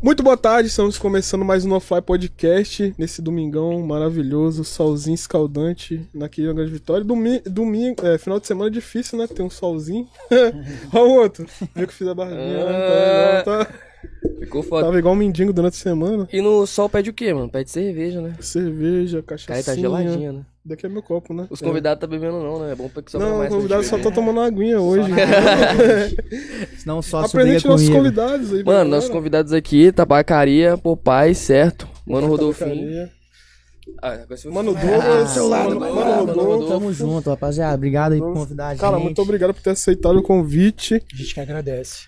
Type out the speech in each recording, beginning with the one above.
Muito boa tarde, estamos começando mais um NoFly Podcast nesse domingão maravilhoso, solzinho escaldante naquele na Grande Vitória. Domi domingo, é, final de semana difícil, né? Tem um solzinho. Olha o outro. Viu que fiz a barrinha, né? Tá, tá, Ficou foda. tava igual um mendigo durante a semana. E no sol pede o quê, mano? Pede cerveja, né? Cerveja, cachaça. tá geladinha, né? Daqui é meu copo, né? Os convidados tá bebendo não, né? É bom pra que É. sobra Não, mais o convidado pra só tá tomando aguinha hoje. Senão só Apresente nossos comigo. convidados aí. Mano, nossos convidados aqui, Tabacaria, Popeye, certo? Mano Rodolfinho. Ah, agora você- Mano Ah, Douglas, seu lado, Mano, mano, Mano mano. Rodolfo. Tamo junto, rapaziada. Obrigado aí por convidar a gente. Cara, muito obrigado por ter aceitado o convite. A gente que agradece.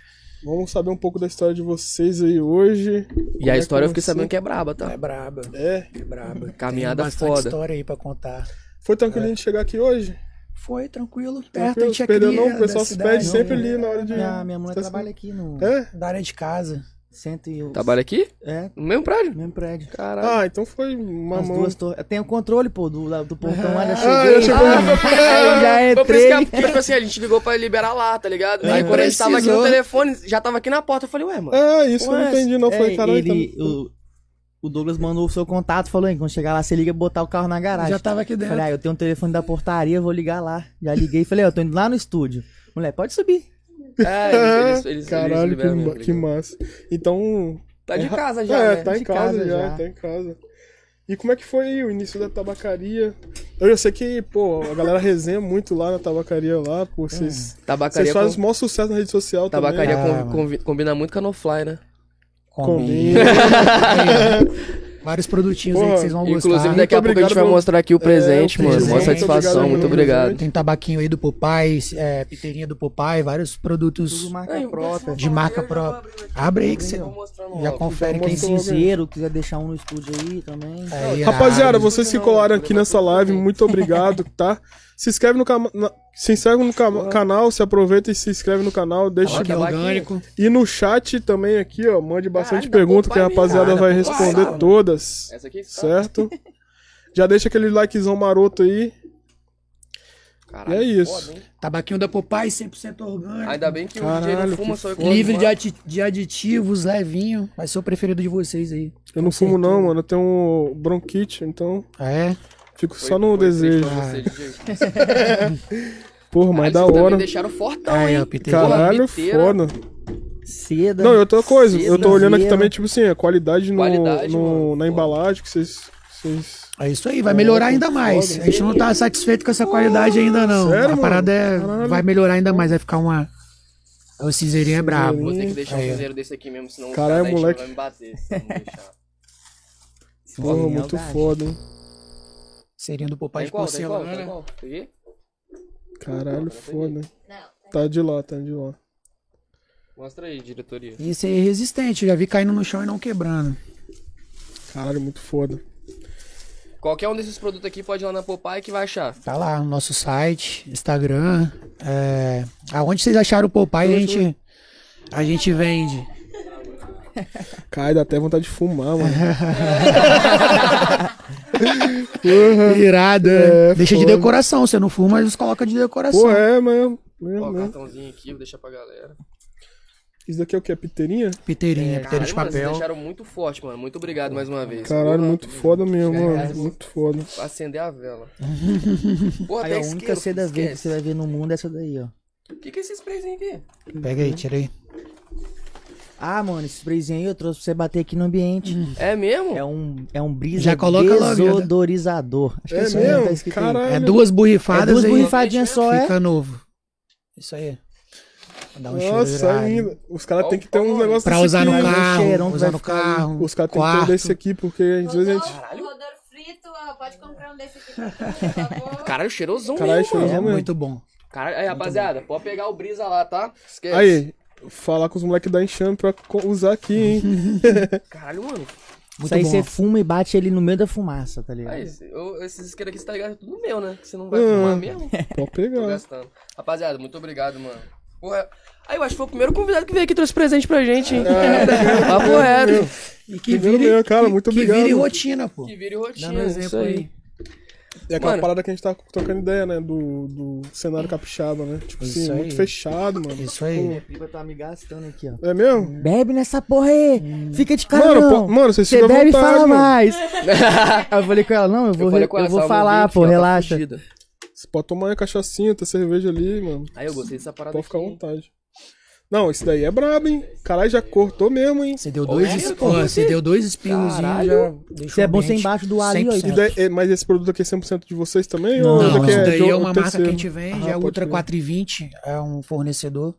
Vamos saber um pouco da história de vocês aí hoje. E a é história eu que fiquei você- sabendo que é braba, tá? É braba. É. É braba. Caminhada Tem bastante foda. história aí pra contar. Foi tranquilo a gente chegar aqui hoje? Foi tranquilo. Perto, a Tranquilo? gente é Perdeu não? O pessoal se cidade, pede sempre ali na hora de. Minha, minha mulher Tá trabalha aqui no É? Da área de casa. Centro e eu... Trabalha aqui? É, No mesmo prédio? no mesmo prédio. Caralho. Ah, então foi uma As mão. duas torres. Tem o controle, pô, do, lá- do portão lá, já Ah, cheguei. já chegou. Aí já Foi por isso entrei. que, a- tipo assim, a gente ligou pra liberar lá, tá ligado? Aí quando a gente tava aqui no telefone, já tava aqui na porta, eu falei, ué, mano. É, isso eu não entendi, não. Foi, é, caralho. ele, tá- o, o Douglas mandou o seu contato, falou, hein, quando chegar lá, você liga e botar o carro na garagem. Já tava aqui dentro. Falei, ah, eu tenho um telefone da portaria, vou ligar lá. Já liguei e falei, ó, eu tô indo lá no estúdio. Mulher, pode subir. É, eles, eles, eles, Caralho, eles que, liberam ma- tá que massa. Então. Tá de casa já, é, né? tá em De casa, casa já, já. tá em casa. E como é que foi o início da tabacaria? Eu já sei que, pô, a galera resenha muito lá na tabacaria lá, pô, vocês. Vocês Tabacaria, fazem com... o maior sucesso na rede social Tabacaria também. Ah, com- combina muito com a No Fly, né? Combina. Vários produtinhos aí Porra, que vocês vão Inclusive, gostar. daqui a pouco a gente vai mostrar aqui o presente, É, o mano. presente. Uma satisfação, Muito muito obrigado. Tem tabaquinho aí do Popeye, é, piteirinha do Popeye, vários produtos Tudo marca própria. de marca própria. Abre aí que você já confere quem cinzeiro, quiser deixar um no estúdio aí também. Aí, Rapaziada, vocês que colaram aqui nessa live, muito obrigado, tá? Se inscreve no, na- se inscreve no canal, se aproveita e se inscve no canal, deixa é orgânico. E no chat também aqui, ó, mande bastante Caralho, pergunta que a rapaziada vai responder todas, Essa aqui? tá? certo? Já deixa aquele likezão maroto aí. Caralho, E é isso. foda? Tabaquinho da Popeye, 100% orgânico. Ainda bem que o Caralho, DJ não fuma, só eu Livre de, adi- de aditivos, levinho. Vai ser o preferido de vocês aí. Eu não fumo não, mano, eu tenho bronquite, então Ah, é? Fico Foi- só no desejo. pra você, DJ. Porra, mas da hora. deixaram fortão, Aí, hein? Caralho, foda. Seda. Não, e outra coisa, eu tô Seda, olhando aqui também, tipo assim, a qualidade no, Qualidade, no- mano, na foda. embalagem que vocês. vocês... É isso aí, vai melhorar ainda foda. mais. A gente não tá satisfeito com essa qualidade ainda, não. Sério, a parada é. Caralho. Vai melhorar ainda mais, vai ficar uma. O cinzeirinho é brabo. Vou ter que deixar um cinzeiro desse aqui mesmo, senão Caralho, o moleque. vai me bater. Se eu não deixar. Porra, muito foda, hein? Serinho do Popeye de porcelana. Caralho, foda. Tá de lá, tá de lá. Mostra aí, diretoria. Isso aí é resistente, já vi caindo no chão e não quebrando. Caralho, muito foda. Qualquer um desses produtos aqui pode ir lá na Popeye que vai achar. Tá lá no nosso site, Instagram. É... Aonde vocês acharam o Popeye, a gente, a gente vende. Cai, dá até vontade de fumar, mano. Irado. É, Deixa de foda. decoração, você não fuma, eles colocam de decoração. Pô, é, mesmo. Ó, mesmo, o mesmo. cartãozinho aqui, vou deixar pra galera. Isso daqui é o que? É piteirinha? Piteirinha, piteira de Caralho, mano, vocês papel. deixaram muito forte, mano. Muito obrigado mais uma vez. Caralho, Porra, muito foda mesmo, mano. Muito foda. Pra acender a vela. Porra, Aí a única seda verde que você vai ver no mundo é essa daí, ó. O que que é esse sprayzinho aqui? Pega aí, tira aí. Ah, mano, esse sprayzinho aí eu trouxe pra você bater aqui no ambiente. É mesmo? É um, é um brisa Já coloca desodorizador. Acho que É isso aí mesmo? tá escrito aí. Caralho. É duas É borrifadas duas aí. borrifadinhas só, é? Fica novo. Isso aí. Dá um Nossa, ainda. Os caras têm que ter uns negócios Pra usar no aqui, né? carro, cheirão usar no carro. Os caras têm que ter um desse aqui, porque às vezes a gente. Rodolfo, Rodolfo Frito, pode comprar um desse aqui pra mim, por favor. Caralho, cheirosão Caralho, mesmo, mano. cheirosão É mesmo. muito bom. Caralho, aí, rapaziada, pode pegar o brisa lá, tá? Esquece. Aí, falar com os moleques da Enxame pra usar aqui, hein? Caralho, mano. Muito Isso aí bom. você fuma e bate ele no meio da fumaça, tá ligado? Eu- esses isqueiros aqui, você tá ligado? É tudo meu, né? Que você não vai Hum. fumar mesmo. Pode Tô pegar. gastando. Rapaziada, muito obrigado, mano. Porra. Aí eu acho que foi o primeiro convidado que veio aqui e trouxe presente pra gente, hein? Papo reto. E que vire, meu, cara, que- muito que obrigado. vire rotina, pô. Que vire rotina. Dando isso exemplo aí. aí. É aquela Mano. parada que a gente tá trocando ideia, né? Do, do cenário capixaba, né? Tipo assim, aí. muito fechado, mano. Isso aí. Minha pipa tá me gastando aqui, ó. É mesmo? Bebe nessa porra aí. Fica de cara Mano, não. pô- mano, vocês Você ficam à bebe e fala mano. mais. Aí eu falei com ela, não, eu vou, com ela, eu vou falar, pô, tá relaxa. fugida. Você pode tomar uma cachaçinha, ter cerveja ali, mano. Aí eu gostei dessa parada Pode ficar à vontade. Não, esse daí é brabo, hein? Caralho, já cortou mesmo, hein? Você deu dois, é, es- pô, Pô, você deu dois espirros já deixou Isso é bom ser ambiente embaixo do ali, ó. 100%. E daí- é- mas esse produto aqui é 100% de vocês também? Não, ou Não, daqui isso daí é uma marca que a gente vende, Ah, é Ultra crer. 420, é um fornecedor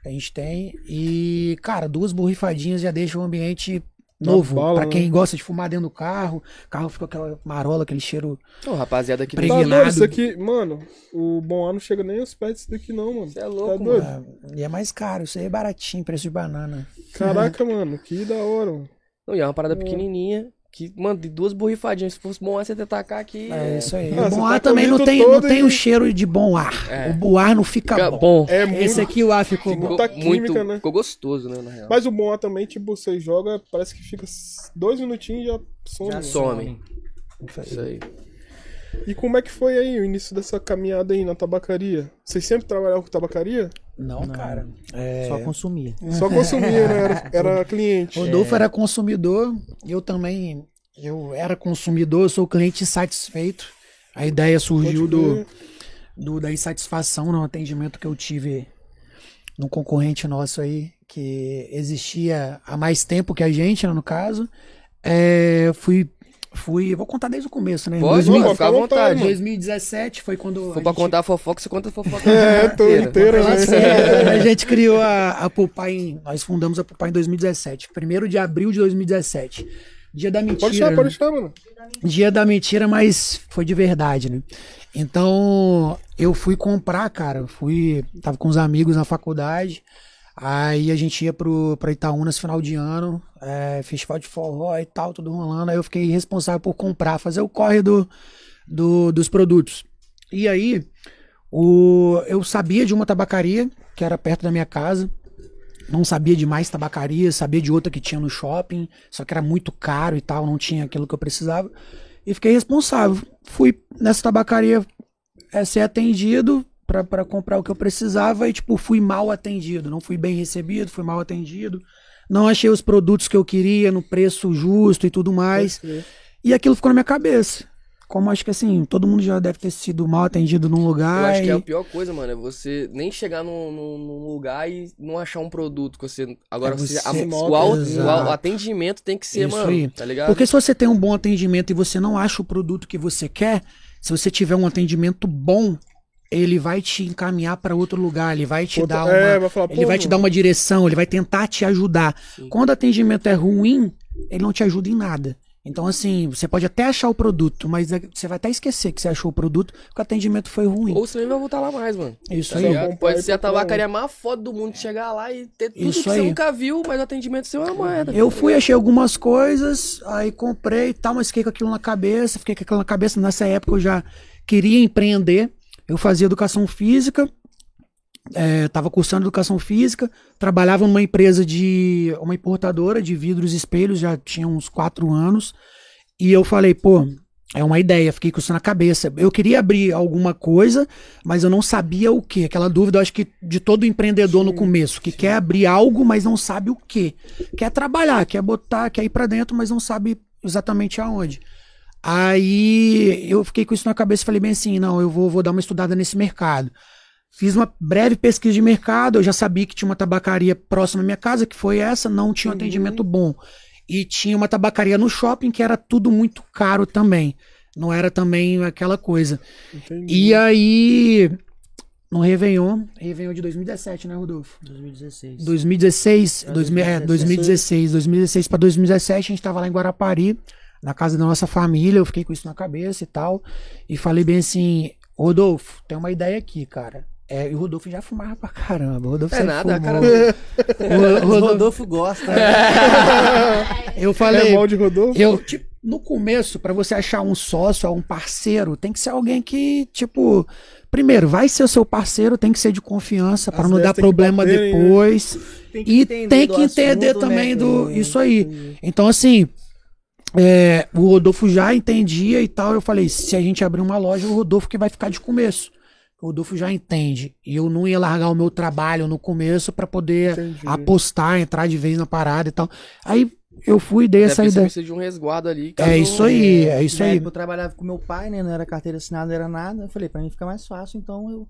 que a gente tem. E, cara, duas borrifadinhas já deixam o ambiente novo. pra né? quem gosta de fumar dentro do carro, o carro fica aquela marola, aquele cheiro. Ô, rapaziada aqui Tá Preguiçado. doido, isso aqui, mano, o bom ar não chega nem aos pés disso daqui não, mano. Você é Tá louco, doido? mano. ah, e é mais caro, isso aí é baratinho, preço de banana. Caraca, mano, que da hora, mano. Não, e é uma parada pequenininha. Que, mano, de duas borrifadinhas. Se fosse bom ar, você tentar tacar aqui. É isso aí. Ah, o bom tá ar também não tem, não tem o cheiro de bom ar. É. O ar não fica, Fica bom. bom. É muito. Esse aqui o ar ficou bom. muita muito, química, né? Ficou gostoso, né, na real. Mas o bom ar também, tipo, você joga, parece que fica dois minutinhos e já some. Já. Some. Isso aí. Isso aí. E como é que foi aí o início dessa caminhada aí na tabacaria? Vocês sempre trabalhavam com tabacaria? Não, cara. É, Só consumia. Só consumia, né? Era, era cliente. Rodolfo era consumidor, eu também. Eu era consumidor, eu sou cliente satisfeito. A ideia surgiu do, do da insatisfação no atendimento que eu tive num concorrente nosso aí, que existia há mais tempo que a gente, né, no caso. É, fui, fui. Vou contar desde o começo, né? Pode, 2000 mano, fica à vontade. mano. 2017 foi quando. Se for pra gente- contar a fofoca, você conta a fofoca. É, tô inteira, né? a gente criou a, a Pupai, em- nós fundamos a Pupai em 2017, 1 de abril de 2017. Dia da mentira. Pode chamar, pode chamar, mano. Dia da mentira, mas foi de verdade, né? Então, eu fui comprar, cara, fui, tava com os amigos na faculdade, aí a gente ia pro, pra Itaúna esse final de ano, é, festival de forró e tal, tudo rolando, aí eu fiquei responsável por comprar, fazer o corre do, do- dos produtos. E aí, o, eu sabia de uma tabacaria, que era perto da minha casa, não sabia de mais tabacaria, sabia de outra que tinha no shopping, só que era muito caro e tal, não tinha aquilo que eu precisava. E fiquei responsável. Fui nessa tabacaria é, ser atendido pra comprar o que eu precisava e, tipo, fui mal atendido. Não fui bem recebido, fui mal atendido. Não achei os produtos que eu queria no preço justo e tudo mais. E aquilo ficou na minha cabeça. Como acho que assim, todo mundo já deve ter sido mal atendido num Eu lugar. acho que é e- a pior coisa, mano. É você nem chegar num, num- num lugar e não achar um produto que você. Agora, É você, a- o, o atendimento tem que ser, Isso mano. aí. Tá ligado? Porque se você tem um bom atendimento e você não acha o produto que você quer, se você tiver um atendimento bom, ele vai te encaminhar para outro lugar, ele vai te Outra- dar uma, é, vai falar, ele vai te dar uma direção, ele vai tentar te ajudar. Quando o atendimento é ruim, ele não te ajuda em nada. Então, assim, você pode até achar o produto, mas é- você vai até esquecer que você achou o produto, porque o atendimento foi ruim. Ou você nem vai voltar lá mais, mano. Isso aí. comprar Pode ser a tabacaria mais foda do mundo chegar lá e ter tudo Isso que você aí. nunca viu, mas o atendimento seu é uma merda. Eu fui, achei algumas coisas, aí comprei e tal, mas fiquei com aquilo na cabeça, fiquei com aquilo na cabeça. Nessa época eu já queria empreender. Eu fazia educação física, estava cursando educação física, trabalhava numa empresa de. uma importadora de vidros e espelhos, já tinha uns quatro anos. E eu falei, pô, é uma ideia, fiquei com isso na cabeça. Eu queria abrir alguma coisa, mas eu não sabia o que. Aquela dúvida, eu acho que de todo empreendedor no começo, que quer abrir algo, mas não sabe o que. Quer trabalhar, quer botar, quer ir pra dentro, mas não sabe exatamente aonde. Aí eu fiquei com isso na cabeça e falei bem assim, não, eu vou, vou dar uma estudada nesse mercado. Fiz uma breve pesquisa de mercado, eu já sabia que tinha uma tabacaria próxima à minha casa, que foi essa, não tinha um atendimento bom. E tinha uma tabacaria no shopping que era tudo muito caro também. Não era também aquela coisa. Entendi. E aí, no Réveillon, Réveillon de 2017, né, Rodolfo? 2016. 2016, É, 2000, é, 2016. 2016, 2016 para 2017, a gente tava lá em Guarapari, na casa da nossa família, eu fiquei com isso na cabeça e tal, e falei bem assim, Rodolfo, tem uma ideia aqui, cara. É, e o Rodolfo já fumava pra caramba. O Rodolfo É nada, fumou. cara. O Rodolfo- Rodolfo gosta. né? eu falei, É mal de Rodolfo? eu, tipo, no começo, pra você achar um sócio, um parceiro, tem que ser alguém que, tipo, primeiro, vai ser o seu parceiro, tem que ser de confiança pra As não dar problema baterem, né? depois. Tem E tem que entender assunto, também né, do isso aí. Então assim, é, o Rodolfo já entendia e tal. Eu falei, se a gente abrir uma loja, o Rodolfo que vai ficar de começo. O Rodolfo já entende. E eu não ia largar o meu trabalho no começo pra poder Entendi. apostar, entrar de vez na parada e tal. Aí eu fui, dei essa ideia. precisa de um resguardo ali. É isso aí, é isso Na aí. eu trabalhava com meu pai, né? Não era carteira assinada, não era nada. Eu falei, pra mim fica mais fácil, então eu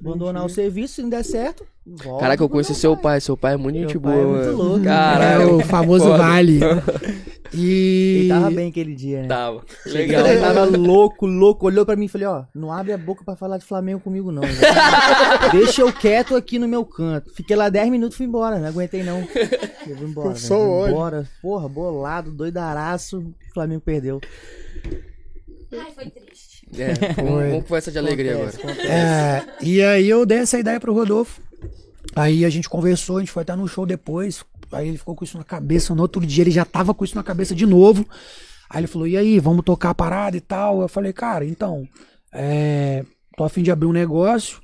abandonar o serviço, se não der certo, volto Caraca, eu conheci seu pai. Seu pai é muito Meu gente pai boa, é muito mano. louco. É Caralho. o famoso. Vale. E. Ele tava bem aquele dia, né? Tava. Legal. Ele tava louco, louco, olhou pra mim e falei, ó, não abre a boca pra falar de Flamengo comigo não. Deixa eu quieto aqui no meu canto. Fiquei lá 10 minutos e fui embora, não aguentei não. Eu vou embora, Só velho, embora. Porra, bolado, doidaraço, o Flamengo perdeu. Ai, foi triste. É, vamos, vamos conversa de alegria Acontece, agora. acontece. É, e aí eu dei essa ideia pro Rodolfo. Aí a gente conversou, a gente foi até no show depois. Aí ele ficou com isso na cabeça. No outro dia ele já tava com isso na cabeça de novo. Aí ele falou: e aí, vamos tocar a parada e tal? Eu falei, cara, então, é, tô a fim de abrir um negócio.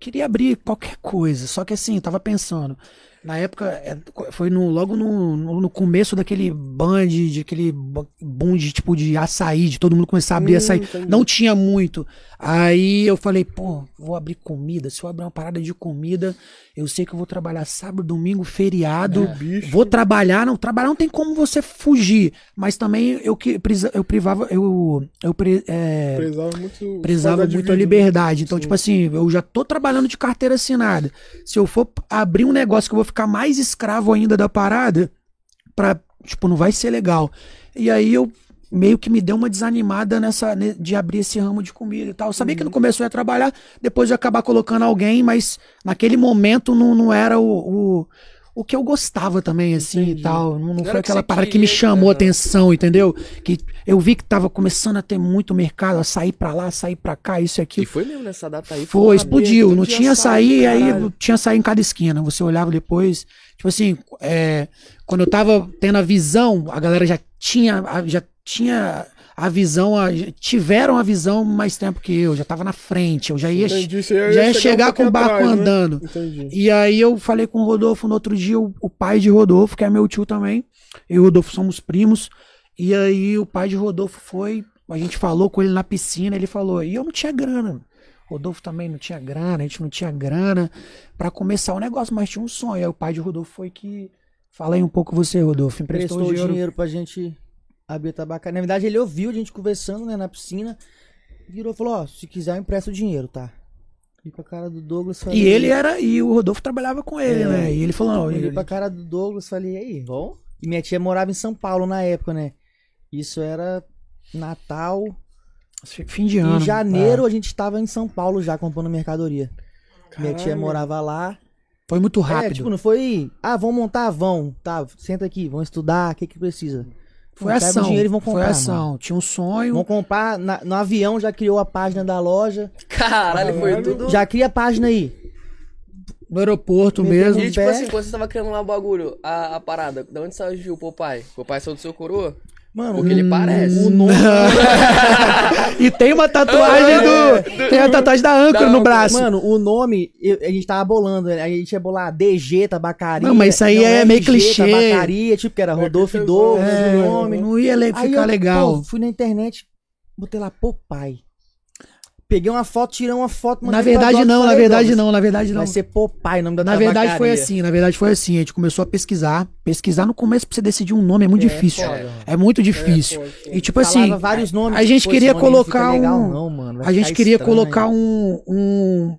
Queria abrir qualquer coisa, só que assim, tava pensando. Na época, é, foi no, logo no, no, começo daquele band, de aquele bo- boom de tipo de açaí, de todo mundo começar a abrir Hum, açaí. entendi. Não tinha muito. Aí eu falei, pô, vou abrir comida. Se eu abrir uma parada de comida, eu sei que eu vou trabalhar sábado, domingo, feriado. bicho. Vou trabalhar, não. Trabalhar não tem como você fugir. Mas também eu que eu privava, eu, eu pre- é, Prezava muito. prezava muito a vida. liberdade. Então, Sim. tipo assim, eu já tô trabalhando de carteira assinada. Se eu for abrir um negócio que eu vou ficar mais escravo ainda da parada, pra, tipo, não vai ser legal. E aí eu meio que me deu uma desanimada nessa ne- de abrir esse ramo de comida e tal. Eu sabia que no Uhum. começo eu ia trabalhar, depois eu ia acabar colocando alguém, mas naquele momento não, não era o, o, o que eu gostava também, assim Entendi. e tal. Não, não foi aquela parada que me chamou a atenção, entendeu? Que eu vi que tava começando a ter muito mercado, a sair pra lá, sair pra cá, isso e E aquilo. foi mesmo nessa data aí. Foi, explodiu. Não tinha açaí, aí tinha açaí em cada esquina. Você olhava depois. Tipo assim, é, quando eu tava tendo a visão, a galera já tinha, já tinha a visão, a- tiveram a visão mais tempo que eu, já tava na frente, eu já ia, Entendi, já ia chegar um com o barco atrás, né? andando. Entendi. E aí eu falei com o Rodolfo no outro dia, o, o pai de Rodolfo, que é meu tio também, eu e o Rodolfo somos primos. E aí o pai de Rodolfo foi, a gente falou com ele na piscina, ele falou, e eu não tinha grana. Rodolfo também não tinha grana, a gente não tinha grana pra começar o negócio, mas tinha um sonho. Aí o pai de Rodolfo foi que. Fala aí um pouco você, Rodolfo. Emprestou Prestou dinheiro. dinheiro pra gente abrir a tabacaria. Na verdade, ele ouviu a gente conversando, né, na piscina. Virou e falou, ó, se quiser eu empresto o dinheiro, tá? E com a cara do Douglas falei... E ele era. E o Rodolfo trabalhava com ele, É. né? E ele falou: não, Olhei ele, pra cara do Douglas falei, e aí, vamos? E minha tia morava em São Paulo na época, né? Isso era Natal. fim de ano. Em janeiro a gente tava em São Paulo já comprando mercadoria. Minha tia Caralho. morava lá. É, foi muito É, rápido. tipo, não foi. Ah, vão montar? Vão. Tá, senta aqui, vão estudar, o que que precisa? Foi ação. dinheiro e vão comprar, foi ação. Tinha um sonho. Vão comprar, na- no avião já criou a página da loja. Caralho, foi tudo. Já cria a página aí. No aeroporto Metemos mesmo. E tipo pé. assim, quando você tava criando lá o bagulho, a, a parada, da onde surgiu o Popeye? Popeye saiu do seu coroa? Mano, Porque ele parece. o nome. e tem uma tatuagem do. Tem a tatuagem da âncora no braço. Mano, o nome, eu- a gente tava bolando, né? a gente ia bolar DG, tabacaria. Não, mas isso aí é meio clichê. Tabacaria, tipo, que era Rodolfo e que Douglas, É, o nome. não ia le- Aí ficar eu, legal. pô, fui na internet, botei lá Popeye. Peguei uma foto, tirei uma foto. na verdade, não, na verdade, não, na verdade, não. Vai ser Popeye o nome da Na verdade foi assim, na verdade foi assim. A gente começou a pesquisar. Pesquisar no começo pra você decidir um nome é muito É, difícil. foda. É muito difícil. foda, foda. E tipo assim, a gente pô, queria não colocar legal, um- não, mano, vai a gente queria estranho. colocar um, um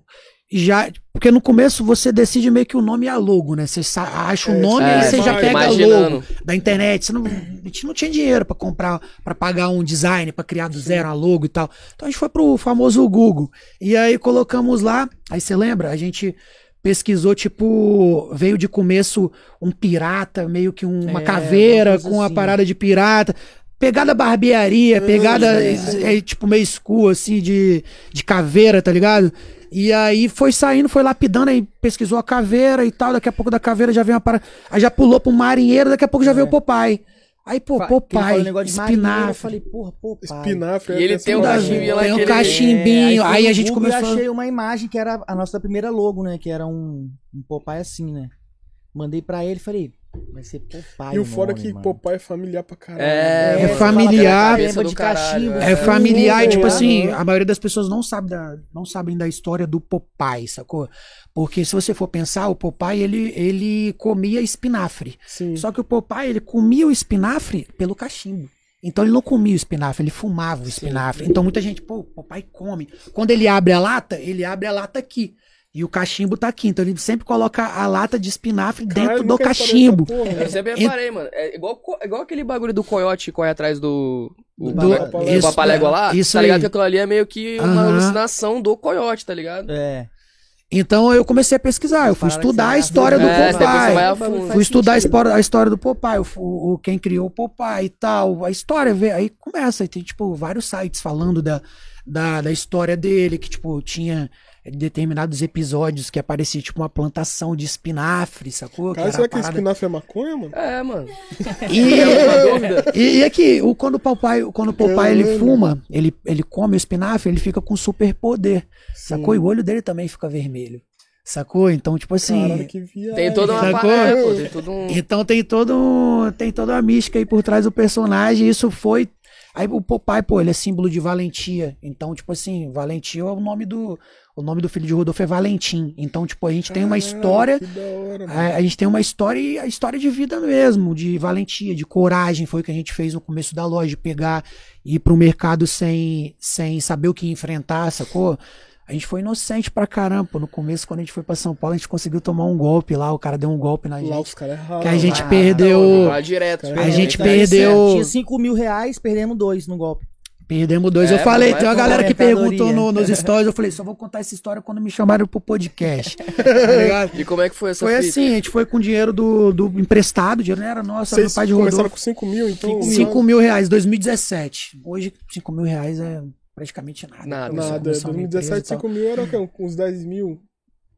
já porque no começo você decide meio que o nome e a logo, né? Você acha o É, nome é, e você já vai pega a logo da internet. Você não, a gente não tinha dinheiro pra comprar, pra pagar um design, pra criar do zero a logo e tal. Então a gente foi pro famoso Google. E aí colocamos lá, aí você lembra? A gente pesquisou, tipo, veio de começo um pirata, meio que um- uma É, caveira com a assim. parada de pirata. Pegada barbearia, pegada é, tipo meio escura, assim, de, de caveira, tá ligado? E aí foi saindo, foi lapidando, aí pesquisou a caveira e tal. Daqui a pouco da caveira já veio uma parada. Aí já pulou pro marinheiro, daqui a pouco já veio o Popeye. Aí, pô, Fa- ele Popeye, negócio de marinheiro, Eu espinafre. falei, porra, Popeye. Espinafre. E ele é tem um cachimbinho lá Tem um ele- cachimbinho. É, aí fui a gente Google começou. achei uma imagem que era a nossa primeira logo, né? Que era um, um Popeye assim, né? Mandei pra ele, falei, Vai ser Popeye E o fora nome, que mano. Popeye é familiar pra caralho. É, É mano, familiar. do de caralho, cachimbo, é. É familiar, e, tipo assim, a maioria das pessoas não sabe da, não sabem da história do Popeye, sacou? Porque se você for pensar, o Popeye, ele, ele comia espinafre. Sim. Só que o Popeye, ele comia o espinafre pelo cachimbo. Então ele não comia o espinafre, ele fumava o espinafre. Então muita gente, pô, o Popeye come. Quando ele abre a lata, ele abre a lata aqui. E o cachimbo tá aqui. Então ele sempre coloca a lata de espinafre Caralho, dentro do cachimbo. porra, Eu sempre reparei, mano. É igual, igual aquele bagulho do coiote que corre atrás do. O, Do- do, papalégua lá. isso tá ligado aí. que aquilo ali é meio que uma alucinação do coiote, tá ligado? É. Então eu comecei a pesquisar, eu fui estudar a história do. É, Popeye. Fui estudar a história, do Popeye, o, quem criou o Popeye e tal, a história, vê- aí começa, aí tem, tipo, vários sites falando da, da, da história dele, que, tipo, tinha determinados episódios que aparecia, tipo, uma plantação de espinafre, sacou? Cara, era será que parada- espinafre é maconha, mano? É, mano. E, e, e aqui, o, quando o Popeye, quando o Popeye ele fuma, ele, ele come o espinafre, ele fica com superpoder, sacou? E o olho dele também fica vermelho, sacou? Então, tipo assim... Caralho, que. Tem toda uma Sacou? parada, pô. Tem todo um. Então tem todo um- tem toda uma mística aí por trás do personagem. e Isso foi. Aí o Popeye, pô, ele é símbolo de valentia. Então, tipo assim, valentia é o nome do. O nome do filho de Rodolfo é Valentim. Então, tipo, a gente tem uma Caralho, história. Que da hora, mano. A, a gente tem uma história e a história de vida mesmo, de valentia, de coragem. Foi o que a gente fez no começo da loja, de pegar e ir pro mercado sem, sem saber o que enfrentar, sacou? A gente foi inocente pra caramba. No começo, quando a gente foi pra São Paulo, a gente conseguiu tomar um golpe lá. O cara deu um golpe na Lá gente. os caras é Que a gente Ah, perdeu. Lá direto. A A gente perdeu. Tinha 5 mil reais, perdemos dois no golpe. Perdemos dois. É, eu falei, tem uma foi galera que perguntou no- nos stories. Eu falei, só vou contar essa história quando me chamaram pro podcast. Tá ligado? E como é que foi essa Foi fita? assim, a gente foi com dinheiro do, do emprestado, o dinheiro não era nosso, era do Vocês pai de começaram Rodolfo. com 5 mil, então. 5 mil reais, 2017. Hoje, 5 mil reais é praticamente nada. Nada. Nada, começar uma 2017, empresa e tal. 5 mil era o quê? Uns 10 mil.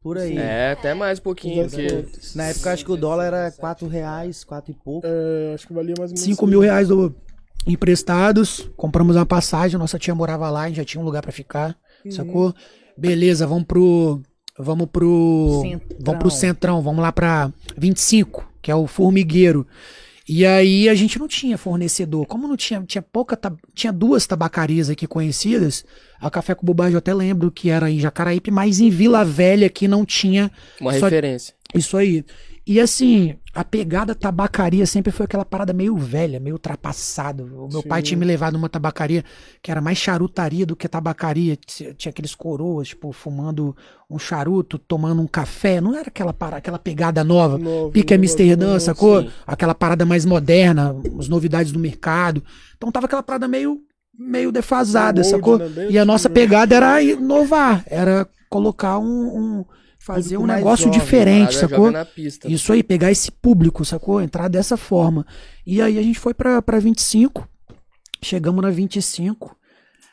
Por aí. É, até mais um pouquinho. Uns Porque... 10 contos. Na época, acho que o dólar era 4 reais, 4 e pouco. É, acho que valia mais ou menos. 5 mil reais do, emprestados, compramos uma passagem, nossa tia morava lá, a gente já tinha um lugar pra ficar, Uhum. sacou? Beleza, vamos pro vamos pro Centrão. vamos pro Centrão, vamos lá pra 25, que é o formigueiro. E aí a gente não tinha fornecedor. Como não tinha, tinha pouca, tinha duas tabacarias aqui conhecidas. A Café com Bobagem eu até lembro que era em Jacaraípe, mas em Vila Velha que não tinha Uma Só- referência. isso aí. E assim, a pegada tabacaria sempre foi aquela parada meio velha, meio ultrapassada. O meu Sim. pai tinha me levado numa tabacaria que era mais charutaria do que tabacaria. Tinha aqueles coroas, tipo, fumando um charuto, tomando um café. Não era aquela, para- aquela pegada nova. Nova, Pique Amsterdã, nova, sacou? sim. Aquela parada mais moderna, as novidades do mercado. Então tava aquela parada meio, meio defasada, Old, sacou? né? E a nossa pegada era inovar, era colocar um. um- fazer um negócio jovem, diferente, sacou? pista. Isso aí, pegar esse público, sacou? Entrar dessa forma. E aí a gente foi pra, pra 25, chegamos na 25.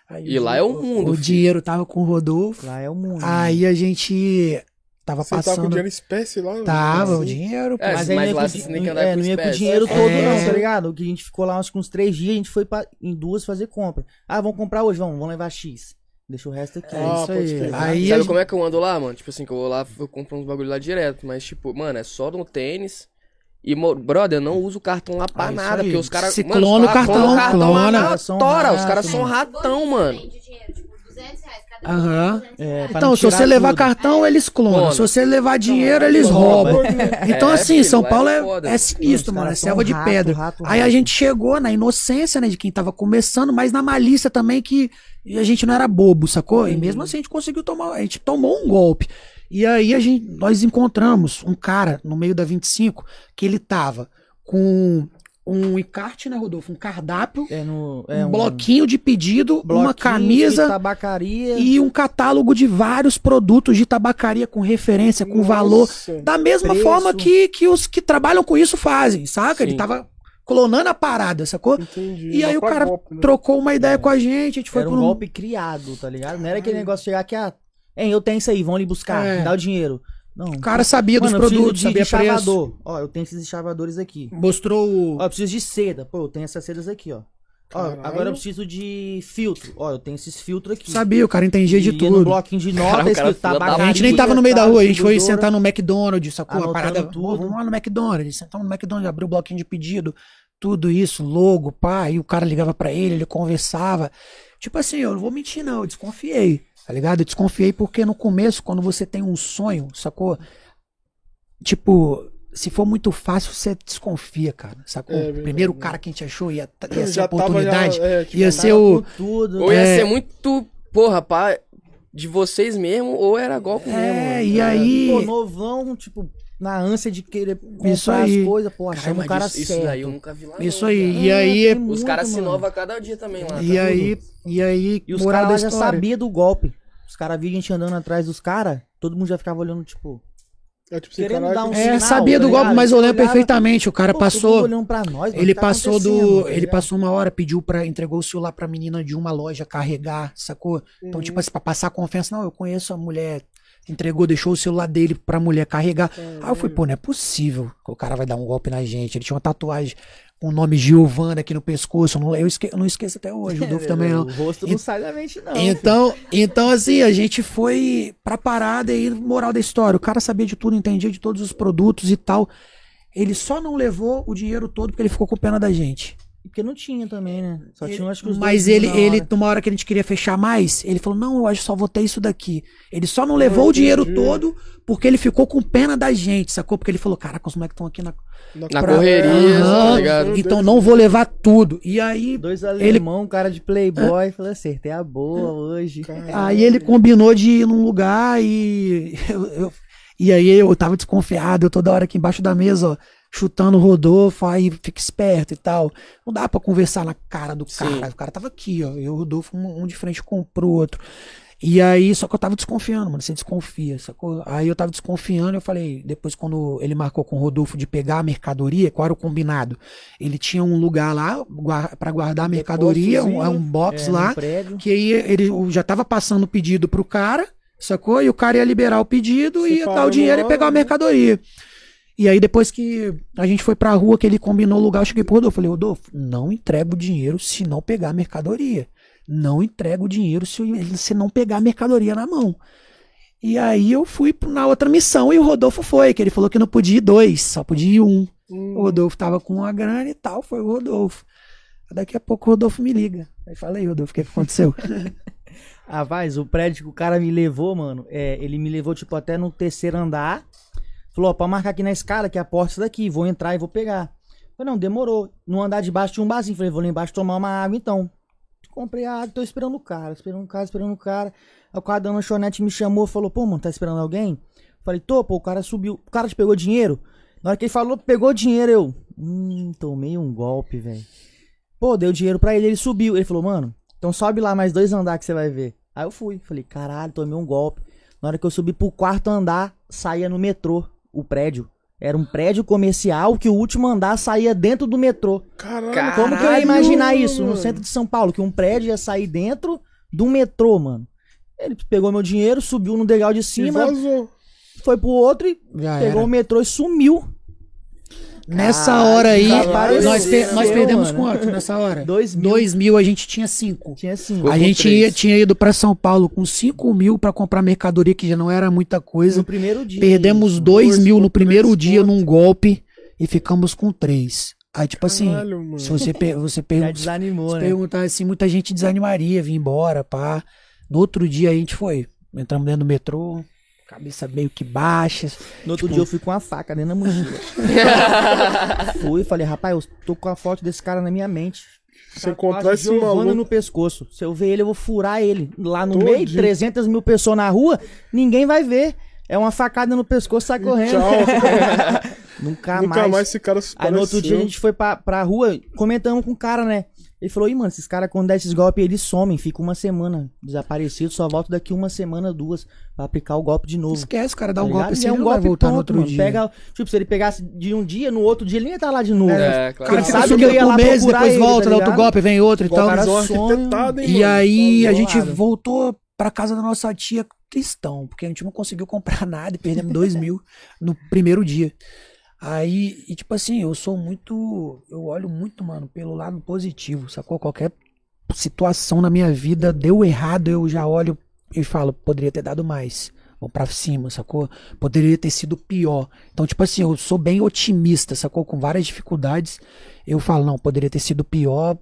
Aí E lá é o mundo, O filho. dinheiro tava com o Rodolfo. Lá é o mundo. Aí a gente tava Você tava com passando. dinheiro espécie lá? Tava, o assim? dinheiro. pô. É, Mas mas aí não ia, lá com, você di- tem que não- andar é, com não ia com o dinheiro todo, É. não, tá ligado? Que a gente ficou lá uns, uns três dias, a gente foi pra, em duas fazer compra. Ah, vamos comprar hoje, vamos, vamos levar X. Deixa o resto aqui. É Ah, isso aí. crer. Aí Sabe a como é que eu ando lá, mano? Tipo assim, que eu vou lá, eu compro uns bagulho lá direto. Mas, tipo, mano, é só no tênis. E, brother, eu não uso cartão lá pra isso nada. aí. Porque os caras. Se mano, os clona o cartão, clona. na São tora, os caras são ratão, mano. Tipo, 200 reais. Cada Aham. um 200 É, Então, se você levar tudo. cartão, eles clonam. Clona. Se você levar dinheiro, eles rouba. roubam. Então, É, assim, filho, São é Paulo é, é sinistro, mano. É selva de rato, pedra. rato, Aí a gente chegou na inocência, né, de quem tava começando, mas na malícia também que a gente não era bobo, sacou? E mesmo assim a gente conseguiu tomar, a gente tomou um golpe. E aí a gente, nós encontramos um cara no meio da 25 que ele tava com um encarte, né, Rodolfo? Um cardápio, É no, é um, bloquinho de pedido, uma bloquinho de camisa tabacaria. e um catálogo de vários produtos de tabacaria com referência, com valor. Nossa. Da mesma Preço. forma que, que os que trabalham com isso fazem, saca? Ele Sim. tava clonando a parada, sacou? Entendi. E aí o cara golpe, né? trocou uma ideia com a gente, a gente foi Era por um um... golpe criado, tá ligado? Não era aquele negócio de chegar aqui, ah, hein, eu tenho isso aí, vão ali buscar, É. me dá o dinheiro. Não. O cara sabia Mano, dos produtos, de, sabia de preço. chavador. Ó, eu tenho esses chavadores aqui. Mostrou o... Ó, eu preciso de seda. Pô, eu tenho essas sedas aqui, ó. Ó, agora eu preciso de filtro. Ó, eu tenho esses filtros aqui. Sabia, o cara entendia de tudo. No bloquinho de nota, escrito tabacaria. A gente nem tava no meio da rua, a gente foi sentar no McDonald's, sacou? A parada, tudo. "Pô, vamos lá no McDonald's, sentamos no McDonald's, abriu o bloquinho de pedido, tudo isso, logo, pá, e o cara ligava pra ele, ele conversava. Tipo assim, eu não vou mentir não, eu desconfiei, tá ligado? Eu desconfiei porque no começo, quando você tem um sonho, sacou? Tipo, se for muito fácil, você desconfia, cara, sacou? É Primeiro né? cara que a gente achou ia, ia ser a tava, já, oportunidade, é, tipo, ia ser o... tudo. Ou ia É. ser muito, porra, pá, de vocês mesmo, ou era golpe mesmo. É, e aí... Pô, novão, tipo, na ânsia de querer comprar Isso aí. as coisas, pô, mas o cara isso, isso certo. daí eu nunca vi lá. Isso não, aí, cara. e aí... tem Os caras se inovam a cada dia também lá. E tá aí, e aí, E os caras já sabiam do golpe. Os caras viam a gente andando atrás dos caras, todo mundo já ficava olhando, tipo, É tipo assim, Querendo caralho, dar um É, sinal, sabia tá do golpe, ligado? mas eu Você lembro olhava, perfeitamente. O cara pô, passou. nós, Ele tá passou do. tá Ele passou uma hora, pediu para entregou o celular pra menina de uma loja carregar, sacou? Então, tipo assim, pra passar confiança, não, eu conheço a mulher. Entregou, deixou o celular dele pra mulher carregar. Aí eu falei, pô, não é possível que o cara vai dar um golpe na gente. Ele tinha uma tatuagem com o nome Giovanna aqui no pescoço. Eu não, eu esque- eu não esqueço até hoje. O Dolph também não. O rosto não sai da mente, não. Então, então assim, a gente foi pra parada e moral da história. O cara sabia de tudo, entendia de todos os produtos e tal. Ele só não levou o dinheiro todo porque ele ficou com pena da gente. Porque não tinha também, né? Só tinha, acho que os Mas dois ele, na ele, numa hora que a gente queria fechar mais, ele falou: Não, eu acho que só vou ter isso daqui. Ele só não levou o dinheiro entendi. todo porque ele ficou com pena da gente, sacou? Porque ele falou: Caraca, os moleques estão aqui na. Na pra- correria, Aham, tá ligado? Então não vou levar tudo. E aí Dois alemão, um cara de playboy, falei, acertei a boa hoje. Aí ele combinou de ir num lugar e eu, eu- e aí eu tava desconfiado, eu toda hora aqui embaixo da mesa, ó, chutando o Rodolfo, aí fica esperto e tal. Não dá pra conversar na cara do Sim. cara. O cara tava aqui, ó, e o Rodolfo um, um de frente com pro outro. E aí, só que eu tava desconfiando, mano, você desconfia, sacou? Aí eu tava desconfiando, eu falei, depois quando ele marcou com o Rodolfo de pegar a mercadoria, qual era o combinado? Ele tinha um lugar lá pra guardar a mercadoria, um, é um box É, lá, que aí ele já tava passando o pedido pro cara, sacou? E o cara ia liberar o pedido e ia dar o dinheiro e pegar a né? E aí depois que a gente foi pra rua, que ele combinou o lugar, eu cheguei pro Rodolfo, falei, Rodolfo, não entrega o dinheiro se não pegar a mercadoria. Não entrega o dinheiro se se não pegar a mercadoria na mão. E aí eu fui na outra missão e o Rodolfo foi, que ele falou que não podia ir dois, só podia ir um. Hum. O Rodolfo tava com a grana e tal, foi o Rodolfo. Daqui a pouco o Rodolfo me liga. Aí falei, Rodolfo, o que, que aconteceu? Ah, Vaz, o prédio que o cara me levou, mano, é, ele me levou, tipo, até no terceiro andar. Falou, ó, pra marcar aqui na escada, que é a porta é essa daqui, vou entrar e vou pegar. Falei, não, demorou. No andar de baixo tinha um barzinho. Falei, vou lá embaixo tomar uma água então. Comprei a água, tô esperando o cara, esperando o cara, esperando o cara. Aí o cara da lanchonete me chamou, falou, pô, mano, tá esperando alguém? Falei, tô, pô, o cara subiu. O cara te pegou dinheiro? Na hora que ele falou, pegou dinheiro, eu. Hum, tomei um golpe, velho. Pô, deu dinheiro pra ele, ele subiu. Ele falou, mano, então sobe lá mais dois andares que você vai ver. Aí eu fui, falei, caralho, tomei um golpe. Na hora que eu subi pro quarto andar, saía no metrô, o prédio. Era um prédio comercial que o último andar saía dentro do metrô. Caralho. Como que eu ia imaginar isso no centro de São Paulo? Que um prédio ia sair dentro do metrô, mano. Ele pegou meu dinheiro, subiu no degrau de E cima, vazou. foi pro outro e Já pegou era. o metrô e sumiu. Nessa hora aí, nós, per- nós perdemos mano. quanto nessa hora? Dois mil. Dois mil, a gente tinha cinco. Tinha cinco. Ficou A com gente ia- tinha ido pra São Paulo com cinco mil pra comprar mercadoria, que já não era muita coisa. No primeiro dia. Perdemos isso. dois Dois mil no primeiro dia conto. num golpe e ficamos com três. Aí, tipo assim, Caralho, mano. se você, per- você Já pergunta, desanimou, se né? perguntar assim, muita gente desanimaria, vir embora, pá. No outro dia a gente foi. Entramos dentro do metrô, cabeça meio que baixa. No outro tipo- dia eu fui com a faca dentro da mochila. fui e falei, rapaz, eu tô com a foto desse cara na minha mente. Se encontrar esse maluco. no pescoço. Se eu ver ele, eu vou furar ele. Lá no Todinho. meio, 300 mil pessoas na rua, ninguém vai ver. É uma facada no pescoço, sai correndo. Tchau. Nunca, Nunca mais. mais. esse cara se Aí no outro dia a gente foi pra, pra rua, comentamos com o cara, né? Ele falou, ih, mano, esses caras quando dá esses golpes, eles somem, fica uma semana desaparecido, só volta daqui uma semana, duas, pra aplicar o golpe de novo. Esquece, cara, dá Tá um ligado? golpe E assim, é ele não vai voltar no outro mano. dia. Pega, tipo, se ele pegasse de um dia, no outro dia ele ia estar lá de novo. É, O claro. cara Ele sabe que sumindo ia lá meses, procurar depois ele, volta, tá dá outro golpe, vem outro e tal. cara Visão sonho, arquitetado, hein, E aí a gente voltou pra casa da nossa tia tristão, porque a gente não conseguiu comprar nada e perdemos dois mil no primeiro dia. Aí, e tipo assim, eu sou muito. Eu olho muito, mano, pelo lado positivo, sacou? Qualquer situação na minha vida deu errado, eu já olho e falo, poderia ter dado mais. Vou pra cima, sacou? Poderia ter sido pior. Então, tipo assim, eu sou bem otimista, sacou? Com várias dificuldades. Eu falo, não, poderia ter sido pior.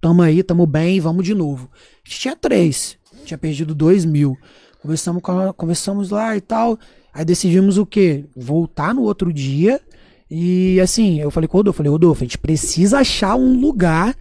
Tamo aí, tamo bem, vamos de novo. Tinha três. Tinha perdido dois mil. Conversamos, com a- conversamos lá e tal. Aí decidimos o quê? Voltar no outro dia. E assim, eu falei com o Rodolfo, falei, Rodolfo, a gente precisa achar um lugar.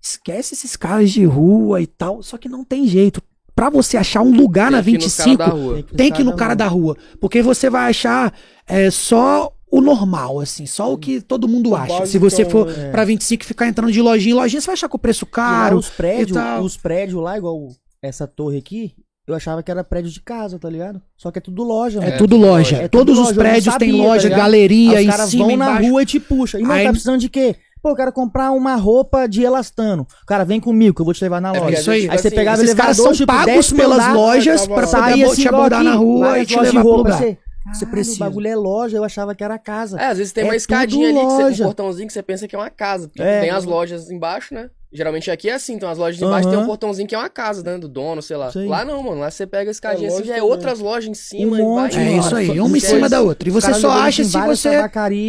Esquece esses caras de rua e tal. Só que não tem jeito. Pra você achar um lugar na Tem que ir nos cara 25, da rua. tem que ir no cara da rua. Porque você vai achar é, só o normal, assim, só o que todo mundo acha. Se você for basicão, é. pra 25 e ficar entrando de lojinha em lojinha, você vai achar com o preço E lá caro. os prédios, os prédios lá, igual essa torre aqui, eu achava que era prédio de casa, tá ligado? Só que é tudo loja, É, mano. tudo tudo loja. É tudo Todos os loja, não prédios têm sabia, tá loja, ligado? galeria, Aí os caras vão na embaixo. rua e te puxa. E, mano, Aí- tá precisando de quê? Pô, eu quero comprar uma roupa de elastano. Cara, vem comigo que eu vou te levar na É loja. porque isso aí. Aí você assim, pegava Esses caras são tipo, pagos pelas andar, lojas tava pra abo- assim, te abordar na rua e te levar pro roupa. lugar. Você, Você precisa. O bagulho é loja, eu achava que era casa. É, às vezes tem É uma escadinha ali, que você, um portãozinho que você pensa que é uma casa. Porque É. tem as lojas embaixo, né? Geralmente aqui é assim, então as lojas embaixo tem um portãozinho que é uma casa, né? Do dono, sei lá. Aí. Lá não, mano. Lá você pega a escadinha É, assim, já é outras lojas em cima Um e monte, É isso aí, Só- uma em cima da outra. E você só acha se você.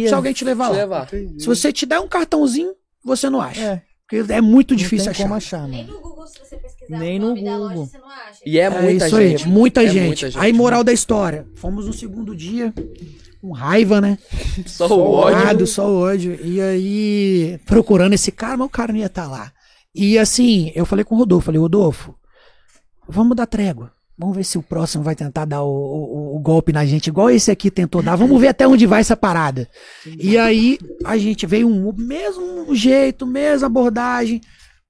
Se alguém te levar te lá. levar. Se você te der um cartãozinho, você não acha. É, Porque é muito não difícil tem achar. como achar, Nem mano. no Google, se você pesquisar Nem no nome da loja, Google. você não acha. E é, É muita isso gente. aí, muita É gente. muita gente. Aí, moral da história. Fomos no segundo dia, com raiva, né? Só o o ódio. Só ódio. E aí, procurando esse cara, mas o cara não ia estar lá. E assim, eu falei com o Rodolfo, falei, Rodolfo, vamos dar trégua. Vamos ver se o próximo vai tentar dar o, o- o golpe na gente, igual esse aqui tentou dar. Vamos ver até onde vai essa parada. E aí, a gente veio um mesmo jeito, mesma abordagem,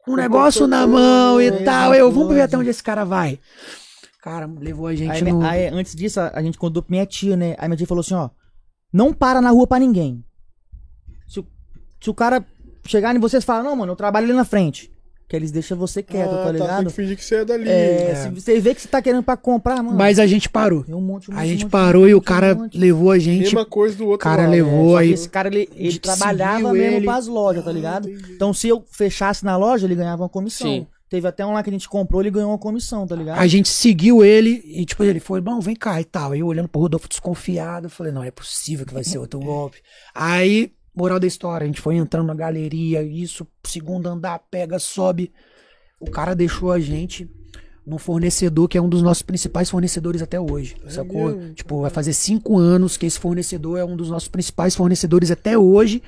com o negócio na mão e tal. Eu, vamos ver até onde esse cara vai. Cara, levou a gente Aí, no... aí, antes disso, a, a gente contou pra minha tia, né? Aí minha tia falou assim, ó. Não para na rua pra ninguém. Se, o- se o cara chegar em você e falar, não, mano, eu trabalho ali na frente. Que eles deixam você quieto, Ah, tá Tem ligado? que fingir que você é dali. É, É. se você vê que você tá querendo pra comprar, mano. Mas a gente parou. tem um monte, um A monte, gente um monte, parou um e o cara um levou a gente Mesma coisa do outro cara lado. levou aí- esse cara, ele, ele trabalhava mesmo ele. pras lojas, tá ligado? Então, se eu fechasse na loja, ele ganhava uma comissão. Sim. Teve até um lá que a gente comprou, ele ganhou uma comissão, tá ligado? A gente seguiu ele e, tipo, ele foi, bom, vem cá e tal. Aí eu olhando pro Rodolfo desconfiado, falei, não, é possível que vai ser outro golpe. Aí, moral da história, a gente foi entrando na galeria, isso, segundo andar, pega, sobe. O cara deixou a gente num fornecedor que é um dos nossos principais fornecedores até hoje, sacou? Tipo, vai fazer cinco anos que esse fornecedor é um dos nossos principais fornecedores até hoje.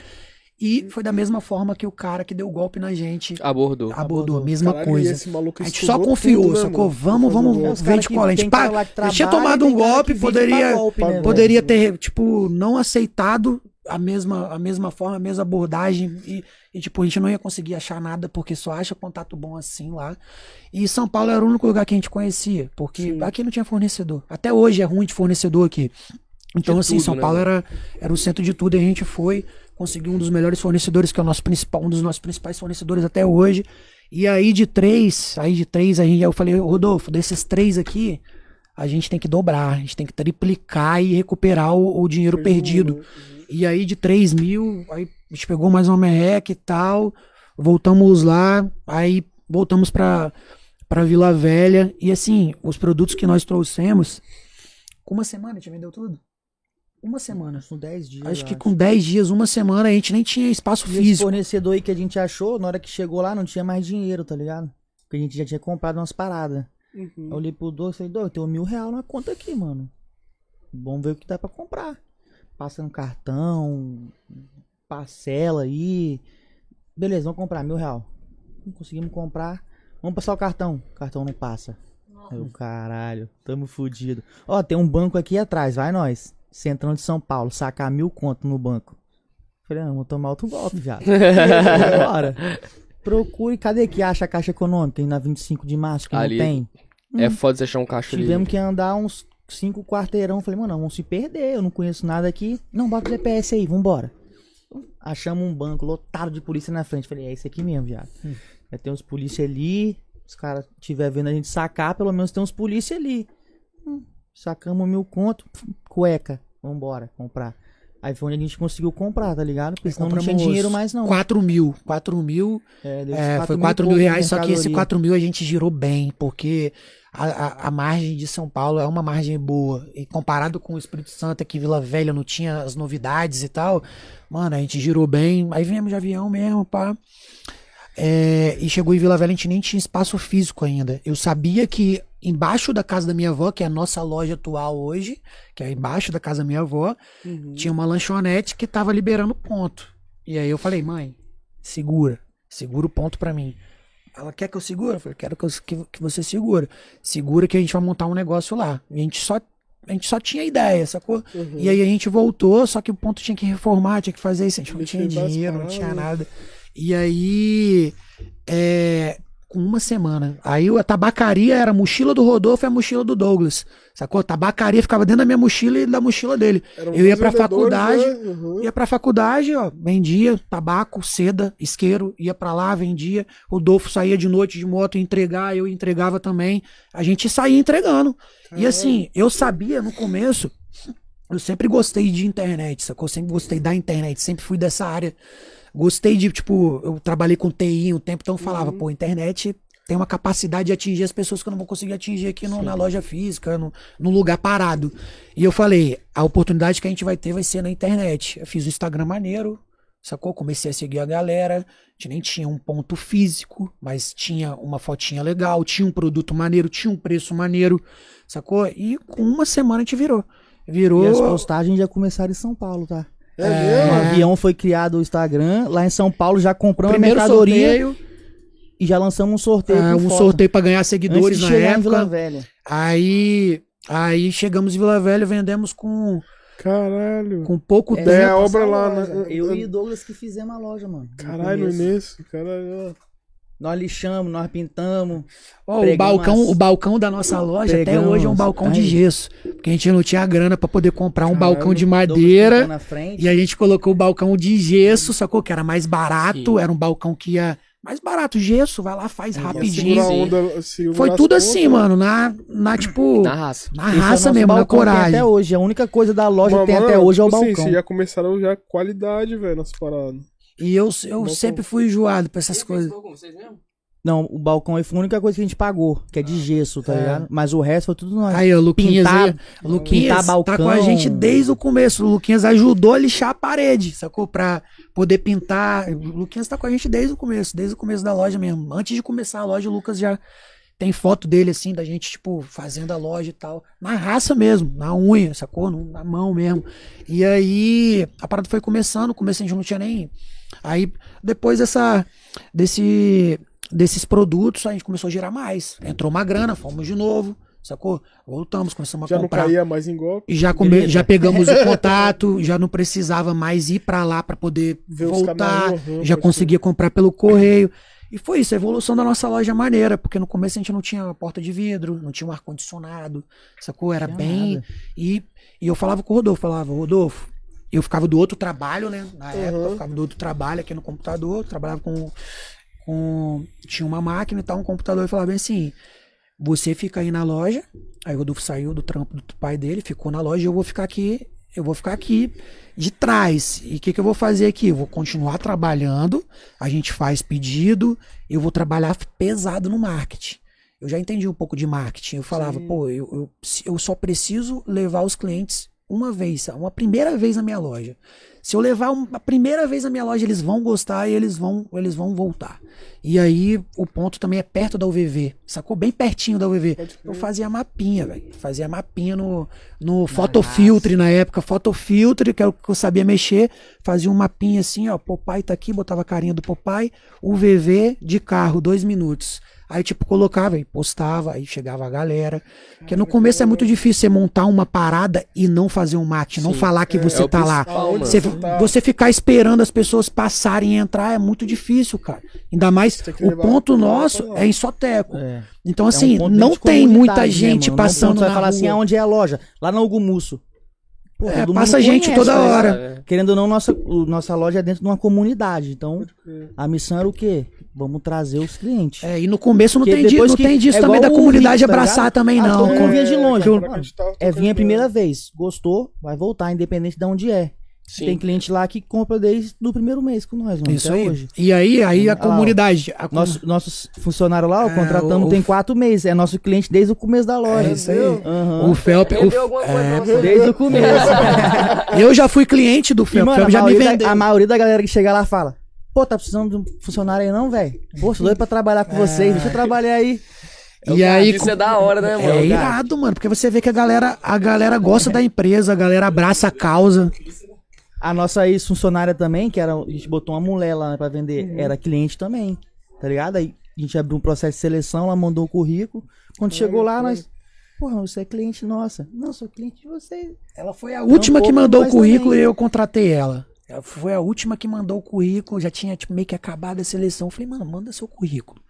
E foi da mesma forma que o cara que deu o golpe na gente Abordou. abordou, a mesma Caralho, coisa. esse maluco A gente só confiou, tudo, né, sacou? Vamos, vamos, o golpe. os vem cara de cola. A gente a gente tinha tomado um golpe, poderia, golpe, né, poderia ter, tipo, não aceitado a mesma, a mesma forma, a mesma abordagem e, e, tipo, a gente não ia conseguir achar nada porque só acha contato bom assim lá. E São Paulo era o único lugar que a gente conhecia, porque aqui não tinha fornecedor. Até hoje é ruim de fornecedor aqui. Então, De assim, tudo, São né, Paulo era, era o centro de tudo e a gente foi, conseguiu um dos melhores fornecedores, que é o nosso principal, um dos nossos principais fornecedores até hoje. E aí de três, aí de três, a gente, eu falei, Rodolfo, desses três aqui, a gente tem que dobrar, a gente tem que triplicar e recuperar o, o dinheiro perdido. E aí de 3 mil, aí a gente pegou mais uma merreca e tal, voltamos lá, aí voltamos pra, pra Vila Velha. E assim, os produtos que nós trouxemos, com uma semana a gente vendeu tudo? Uma semana. São 10 dias. Acho que com 10 dias, uma semana, a gente nem tinha espaço E esse físico. fornecedor aí que a gente achou, na hora que chegou lá, não tinha mais dinheiro, tá ligado? Porque a gente já tinha comprado umas paradas. Uhum. Eu olhei pro Douglas e falei, tem um mil real na conta aqui, mano. Vamos ver o que dá pra comprar. Passa no cartão, parcela aí. Beleza, vamos comprar mil real. Não conseguimos comprar. Vamos passar o cartão. O cartão não passa. Eu, caralho, tamo fudido. Ó, tem um banco aqui atrás, vai nós. Centrão de São Paulo, sacar mil conto no banco. Falei, ah, vou tomar outro golpe, viado. Bora. Procure, cadê que acha a Caixa Econômica aí na 25 de março que Ali. não tem? É foda você achar um caixa ali. Tivemos que andar uns cinco quarteirão. Falei, mano, não, vamos se perder. Eu não conheço nada aqui. Não, bota o GPS aí, vambora. Achamos um banco lotado de polícia na frente. Falei, é esse aqui mesmo, viado. Vai ter uns polícia ali. Os caras estiver vendo a gente sacar, pelo menos tem uns polícia ali. Hum, sacamos mil conto, cueca. Vambora, comprar. Aí foi onde a gente conseguiu comprar, tá ligado? Porque senão não tinha dinheiro mais, não. 4 mil. 4 mil. É, deu É, uns foi e 4 pouco mil de reais, só que esse mercadoria. 4 mil a gente girou bem, porque a, a, a margem de São Paulo é uma margem boa. E comparado com o Espírito Santo, que Vila Velha não tinha as novidades e tal, mano, a gente girou bem. Aí viemos de avião mesmo, pá. É, e chegou em Vila Velha, a gente nem tinha espaço físico ainda. Eu sabia que embaixo da casa da minha avó, que é a nossa loja atual hoje, que é embaixo da casa da minha avó, tinha uma lanchonete que tava liberando ponto. E aí eu falei, mãe, segura, segura o ponto pra mim. Ela quer que eu segure? Eu falei, quero que, eu- que, que você segura. Segura que a gente vai montar um negócio lá. E a gente só, a gente só tinha ideia, sacou? Uhum. E aí a gente voltou, só que o ponto tinha que reformar, tinha que fazer isso. A gente não tinha dinheiro, não tinha paradas. nada. E aí, é, com uma semana. Aí a tabacaria era a mochila do Rodolfo e a mochila do Douglas. Sacou? A tabacaria ficava dentro da minha mochila e da mochila dele. Eram Eu ia pra vendedores, faculdade, né? Uhum. Ia pra faculdade, ó, vendia tabaco, seda, isqueiro, ia pra lá, vendia. O Dolfo saía de noite de moto entregar, eu entregava também. A gente saía entregando. E assim, eu sabia no começo, eu sempre gostei de internet, sacou? Sempre gostei da internet, sempre fui dessa área. Gostei de, tipo, eu trabalhei com TI um tempo, então eu falava, pô, internet tem uma capacidade de atingir as pessoas que eu não vou conseguir atingir aqui no- na loja física, no, num lugar parado. E eu falei, a oportunidade que a gente vai ter vai ser na internet. Eu fiz o Instagram maneiro, sacou? Comecei a seguir a galera. A gente nem tinha um ponto físico, mas tinha uma fotinha legal, tinha um produto maneiro, tinha um preço maneiro, sacou? E com uma semana a gente virou. Virou. E as postagens já começaram em São Paulo, tá? É, No mesmo? avião foi criado o Instagram, lá em São Paulo já compramos a mercadoria sorteio, e já lançamos um sorteio ah, um foto. sorteio pra ganhar Antes seguidores de na chegar em Vila época. Velha. Aí, aí chegamos em Vila Velha, vendemos com, Caralho. com pouco É, Daí a tempo. obra lá, né? Eu e o Douglas que fizemos a loja, mano. no Caralho, no início. Caralho. Nós lixamos, nós pintamos. Ó, o balcão, as- o balcão da nossa loja até Pregamos. hoje é um balcão de Aí. gesso, porque a gente não tinha grana pra poder comprar um Caralho. balcão de madeira. pintou na frente. E a gente colocou o balcão de gesso, sacou? Que era mais barato, Sim. era um balcão que ia mais barato, gesso, vai lá, faz Segurar rapidinho. sim. onda, Foi tudo assim, né? mano, na, na tipo, Na raça. na Esse é raça nosso mesmo, na coragem. Até hoje. A única coisa da loja que tem Mas, até mano, hoje é o tipo assim, balcão. Vocês já começaram já qualidade, velho, nas paradas. E eu, eu sempre fui enjoado pra essas coisas. Vocês mesmo? Não, o balcão aí foi a única coisa que a gente pagou, que é de gesso, tá É. ligado? Mas o resto foi tudo nós. Aí, o Luquinhas Pintar- aí, Luquinhas pintar tá balcão. com a gente desde o começo. O Luquinhas ajudou a lixar a parede, sacou? Pra poder pintar. O Luquinhas tá com a gente desde o começo, desde o começo da loja mesmo. Antes de começar a loja, o Lucas já tem foto dele, assim, da gente, tipo, fazendo a loja e tal. Na raça mesmo, na unha, sacou? Na mão mesmo. E aí, a parada foi começando, no começo a gente não tinha nem. Aí, depois dessa, desse, desses produtos, a gente começou a girar mais. Entrou uma grana, fomos de novo, sacou? Voltamos, começamos a Já não comprar. caía mais em golpe. E já, come- já pegamos o contato, já não precisava mais ir pra lá pra poder Ver voltar, uhum, já conseguia comprar pelo correio. E foi isso, a evolução da nossa loja é maneira, porque no começo a gente não tinha uma porta de vidro, não tinha um ar-condicionado, sacou? Era bem. nada. E, e eu falava com o Rodolfo, falava, Rodolfo, eu ficava do outro trabalho, né? Na época, eu ficava do outro trabalho aqui no computador, trabalhava com. com tinha uma máquina e tal, um computador, e falava bem assim: você fica aí na loja. Aí o Rodolfo saiu do trampo do pai dele, ficou na loja e eu vou ficar aqui. Eu vou ficar aqui de trás. E o que, que eu vou fazer aqui? Eu vou continuar trabalhando. A gente faz pedido. Eu vou trabalhar pesado no marketing. Eu já entendi um pouco de marketing. Eu falava, Sim. pô, eu, eu, eu só preciso levar os clientes uma vez, uma primeira vez na minha loja. Se eu levar uma primeira vez na minha loja, eles vão gostar e eles vão, eles vão voltar. E aí o ponto também é perto da UVV, sacou? Bem pertinho da UVV. Eu fazia mapinha, velho. Fazia mapinha no, no Photofiltre na época. Photofiltre, que era o que eu sabia mexer. Fazia um mapinha assim, ó. Popeye tá aqui, botava a carinha do Popeye. UVV de carro, dois minutos. Aí, tipo, colocava e postava, aí chegava a galera. Porque no começo é muito difícil você montar uma parada e não fazer um não Sim. falar que você é tá lá. Você, você ficar esperando as pessoas passarem e entrar é muito difícil, cara. Ainda mais o ponto nosso é em Soteco. É. Então, É um assim, ponto não de tem muita gente né, mano? passando Não, você vai na falar assim, rua. aonde é a loja? Lá no Algumusso. Pô, É, passa gente conhece, toda né? hora. Querendo ou não, nossa, o- nossa loja é dentro de uma comunidade. Então, a missão era o quê? Vamos trazer os clientes. É, e no começo não Porque tem, di- depois não tem disso é também da comunidade Rick, tá abraçar ligado? também, Ah, não. todo mundo vinha de longe. É vir a primeira vez. Gostou, vai voltar, independente de onde é. Sim. Tem cliente lá que compra desde o primeiro mês com nós, mano. Isso até aí. hoje. E aí, aí a Ah, comunidade. a com- Nosso, nossos funcionários lá, o É, contratamos o- tem quatro meses. É nosso cliente desde o começo da loja. É isso aí. Aham. O Felp. o- Vendeu alguma coisa é. Desde o começo. eu já fui cliente do e, Felp. O mano, Felp a já me maioria, vendeu. da, a maioria da galera que chega lá fala: Pô, tá precisando de um funcionário aí não, velho? Sou doido pra trabalhar com vocês. Deixa eu trabalhar aí. E aí. Isso é da hora, né, mano? É irado, mano, porque você vê que a galera, a galera gosta da empresa, a galera abraça a causa. A nossa ex-funcionária também, que era. A gente botou uma mulher lá pra vender, Uhum. era cliente também. Tá ligado? Aí a gente abriu um processo de seleção, ela mandou o currículo. Quando chegou lá, nós. Porra, você é cliente nossa. Não, sou cliente de vocês. Ela foi a última que mandou o currículo também. e eu contratei ela. Ela foi a última que mandou o currículo, já tinha tipo, meio que acabado a seleção. Eu falei, mano, manda seu currículo.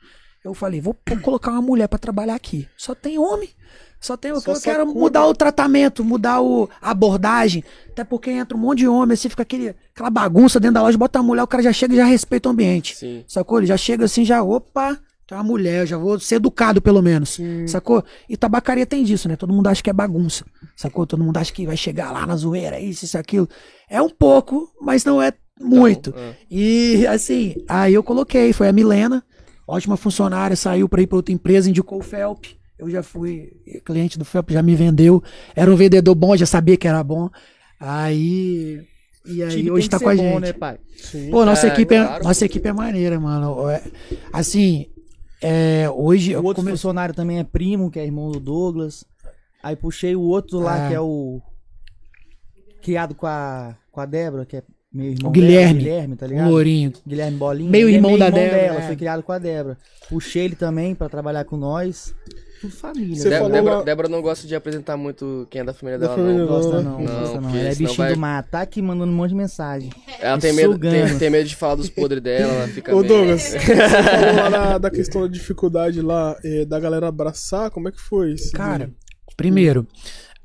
Eu falei, vou, vou colocar uma mulher pra trabalhar aqui. Só tem homem. Só tem o que eu quero sacuda. mudar o tratamento, mudar o, a abordagem. Até porque entra um monte de homem, assim, fica aquele, aquela bagunça dentro da loja, bota a mulher, o cara já chega e já respeita o ambiente. Sim. Sacou? Ele já chega assim, já, opa, tem uma mulher, já vou ser educado pelo menos. Sacou? E tabacaria tem disso, né? Todo mundo acha que é bagunça. Sacou? Todo mundo acha que vai chegar lá na zoeira, isso, isso, aquilo. É um pouco, mas não é muito. é. E assim, aí eu coloquei, foi a Milena, ótima funcionária, saiu pra ir pra outra empresa, indicou o Felp. Eu já fui cliente do Felp, já me vendeu. Era um vendedor bom, já sabia que era bom. Aí. E aí Time hoje tá com a bom, gente. né, pai? Pô, nossa É, equipe é, claro, nossa pô. equipe é maneira, mano. É, Assim, é, hoje O eu outro come- funcionário também é primo, que é irmão do Douglas. Aí puxei o outro lá, Ah. que é o. Criado com a, com a Débora, que é meu irmão. O Guilherme. Dela, Guilherme, tá ligado? lourinho. Guilherme Bolinha. Meio é irmão da Débora, dela, é. foi criado com a Débora. Puxei ele também pra trabalhar com nós. Tudo família. Você né? Falou Débora, lá- Débora não gosta de apresentar muito quem é da família Da dela, família não. Não gosta Não, não, não, gosta não. Ela é bichinho vai- do mato. Tá aqui mandando um monte de mensagem. Ela tem medo, tem, tem medo de falar dos podres dela, ela fica Ô meio- Douglas, você falou lá da, da questão da dificuldade lá, eh, da galera abraçar, como é que foi isso? Cara, primeiro,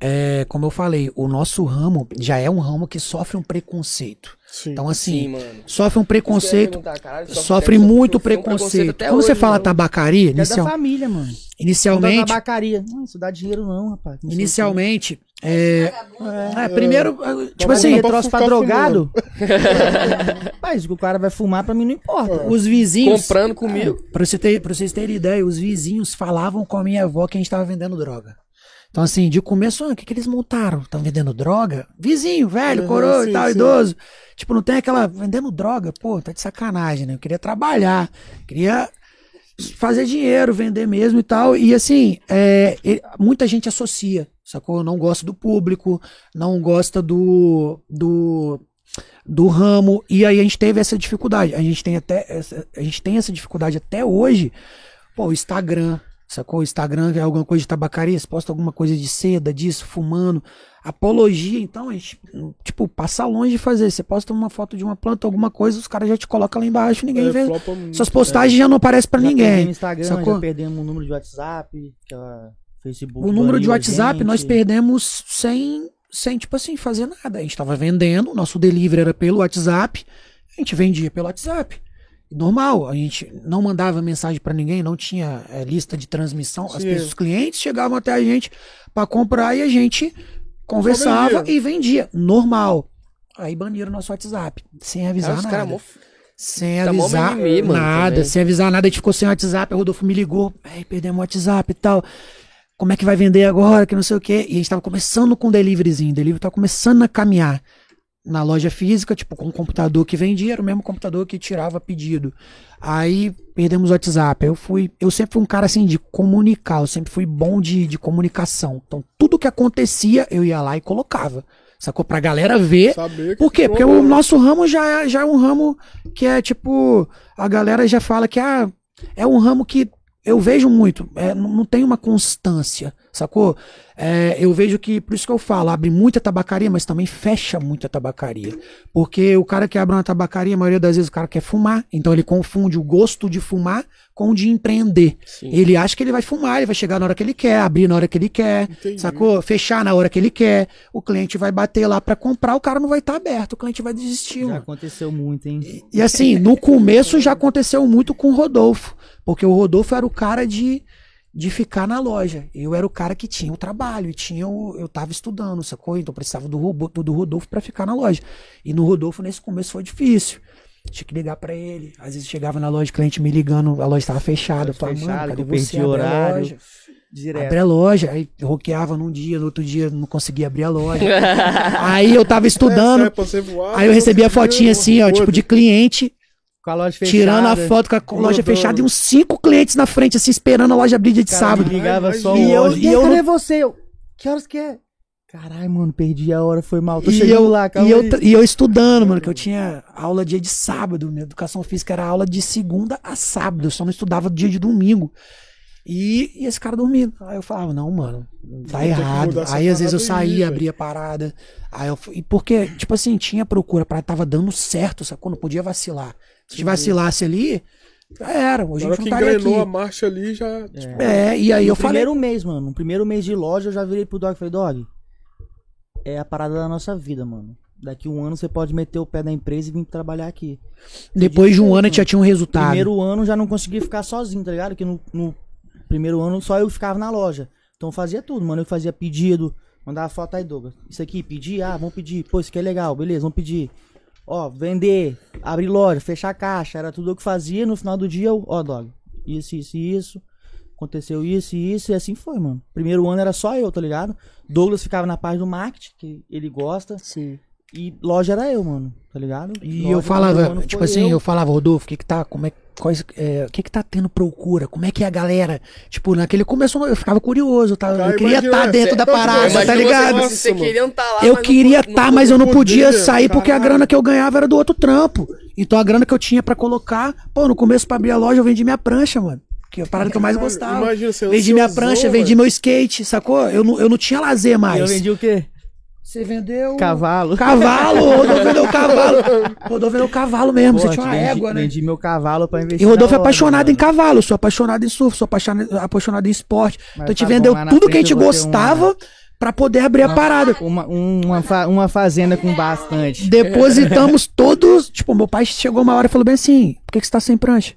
é, como eu falei, o nosso ramo já é um ramo que sofre um preconceito. Sim. Então, assim, Sim, mano. sofre um preconceito. Caralho, Sofre deve muito sofrer um preconceito. Quando você fala né? tabacaria, É da inicial- família, mano. Inicialmente, tabacaria. Não, isso dá dinheiro não, rapaz. Não inicialmente, é, é, primeiro, tipo assim, troço pra drogado. Mas o cara vai fumar pra mim não importa. os vizinhos, Comprando comigo. Pra, você ter, pra vocês terem ideia, os vizinhos falavam com a minha avó que a gente tava vendendo droga. Então, assim, de começo, ah, o que, que eles montaram? Estão vendendo droga? Vizinho, velho, Uhum, coroa sim, e tal, sim. idoso. Tipo, não tem aquela. Vendendo droga? Pô, tá de sacanagem, né? Eu queria trabalhar, queria fazer dinheiro, vender mesmo e tal. E assim, é, muita gente associa, sacou? Não gosta do público, não gosta do. do do ramo e aí a gente teve essa dificuldade a gente tem até essa, a gente tem essa dificuldade até hoje pô o Instagram sacou o Instagram é alguma coisa de tabacaria você posta alguma coisa de seda disso fumando apologia então a gente tipo passa longe de fazer você posta uma foto de uma planta alguma coisa os caras já te colocam lá embaixo ninguém É, vê muito. suas postagens já não aparecem pra Já ninguém Instagram, sacou? já perdemos o número de WhatsApp, Facebook. O número de WhatsApp gente. nós perdemos sem, sem, tipo assim, fazer nada. A gente tava vendendo, nosso delivery era pelo WhatsApp, a gente vendia pelo WhatsApp. Normal, a gente não mandava mensagem pra ninguém, não tinha é, lista de transmissão. As pessoas, os clientes chegavam até a gente pra comprar e a gente conversava vendia. e vendia. Normal. Aí baniram nosso WhatsApp, sem avisar Cara, os nada. caras mó Sem Tá avisar mimimi, mano, nada, também. sem avisar nada, a gente ficou sem WhatsApp, o Rodolfo me ligou, aí perdemos o WhatsApp e tal. Como é que vai vender agora, que não sei o quê. E a gente tava começando com o deliveryzinho, o delivery tava começando a caminhar na loja física, tipo, com o computador que vendia, era o mesmo computador que tirava pedido. Aí perdemos o WhatsApp. Eu fui, eu sempre fui um cara assim de comunicar, eu sempre fui bom de, de comunicação. Então, tudo que acontecia, eu ia lá e colocava. Sacou? Pra galera ver Saber por quê? Porque o nosso ramo já é, já é um ramo que é tipo. A galera já fala que ah, é um ramo que eu vejo muito, é, não tem uma constância, sacou? É, eu vejo que, por isso que eu falo, abre muita tabacaria, mas também fecha muita tabacaria. Porque o cara que abre uma tabacaria, a maioria das vezes o cara quer fumar, então ele confunde o gosto de fumar com o de empreender. Sim. Ele acha que ele vai fumar, ele vai chegar na hora que ele quer, abrir na hora que ele quer, Entendi. sacou? Fechar na hora que ele quer. O cliente vai bater lá pra comprar, o cara não vai estar aberto, o cliente vai desistir, Já mano. aconteceu muito, hein? E assim, no começo já aconteceu muito com o Rodolfo, porque o Rodolfo era o cara de, de ficar na loja. Eu era o cara que tinha o trabalho e tinha o, eu tava estudando, sacou? Então eu precisava do, Robo- do Rodolfo pra ficar na loja. E no Rodolfo nesse começo foi difícil. Tinha que ligar pra ele. Às vezes chegava na loja, cliente me ligando, a loja estava fechada. Eu falava, mano, Fechado, cadê que eu você? perdi Abre a horário. loja. Direto. Abre a loja. Aí roqueava num dia, no outro dia não conseguia abrir a loja. aí eu tava estudando. É, sai pra você voar, Aí eu recebi a outro dia, fotinha assim, ó, tipo de cliente, Com a loja fechada. tirando a foto com a loja Rodando. fechada e uns cinco clientes na frente, assim, esperando a loja abrir dia de Cara, sábado. ligava só E eu- loja. e eu cadê não- você? Eu, que horas que é? Caralho, mano, perdi a hora, foi mal. Tô E chegando eu, lá, calma e, eu, e eu estudando, mano, que eu tinha aula dia de sábado. Minha educação física era aula de segunda a sábado. Eu só não estudava dia de domingo. E, e esse cara dormindo. Aí eu falava, não, mano, tá que errado. Aí às vezes eu saía, abria a parada. Aí eu, fui- e porque, tipo assim, tinha procura, pra tava dando certo, sacou? Não podia vacilar. Se vacilasse ali, já era. Hoje a gente que não estaria engrenou a aqui. marcha ali, já. tipo, É, e aí no eu falei. primeiro mês, mano, no primeiro mês de loja, eu já virei pro Dog e falei, Dog, é a parada da nossa vida, mano. Daqui um ano você pode meter o pé da empresa e vir trabalhar aqui. Depois de um ano a gente já tinha um resultado. Primeiro ano já não conseguia ficar sozinho, tá ligado? Que no, no primeiro ano só eu ficava na loja. Então eu fazia tudo, mano. Eu fazia pedido, mandava foto aí, Douglas. Isso aqui, pedir? Ah, vamos pedir. Pô, isso aqui é legal, beleza, vamos pedir. Ó, vender, abrir loja, fechar caixa, era tudo eu que fazia. No final do dia, eu, ó, Dog, isso, isso isso. Aconteceu isso e isso, e assim foi, mano. Primeiro ano era só eu, tá ligado? Douglas ficava na parte do marketing, que ele gosta. Sim. E loja era eu, mano, tá ligado? E Loja, eu falava, ano tipo assim, eu. eu. falava, Rodolfo, o que que tá, como é, quais, é, o que que tá tendo procura? Como é que é a galera? Tipo, naquele começo eu ficava curioso, tá? Eu queria imagina, estar dentro é, da eu parada, tá você ligado? Você mano. queria estar lá, Eu queria estar, mas eu não podia podia, sair porque a grana que eu ganhava era do outro trampo. Então a grana que eu tinha pra colocar, pô, no começo pra abrir a loja eu vendi minha prancha, mano. Que é a parada que eu mais gostava. imagina, você vendi minha prancha, vendi meu skate, sacou? Eu não, eu não tinha lazer E mais. eu vendi o quê? Você vendeu. Cavalo. Cavalo, Rodolfo vendeu cavalo. O Rodolfo vendeu cavalo mesmo, Pô, você tinha uma vendi, égua, né? Vendi meu cavalo pra investir. E Rodolfo é apaixonado em mano. cavalo, sou apaixonado em surf, sou apaixonado, apaixonado em esporte. Mas então te tá bom, vendeu tudo que a gente ter uma- gostava pra poder abrir a parada. Uma, uma, fa- uma fazenda com bastante. Depositamos todos. Tipo, meu pai chegou uma hora e falou bem assim: por que, que você tá sem prancha?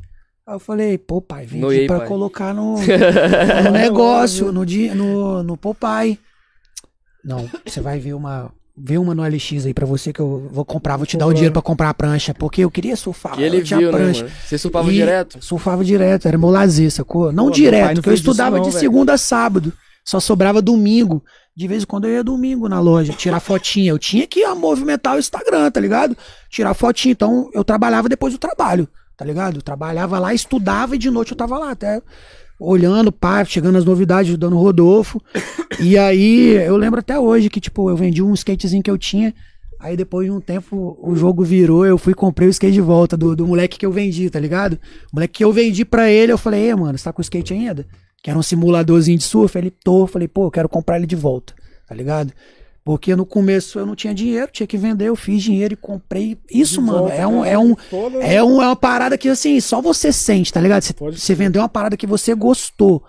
Aí eu falei, pô, pai, vendi Noiei, pra pai. colocar no, no negócio, no, di- no, no Popeye. Não, você vai ver uma. Vê uma no LX aí pra você que eu vou comprar, vou te dar o dinheiro pra comprar a prancha, porque eu queria surfar. Que ele eu tinha viu, né, prancha. mano? Você surfava E direto? Surfava direto, era meu lazer, sacou? Não Pô, direto, porque eu estudava não, de velho. segunda a sábado. Só sobrava domingo. De vez em quando eu ia domingo na loja, tirar fotinha. Eu tinha que movimentar o Instagram, tá ligado? Tirar fotinha. Então eu trabalhava depois do trabalho, tá ligado? Eu trabalhava lá, estudava e de noite eu tava lá, até olhando, pá, chegando as novidades, ajudando o Rodolfo. E aí eu lembro até hoje que, tipo, eu vendi um skatezinho que eu tinha. Aí depois de um tempo o jogo virou, eu fui comprei o skate de volta do, do moleque que eu vendi, tá ligado? O moleque que eu vendi pra ele, eu falei, ei, mano, você tá com skate ainda? Que era um simuladorzinho de surf, ele tô, eu falei, pô, eu quero comprar ele de volta, tá ligado? Porque no começo eu não tinha dinheiro, tinha que vender, eu fiz dinheiro e comprei. Isso, De mano, volta, é um, é um, é, um, é uma parada que, assim, só você sente, tá ligado? Você, você vendeu uma parada que você gostou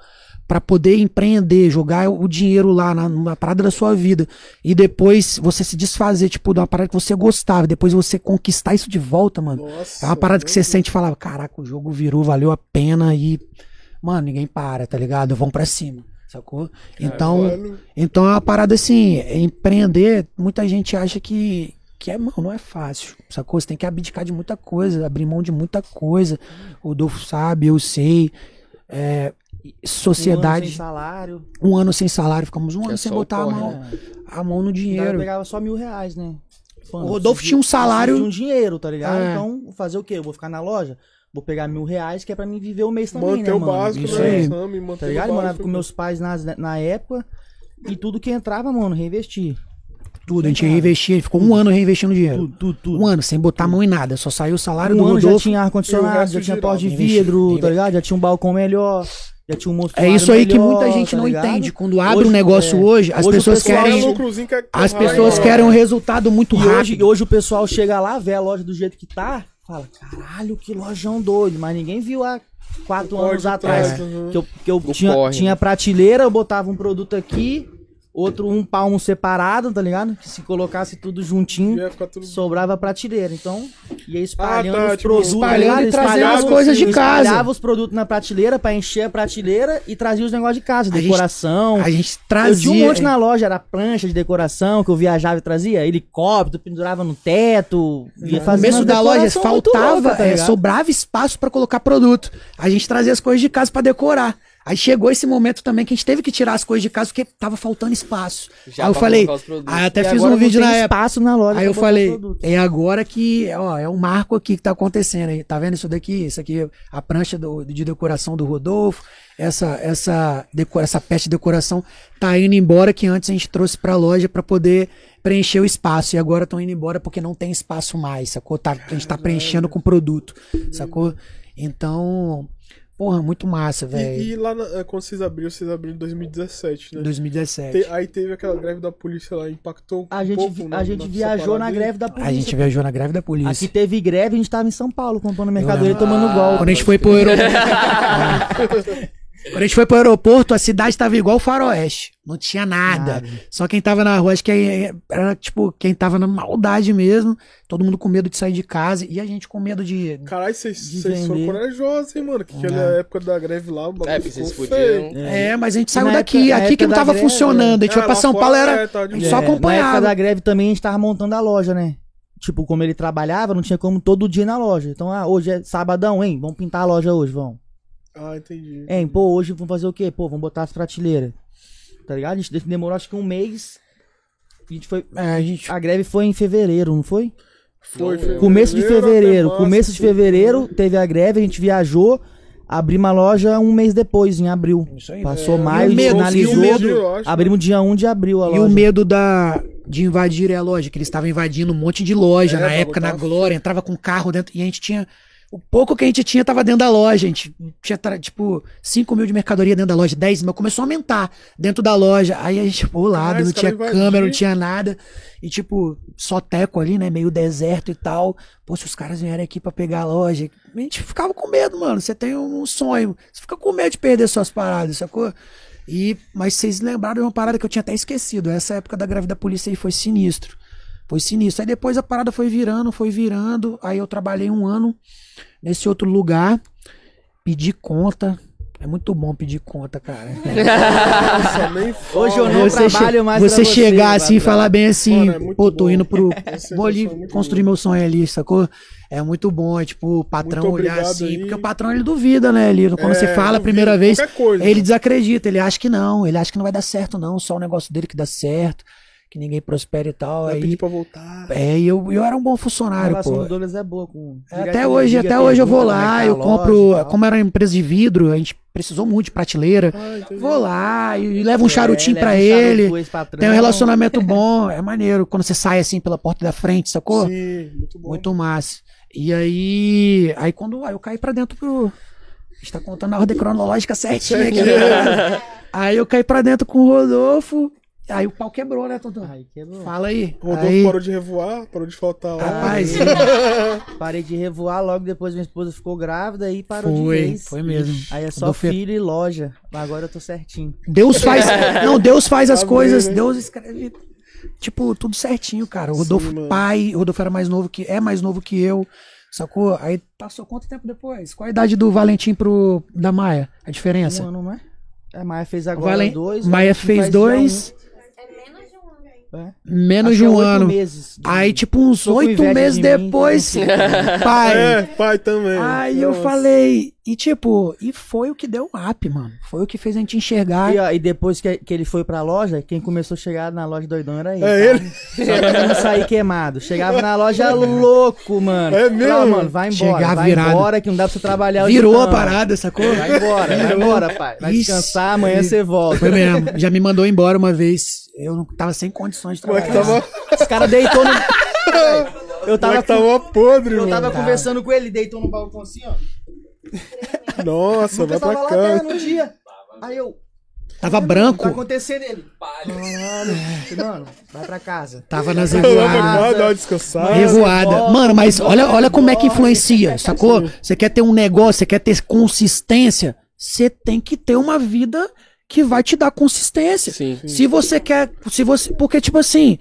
pra poder empreender, jogar o dinheiro lá na, numa parada da sua vida e depois você se desfazer, tipo, de uma parada que você gostava, depois você conquistar isso de volta, mano. Nossa, É uma parada que você sente e fala, caraca, o jogo virou, valeu a pena e, mano, ninguém para, tá ligado? Vão pra cima, sacou? Então, Mano, então é uma parada assim, empreender, muita gente acha que, que é, mano, não é fácil, sacou? Você tem que abdicar de muita coisa, abrir mão de muita coisa. O Rodolfo sabe, eu sei. É, Um ano sociedade, sem salário. um ano sem salário, ficamos um É ano sem botar a mão, né? a mão no Eu dinheiro. pegava só mil reais, né? Mano, O Rodolfo tinha um salário- de um dinheiro, tá ligado? É. Então, vou fazer o quê? Eu vou ficar na loja? Vou pegar mil reais, que é pra mim viver o mês também, manter né, o mano? básico, Isso né? aí. Exame, manter Tá ligado? Eu morava com meus pais nas- na época. E tudo que entrava, mano, reinvestir. Tudo, a gente reinvestia, ficou um ano reinvestindo dinheiro. Tudo, tudo, tudo. Um ano, sem botar a mão em nada, só saiu o salário Um do ano já Rodolfo. tinha E o ar-condicionado, já tinha porta de vidro, tá ligado? Já tinha um balcão melhor, já tinha um moço É isso aí que muita gente não entende. Quando abre um negócio hoje, as Hoje pessoas é querem. lucrozinho que é As pessoas né? querem um resultado muito E hoje, rápido. hoje o pessoal chega lá, vê a loja do jeito que tá, fala, caralho, que lojão doido, mas ninguém viu há quatro O anos atrás. uhum. Que eu, que eu tinha, corre, tinha prateleira, eu botava um produto aqui, outro um palmo separado, tá ligado? Que se colocasse tudo juntinho, tudo. sobrava prateleira. Então, ia espalhando Ah, tá, os tipo, produtos. espalhando tá ligado? e trazendo Espalhava as coisas de casa. Espalhava os produtos na prateleira pra encher a prateleira e trazia os negócios de casa, A gente- decoração. A gente Eu trazia. tinha um monte na loja, era prancha de decoração que eu viajava e trazia, helicóptero, pendurava no teto, ia No fazer começo da loja faltava, tá é, sobrava espaço pra colocar produto. A gente trazia as coisas de casa pra decorar. Aí chegou esse momento também que a gente teve que tirar as coisas de casa porque tava faltando espaço. Já aí eu falei, aí até fiz um vídeo na época. espaço na loja. Aí eu falei, é agora que, ó, é um marco aqui que tá acontecendo aí. Tá vendo isso daqui? Isso aqui, a prancha do- de decoração do Rodolfo, essa essa deco- essa peça de decoração tá indo embora que antes a gente trouxe pra loja pra poder preencher o espaço e agora estão indo embora porque não tem espaço mais, sacou? Tá, a gente tá preenchendo com produto, sacou? Então, porra, muito massa, E, velho. e lá na- eh, quando vocês abriram, vocês abriram em 2017, né? 2017. Te- aí teve aquela greve da polícia lá, impactou A um gente, pouco a gente viajou na greve da polícia. A gente viajou na greve da Aqui polícia. teve greve, a gente tava em São Paulo comprando mercadoria e tomando golpe. Quando a gente foi pro aeroporto. Quando a gente foi pro aeroporto, a cidade tava igual o faroeste. Não tinha nada. Nada. Só quem tava na rua, acho que aí era tipo, quem tava na maldade mesmo. Todo mundo com medo de sair de casa. E a gente com medo de. Caralho, vocês foram corajosos, hein, mano? Que aquela época da greve lá, o bagulho É, vocês podiam. É, mas a gente saiu na daqui. época- aqui que não tava greve, funcionando. A gente É, foi pra São Paulo, era. é, a gente boa. só É, Na época acompanhava. da greve também a gente tava montando a loja, né? Tipo, como ele trabalhava, não tinha como todo dia ir na loja. Então, ah, hoje é sabadão, hein? Vamos pintar a loja hoje, vamos. Ah, entendi. Hein, pô, hoje vamos fazer o quê? Pô, vamos botar as prateleiras. Tá ligado? A gente demorou acho que um mês. A gente foi. É, a gente. A greve foi em fevereiro, não foi? Foi, foi Começo de fevereiro. março, Começo de fevereiro teve a greve, a gente viajou. Abrimos a loja um mês depois, em abril. Isso aí. Passou É, maio, e medo, finalizou. e o medo, acho, Abrimos dia 1 de abril a E loja. o medo da, de invadir a loja, que eles estavam invadindo um monte de loja É, na época, na Glória, entrava com carro dentro, e a gente tinha. O pouco que a gente tinha tava dentro da loja, a gente tinha, tipo, 5 mil de mercadoria dentro da loja, 10 mil, começou a aumentar dentro da loja. Aí a gente, pô, lado, Caralho, não tinha câmera, não tinha nada. E, tipo, só teco ali, né? Meio deserto e tal. Pô, se os caras vierem aqui pra pegar a loja. A gente ficava com medo, mano. Você tem um sonho. Você fica com medo de perder suas paradas, sacou? E, mas vocês lembraram de uma parada que eu tinha até esquecido. Essa época da greve da polícia aí foi sinistro. Foi sinistro. Aí depois a parada foi virando, foi virando. Aí eu trabalhei um ano nesse outro lugar. Pedi conta. É muito bom pedir conta, cara. Nossa, nem. Hoje eu não Você, trabalho mais você pra chegar assim e falar bem assim, Mano, é pô, tô bom. indo pro. Essa Vou ali é muito construir meu sonho ali, sacou? É muito bom, é tipo, o patrão Muito olhar assim, aí. porque o patrão ele duvida, né? Ele, quando É, você fala a primeira vez, coisa. ele desacredita, ele acha que não, ele acha que não vai dar certo, não, só o negócio dele que dá certo, que ninguém prospera e tal. Vai Aí, pedir pra voltar. é, e eu, eu era um bom A funcionário, relação pô. do Douglas é boa com. É, Até hoje, liga, até hoje eu vou é lá, eu a loja compro, e como era uma empresa de vidro, a gente precisou muito de prateleira. Ah. Vou lá e levo um charutinho É, pra leva um charuto ele. Tem um relacionamento bom, é maneiro. Quando você sai assim pela porta da frente, sacou? Sim, muito bom. Muito massa. E aí. Aí quando aí eu caí pra dentro pro. A gente tá contando a ordem cronológica certinha aqui. né? aí eu caí pra dentro com o Rodolfo. Aí o pau quebrou, né, Totão? Ai, quebrou. Fala aí. O Rodolfo aí parou de revoar, parou de faltar lá. rapaz, Parei de revoar, logo depois minha esposa ficou grávida e parou de foi, vez. foi mesmo. Aí é só Rodolfo filho e loja. Agora eu tô certinho. Deus faz. Não, Deus faz as coisas. né? Deus escreve. Tipo, tudo certinho, cara. O Rodolfo, mano. pai, o Rodolfo era mais novo que. É mais novo que eu. Sacou? Aí passou quanto tempo depois? Qual a idade do Valentim pro. da Maia? A diferença? Um ano, não é? É, Maia fez agora Valen- dois. Maia fez dois, É menos de um ano. um. É. menos Acho de é um ano. Meses. Aí, tipo, uns oito meses de mim, então. depois, pai. É, pai também. Aí eu Nossa. falei, e tipo, e foi o que deu um up, mano. Foi o que fez a gente enxergar. E, ó, e depois que, que ele foi pra loja, quem começou a chegar na loja doidão era ele. É tá? ele? Só pra não sair queimado. Chegava na loja louco, mano. É mesmo? Falava, mano, vai embora. Chegava vai virado. embora que não dá pra você trabalhar hoje Virou não. a parada, sacou? Vai embora, vai embora, pai. Vai Ixi. descansar, amanhã você volta. Foi mesmo. Já me mandou embora uma vez. Eu não tava sem condições de Como é que trabalhar. tava? Os caras deitou no. Eu Como tava, é que tava podre, eu mano? tava conversando com ele, ele deitou no balcão assim, ó. Nossa, vai pra lá cá. até no dia. Aí eu. Tava O que branco. tá acontecendo ele? Caralho. Mano, vai pra casa. Tava nas revoadas. Revoada. Mano, mas olha, olha como é que influencia, sacou? Você quer ter um negócio, você quer ter consistência, você tem que ter uma vida que vai te dar consistência. Sim. Se você quer, se você, porque tipo assim,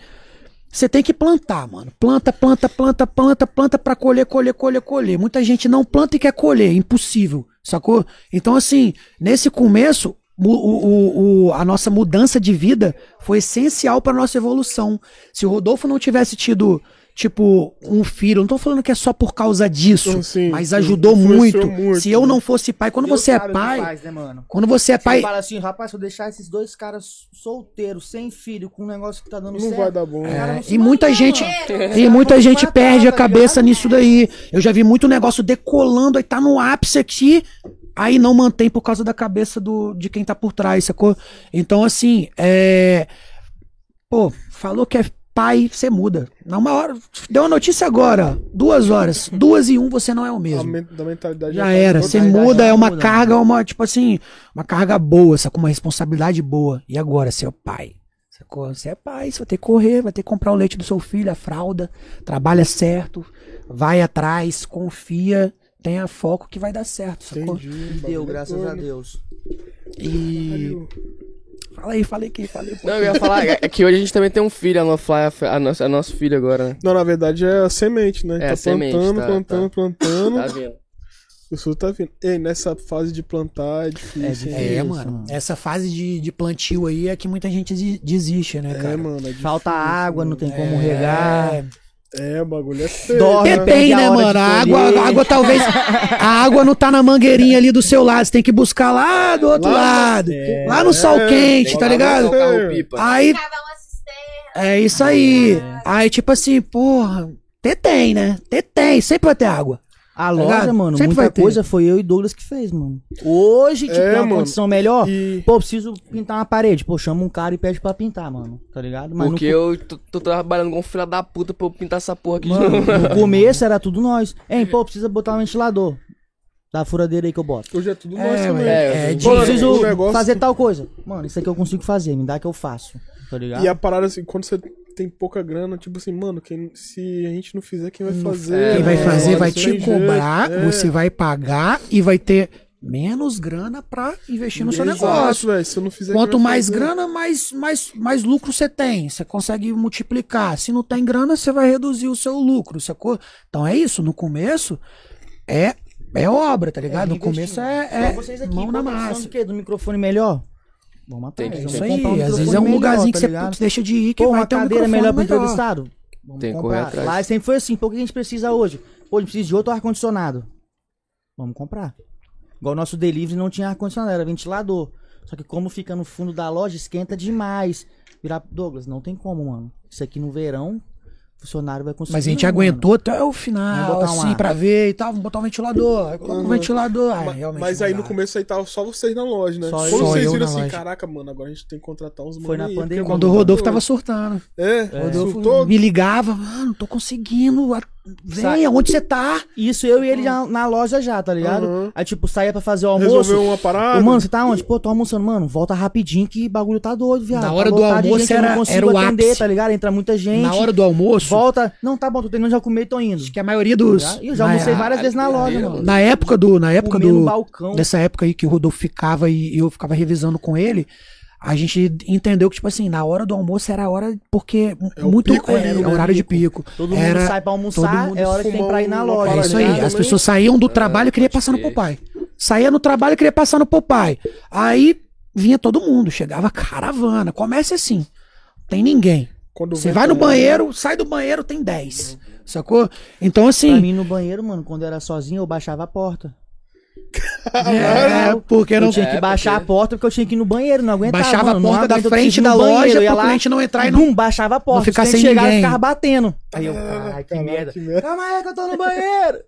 você tem que plantar, mano. Planta, planta, planta, planta, planta pra colher, colher, colher, colher. Muita gente não planta e quer colher, impossível, sacou? Então assim, nesse começo, o, o- o- a nossa mudança de vida foi essencial pra nossa evolução. Se o Rodolfo não tivesse tido Tipo, um filho, não tô falando que é só por causa disso, Sim, sim, mas ajudou muito. muito, Se eu né? não fosse pai, quando Deus você é pai, faz, né, mano? quando você é Você pai, fala assim, rapaz, se eu deixar esses dois caras solteiros, sem filho, com um negócio que tá dando Não certo. vai dar bom. É, não e muita gente- mano. E muita gente perde a cabeça ligado? nisso daí. Eu já vi muito negócio decolando, aí tá no ápice aqui, aí não mantém por causa da cabeça do, de quem tá por trás, sacou? Então, assim, é. Pô, falou que é pai, você muda. Na uma hora. Deu uma notícia agora, duas horas. Duas e um, você não é o mesmo. da mentalidade Já tá era, você muda, é uma muda, carga, uma, tipo assim, uma carga boa, sacou? Uma responsabilidade boa. E agora, seu pai? Sacou? Você é pai, você vai ter que correr, vai ter que comprar o leite do seu filho, a fralda, trabalha certo, vai atrás, confia, tenha foco que vai dar certo, sacou? Entendi. E deu, é graças a. Deus. E. Fala aí, falei aqui, falei. Não, eu ia falar é que hoje a gente também tem um filho, a Nofly, a, nossa, a nosso filho agora, né? Não, na verdade é a semente, né? É, tá a semente, plantando, tá, plantando, plantando. Tá vendo? O sul tá vindo. Ei, nessa fase de plantar é difícil. hein? É, Isso, mano. mano. Essa fase de, de plantio aí é que muita gente desi- desiste, né, É, cara? mano. É difícil, Falta água, não tem como É, regar. É, o bagulho é feio. Dorme. né? Depende, né, mano? de A água, a água talvez. A água não tá na mangueirinha ali do seu lado. Você tem que buscar lá do outro Lá- lado. É, lá no sol é, quente, tá ligado? Aí é isso aí. Aí, tipo assim, porra, ter tem, né? Ter tem, sempre vai ter água. A ligado? loja, mano, Sempre vai muita ter. coisa foi eu e Douglas que fez, mano. Hoje, tipo, É, tem uma mano. condição melhor. E Pô, preciso pintar uma parede. Pô, chama um cara e pede pra pintar, mano. Tá ligado? Mas Porque no, eu tô, tô trabalhando com um filho da puta pra eu pintar essa porra aqui de mano, no começo era tudo nós. Hein, pô, precisa botar um ventilador. Da furadeira aí que eu boto. hoje é tudo É, nós também. é, é Mano, preciso fazer tal coisa. Mano, isso aqui eu consigo fazer, me dá que eu faço. Tá ligado? E a parada assim, quando você tem pouca grana, tipo assim, mano, quem, se a gente não fizer, quem vai fazer? é, Quem vai É, fazer vai Não te tem jeito, cobrar, é. você vai pagar e vai ter menos grana pra investir no seu Exato, negócio. velho, se eu não fizer, Quanto vai mais fazer? grana, mais, mais, mais lucro você tem. Você consegue multiplicar. Se não tem grana, você vai reduzir o seu lucro, sacou? Então é isso. No começo é, é obra, tá ligado? no começo é, é vocês aqui, mão na massa. Do quê? Do microfone melhor? Vamos atrás. Tem que- vamos Isso aí. um Às vezes é um lugarzinho melhor, que tá você deixa de ir, que Pô, vai uma ter um cadeira microfone melhor pro melhor. entrevistado? Vamos Tem que comprar. correr atrás. Lá sempre foi assim, pô, o que a gente precisa hoje? Pô, a gente precisa de outro ar-condicionado. Vamos comprar. Igual o nosso delivery não tinha ar-condicionado, era ventilador. Só que como fica no fundo da loja, esquenta demais. Virar Douglas, não tem como, mano. Isso aqui no verão, funcionário vai conseguir. Mas a gente não, aguentou até o Vamos final, botar um assim, ar. pra ver e tal. Vamos botar um ventilador. Aí coloca um Uhum. ventilador. Aí, Ma- realmente Mas aí no começo aí tava só vocês na loja, né? Só Quando. Só vocês eu viram na assim, loja. caraca, mano, agora a gente tem que contratar uns Foi na mano aí, pandemia. Quando o bagulho tá Rodolfo tava surtando. É, O Rodolfo surtou. me ligava, mano, tô conseguindo. A- Sai. Venha, onde você tá? Isso eu e ele já na loja já, tá ligado? Uhum. Aí, tipo, saía pra fazer o almoço. Resolveu uma parada. Ô, mano, você tá onde? Pô, tô almoçando, mano. Volta rapidinho que bagulho tá doido, viado. Na Tá hora do lotado de almoço era- era o atender, ápice. tá ligado? Entra muita gente. Na hora do almoço, Volta. Não, tá bom, tô terminando, já comi e tô indo. acho que a maioria dos. Já- Eu já na- almocei várias vezes na loja, Caralho, mano. Na época do. Na época Comer no do. balcão. Nessa época aí que o Rodolfo ficava e eu ficava revisando com ele, a gente entendeu que, tipo assim, na hora do almoço era a hora, porque É o muito. pico é, ali, é né? horário de pico. Todo mundo Era- sai pra todo almoçar, mundo é hora que tem pra ir na loja. É isso tá aí, as pessoas saíam do trabalho e queriam passar no. Popeye. Saía no trabalho e queria passar no Popeye. Aí vinha todo mundo, chegava caravana. Começa assim, tem ninguém. Quando Você vai no pra- banheiro, sai do banheiro, tem 10. Sacou? Então Pra assim, mim, no banheiro, mano, quando eu era sozinho, eu baixava a porta. É, porque não Eu tinha que É, baixar porque- a porta porque eu tinha que ir no banheiro, não aguentava. baixava mano, a não porta da frente da banheiro, loja ia pro lá, cliente não entrar e não. bum, baixava a porta. ficar o cliente sem chegava ninguém. e ficava batendo. Aí eu, caralho, que Caralho, merda. que merda. Calma aí que eu tô no banheiro.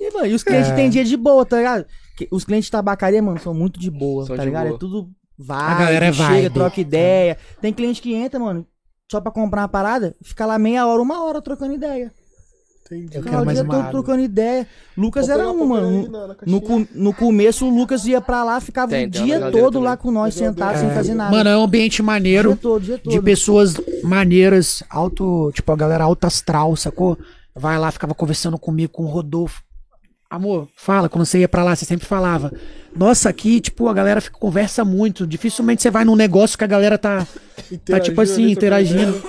E, mano, e os clientes É. têm dia de boa, tá ligado? Que- Os clientes de tabacaria, mano, são muito de boa, São tá de ligado? boa. É tudo vai, A galera é chega, vibe. troca ideia. Tem cliente que entra, mano, só pra comprar uma parada, fica lá meia hora, uma hora trocando ideia. Entendi. Eu quero mais dia uma todo água. trocando ideia. Lucas Vou era pegar um, aí No- na- na No, começo, o Lucas ia pra lá, ficava Tem, o tem uma dia geladeira todo lá com nós, Geladeira. sentado, sem fazer nada. Mano, é um ambiente maneiro. dia todo, dia todo. de pessoas maneiras, alto, tipo, a galera alta astral, sacou? Vai lá, ficava conversando comigo, com o Rodolfo. Amor, fala, quando você ia pra lá, você sempre falava. Nossa, aqui, tipo, a galera fica, conversa muito. Dificilmente você vai num negócio que a galera tá, tá tipo assim, ali, trocando interagindo.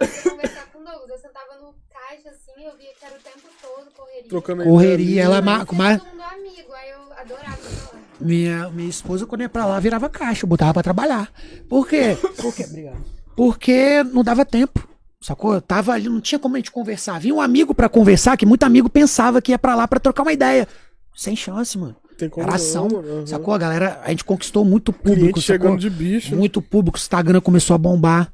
Não conversar com o Douglas. Eu sentava no caixa, assim, eu via que era o tempo todo, correria. Trocando Correria, ela ali. ma- Todo mais, mundo amigo, aí eu adorava lá. Minha, minha esposa, quando ia pra lá, virava caixa, eu botava pra trabalhar. Por quê? Por quê? Obrigado. Porque não dava tempo. Sacou? Eu tava ali, não tinha como a gente conversar. Vinha um amigo pra conversar, que muito amigo pensava que ia pra lá pra trocar uma ideia. Sem chance, mano. Tem como Era não, ação. mano. Aham. Sacou? A galera, a gente conquistou muito público. Cliente sacou? chegando de bicho. Muito público. O Instagram começou a bombar.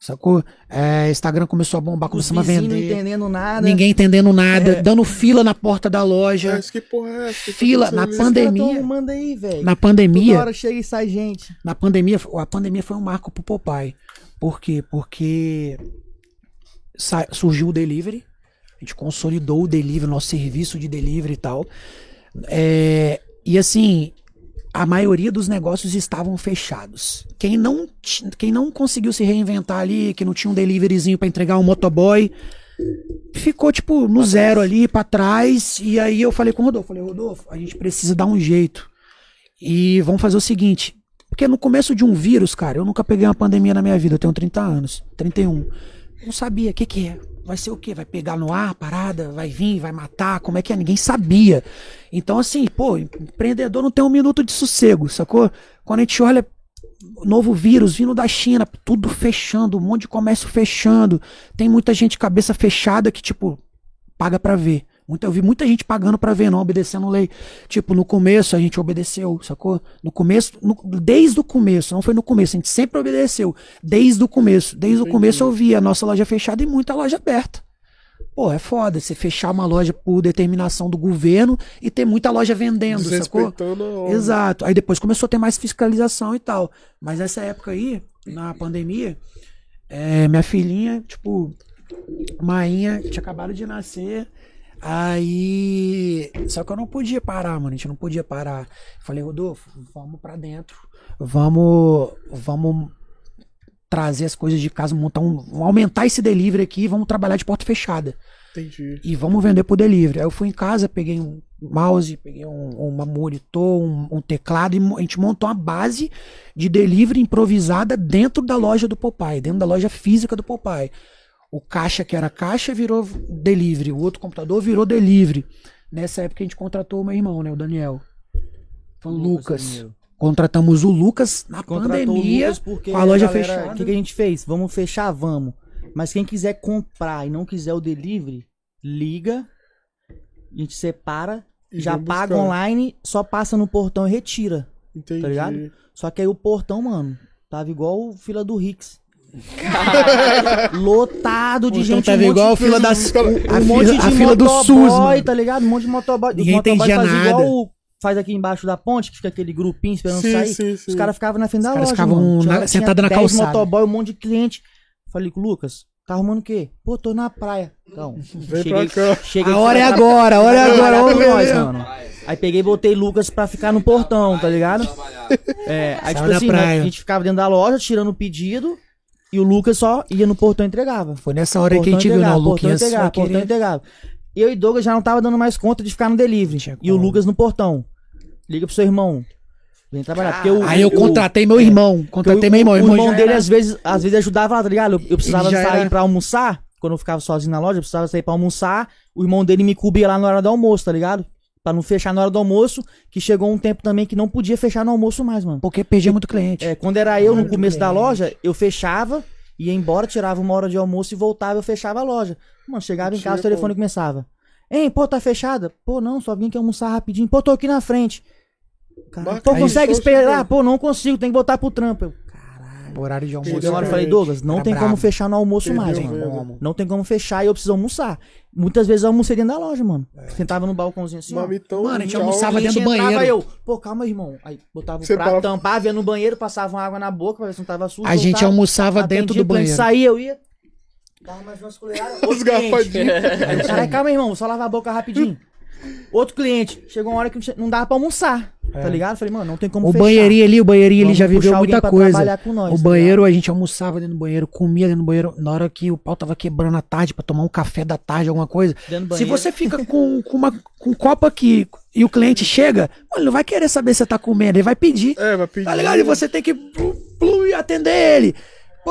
Sacou? É, Instagram começou a bombar, Os começamos a vender. entendendo nada. Ninguém entendendo nada, dando fila na porta da loja. Mas que porra é essa? Que Fila na pandemia. Manda aí, velho. Na Toda pandemia, hora chega e sai gente. Na pandemia, a pandemia foi um marco pro Popeye. Por quê? Porque sa- surgiu o delivery, a gente consolidou o delivery, nosso serviço de delivery e tal. É, e assim, a maioria dos negócios estavam fechados. Quem não, quem não conseguiu se reinventar ali, que não tinha um deliveryzinho pra entregar um motoboy, ficou tipo no zero ali pra trás. E aí eu falei com o Rodolfo, falei, Rodolfo, a gente precisa dar um jeito. E vamos fazer o seguinte, porque no começo de um vírus, cara, eu nunca peguei uma pandemia na minha vida, eu tenho 30 anos, 31. Não sabia, o que que é? Vai ser o quê? Vai pegar no ar a parada? Vai vir, vai matar? Como é que é? Ninguém sabia. Então, assim, pô, empreendedor não tem um minuto de sossego, sacou? Quando a gente olha novo vírus vindo da China, tudo fechando, um monte de comércio fechando. Tem muita gente cabeça fechada que, tipo, paga pra ver. Muita, eu vi muita gente pagando pra ver, não obedecendo lei. Tipo, no começo a gente obedeceu, sacou? No começo, no- desde o começo, não foi no começo, a gente sempre obedeceu. Desde o começo. Desde o Entendi. começo eu vi a nossa loja fechada e muita loja aberta. Pô, é foda você fechar uma loja por determinação do governo e ter muita loja vendendo, sacou? Exato. Aí depois começou a ter mais fiscalização e tal. Mas nessa época aí, na pandemia, é, minha filhinha, tipo, Mainha, tinha acabado de nascer. Aí. Só que eu não podia parar, mano. A gente não podia parar. Falei, Rodolfo, vamos pra dentro. Vamos. Vamos trazer as coisas de casa, montar um. Vamos aumentar esse delivery aqui vamos trabalhar de porta fechada Entendi. e vamos vender por delivery. Aí eu fui em casa, peguei um mouse, peguei um, uma monitor, um, um teclado e a gente montou uma base de delivery improvisada dentro da loja do Popeye, dentro da loja física do Popeye. O caixa que era caixa virou delivery, o outro computador virou delivery. Nessa época a gente contratou o meu irmão, né, o Daniel. Foi o Lucas. Daniel. Contratamos o Lucas na Contratou pandemia Lucas com a loja galera- fechada. O que, que a gente fez? Vamos fechar? Vamos. Mas quem quiser comprar e não quiser o delivery, liga. A gente separa, E já paga buscar. online, só passa no portão e retira. Entendi. Tá ligado? Só que aí o portão, mano, tava igual o fila do Rix. Lotado de Portão gente. tava um monte igual a de- fila das- um, a fila- monte a de fila do motoboy, SUS, mano. tá ligado? Um monte de motoboy. Ninguém Os motoboy entendia fazia nada. igual o- faz aqui embaixo da ponte, que fica aquele grupinho esperando Sim, sair. sim, sim. Os caras ficavam na frente da caras loja. ficavam na- sentado na 10 calçada. motoboy, um monte de cliente. Falei com o Lucas, tá arrumando o quê? Pô, tô na praia. Então, Vem cheguei, pra cá. cheguei A hora é agora, a hora é agora. com nós, mano. Aí peguei e botei Lucas pra ficar no portão, tá ligado? É, aí tipo assim, né, a gente ficava dentro da loja tirando o pedido e o Lucas só ia no portão e entregava. Foi nessa hora que a gente viu, não, entregava, o portão Luquinhas entregava, portão queria... entregava. Eu e Douglas já não tava dando mais conta de ficar no delivery. E o. Lucas no portão. Liga pro seu irmão. Vem trabalhar. Porque o, Aí eu contratei meu irmão, contratei meu irmão. O irmão irmão dele às vezes, às vezes ajudava lá, tá ligado? Eu, eu precisava sair era- pra almoçar. Quando eu ficava sozinho na loja, eu precisava sair pra almoçar. O irmão dele me cobria lá na hora do almoço, tá ligado? Pra não fechar na hora do almoço. Que chegou um tempo também que não podia fechar no almoço mais, mano. Porque perdia muito cliente. É, quando era eu no Muito começo da cliente. loja, eu fechava, ia embora, tirava uma hora de almoço e voltava, eu fechava a loja. Mano, chegava em casa, o telefone como. começava. Hein, pô, tá fechada? Pô, não, só vim aqui almoçar rapidinho. Pô, tô aqui na frente. Caralho, Marca pô, consegue esperar? Pô, não consigo, tem que botar pro trampo. Eu, Horário de almoço. cheguei uma hora e Exatamente. falei, Douglas, não Era tem como brabo. fechar no almoço Perdeu mais, mano. Como? Não tem como fechar e eu preciso almoçar. Muitas vezes eu almocei dentro da loja, mano. Sentava no balcãozinho assim. Mamitão. Mano, a gente tchau. almoçava O cliente dentro do banheiro. eu, pô, calma, irmão. Aí botava o Você prato, parava- tampava, ia no banheiro, passava uma água na boca pra ver se não tava sujo. A gente voltava, almoçava dentro do o cliente banheiro. Saía, eu ia. Dava mais umas colheradas. Os garfadinhos. Aí, Caralho, calma, irmão, vou só lavar a boca rapidinho. Outro cliente. Chegou uma hora que não dava pra almoçar. tá ligado? Falei, mano, não tem como O fechar. banheirinho ali, o banheirinho ele Vamos já viveu muita pra coisa. trabalhar com nós, o tá banheiro, a gente almoçava dentro do banheiro, comia dentro do banheiro. Na hora que o pau tava quebrando à tarde pra tomar um café da tarde, alguma coisa. Se você fica com, com, uma, com um copo aqui e o cliente chega, mano, ele não vai querer saber se você tá comendo, ele vai pedir. É, vai pedir. Tá ligado? E você tem que plu, plu, e atender ele.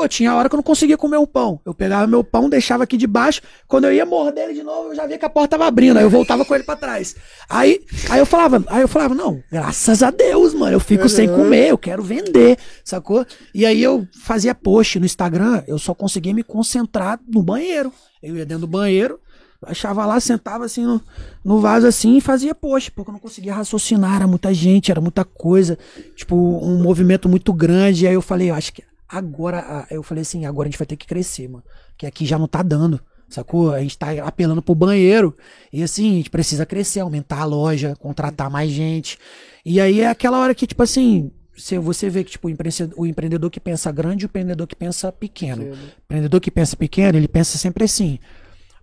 Pô, tinha hora que eu não conseguia comer o pão. Eu pegava meu pão, deixava aqui debaixo. Quando eu ia morder ele de novo, eu já via que a porta tava abrindo. Aí eu voltava com ele pra trás. Aí, aí eu falava, aí eu falava, não, graças a Deus, mano. Eu fico sem comer, eu quero vender, sacou? E aí eu fazia post no Instagram, eu só conseguia me concentrar no banheiro. Eu ia dentro do banheiro, achava lá, sentava assim no, no vaso assim e fazia post, porque eu não conseguia raciocinar, era muita gente, era muita coisa, tipo, um movimento muito grande. Aí eu falei, eu acho que agora, eu falei assim, agora a gente vai ter que crescer, mano, que aqui já não tá dando. Sacou? A gente tá apelando pro banheiro. E assim, a gente precisa crescer, aumentar a loja, contratar mais gente. E aí é aquela hora que, tipo assim, se você vê que, tipo, o empreendedor, o empreendedor que pensa grande e o empreendedor que pensa pequeno. O empreendedor que pensa pequeno, ele pensa sempre assim: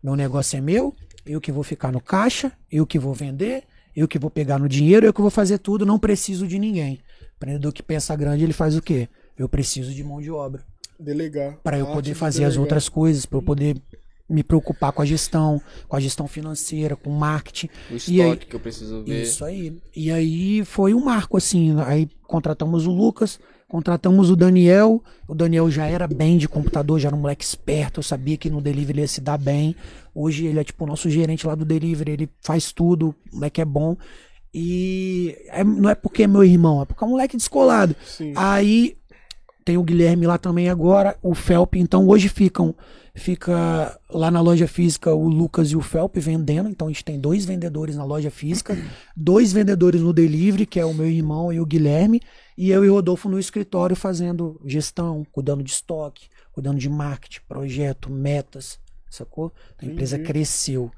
meu negócio é meu, eu que vou ficar no caixa, eu que vou vender, eu que vou pegar no dinheiro, eu que vou fazer tudo, não preciso de ninguém. O empreendedor que pensa grande, ele faz o quê? Eu preciso de mão de obra Delegar. para eu Arte poder de fazer as outras coisas, para eu poder me preocupar com a gestão, com a gestão financeira, com o marketing. O E aí- estoque que eu preciso ver. Isso aí. E aí foi um marco, assim. Aí contratamos o Lucas, contratamos o Daniel. O Daniel já era bem de computador, já era um moleque esperto. Eu sabia que no delivery ele ia se dar bem. Hoje ele é tipo o nosso gerente lá do delivery, ele faz tudo, o moleque é bom. E é- não é porque é meu irmão, é porque é um moleque descolado. Sim. Aí tem o Guilherme lá também agora, o Felp. Então hoje ficam fica lá na loja física o Lucas e o Felp vendendo. Então a gente tem dois vendedores na loja física, dois vendedores no delivery, que é o meu irmão e o Guilherme, e eu e o Rodolfo no escritório fazendo gestão, cuidando de estoque, cuidando de marketing, projeto, metas, sacou? A empresa Entendi. cresceu.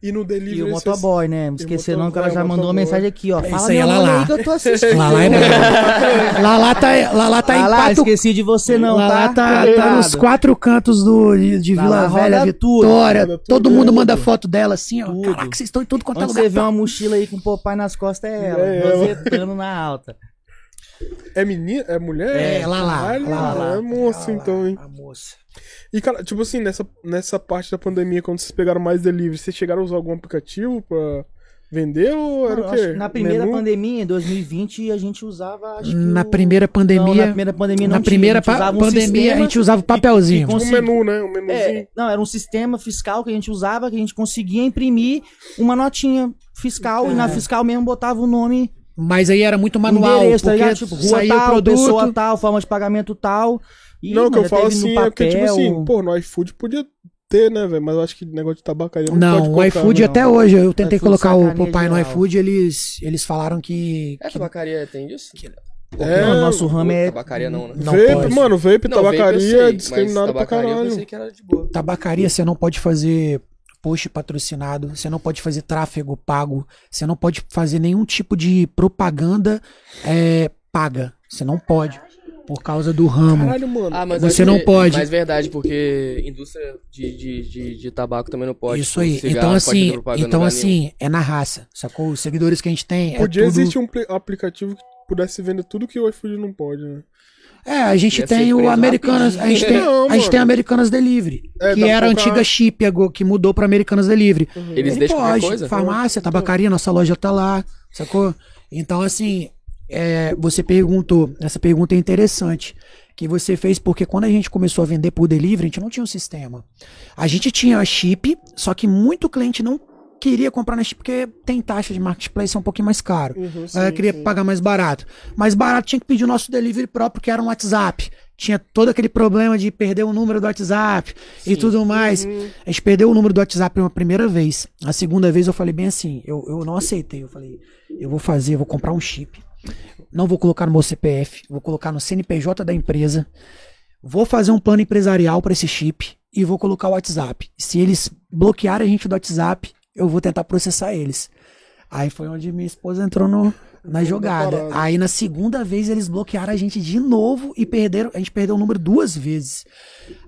E no delivery. E o motoboy, né? Não esquecer não, que ela motoboy, já mandou uma mensagem aqui, ó. É Fala aí, aí que eu tô assistindo. Lá lá é. Lá lá tá, lá lá tá em Lá, lá, quatro esqueci de você não, lá, tá? lá tá, tá nos quatro cantos do, de, Vila lá Velha, tudo. Vitória. Roda Todo tudo, mundo é. manda foto dela assim, ó. Tudo. Caraca, vocês estão em tudo quanto é lugar. você vê uma mochila aí com o papai nas costas é ela, É rosetando na alta. É menina? É mulher? É, lá lá. Caralho, lá, lá. É moça, então, hein? A moça. E, cara, tipo assim, nessa, nessa parte da pandemia, quando vocês pegaram mais delivery, vocês chegaram a usar algum aplicativo pra vender ou era o quê? na primeira Menu? pandemia, em 2020, a gente usava. Acho que Na o- primeira Não, pandemia. na primeira pandemia não na tinha, primeira a usava um pandemia a sistema gente usava o papelzinho. Um consegui- menu, né? Um menuzinho. É, não, era um sistema fiscal que a gente usava, que a gente conseguia imprimir uma notinha fiscal e na fiscal mesmo botava o nome, Mas aí era muito manual. endereço, tá porque ligado? Tipo, rua saía tal, o produto. pessoa tal, forma de pagamento tal. E, não, o que eu falo teve no assim é porque, tipo papel, assim, pô, no iFood podia ter, né, velho? Mas eu acho que negócio de tabacaria não, Não, pode o iFood né? até hoje, eu tentei iFood colocar o papai no iFood, eles, eles falaram que. É, que tabacaria tem isso? É, Não, nosso ramo é. Tabacaria não, né? Não vape, pode. mano, vape, Não, vape eu tabacaria, sei, discriminado mas pra tabacaria Eu caralho. pensei que era de boa. tabacaria você não pode fazer post patrocinado, você não pode fazer tráfego pago, você não pode fazer nenhum tipo de propaganda é, paga. Você não pode. Por causa do ramo. Caralho, mano. Ah, mas Você acho não que- pode. Mas verdade, porque indústria de, de, de, de tabaco também não pode. Isso tipo, aí. cigarro então assim, então nenhum. assim, é na raça. Sacou? Os seguidores que a gente tem é Podia tudo... existir um pli- aplicativo que pudesse vender tudo que o iFood não pode, né? É, a gente tem o Americanas, a gente tem, Não, a gente tem Americanas Delivery, É, que era a antiga Chip, agora, que mudou pra Americanas Delivery. Eles Ele deixam pode, coisa? farmácia, tabacaria, nossa loja tá lá, sacou? Então, assim, é, você perguntou, essa pergunta é interessante, que você fez porque quando a gente começou a vender por delivery, a gente não tinha um sistema. A gente tinha a chip, só que muito cliente não queria comprar na chip porque tem taxa de marketplace é um pouquinho mais caro. Uhum, eu sim, queria sim. pagar mais barato. Mais barato tinha que pedir o nosso delivery próprio, que era um WhatsApp. Tinha todo aquele problema de perder o número do WhatsApp e tudo mais. Uhum. A gente perdeu o número do WhatsApp uma primeira vez. A segunda vez eu falei bem assim, eu, eu não aceitei. Eu falei, eu vou fazer, eu vou comprar um chip. Não vou colocar no meu CPF, vou colocar no CNPJ da empresa. Vou fazer um plano empresarial para esse chip e vou colocar o WhatsApp. Se eles bloquearem a gente do WhatsApp, eu vou tentar processar eles. Aí foi onde minha esposa entrou no, na jogada. Aí na segunda vez eles bloquearam a gente de novo e perderam. A gente perdeu o número duas vezes.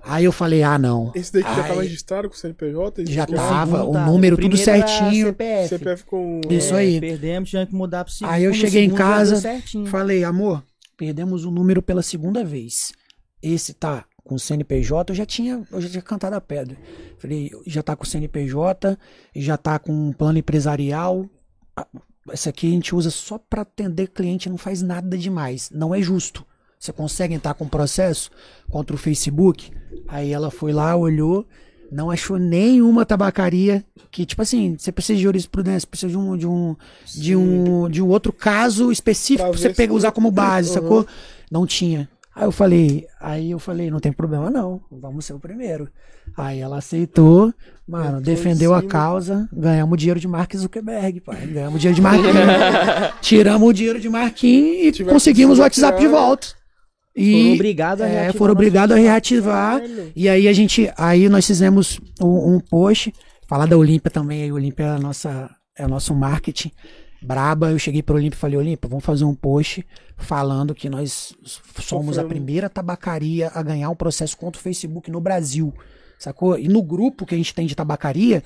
Aí eu falei, ah, não. Esse daqui já Aí- tava registrado com o CNPJ? Já Esse tava. o número tudo certinho. CPF. CPF com... Isso É, aí. Perdemos, tivemos que mudar pro segundo. Aí eu cheguei em segundo já casa. Falei, amor, perdemos o número pela segunda vez. Esse tá com o CNPJ, eu já tinha, eu já tinha cantado a pedra. Falei, já tá com o CNPJ, já tá com um plano empresarial. Esse aqui a gente usa só pra atender cliente, não faz nada demais. Não é justo. Você consegue entrar com processo contra o Facebook? Aí ela foi lá, olhou, não achou nenhuma tabacaria que, tipo assim, você precisa de jurisprudência, precisa de um, de um, de um, de um outro caso específico Pra pra você pegar, usar como base, Uhum. sacou? Não tinha. Aí eu falei, aí eu falei, não tem problema não, vamos ser o primeiro. Aí ela aceitou, mano, defendeu a causa, ganhamos o dinheiro de Mark Zuckerberg, pai. Ganhamos o dinheiro de Marquinhos. tiramos o dinheiro de Marquinhos e conseguimos o WhatsApp de volta. E, Foram obrigados a é, reativar foram nosso obrigados a reativar. E aí a gente, aí nós fizemos um, um post, falar da Olímpia também, aí a Olímpia é a nossa, é o nosso marketing. Braba, eu cheguei para Olímpia e falei, Olímpia, vamos fazer um post falando que nós somos a primeira tabacaria a ganhar um processo contra o Facebook no Brasil. Sacou? E no grupo que a gente tem de tabacaria,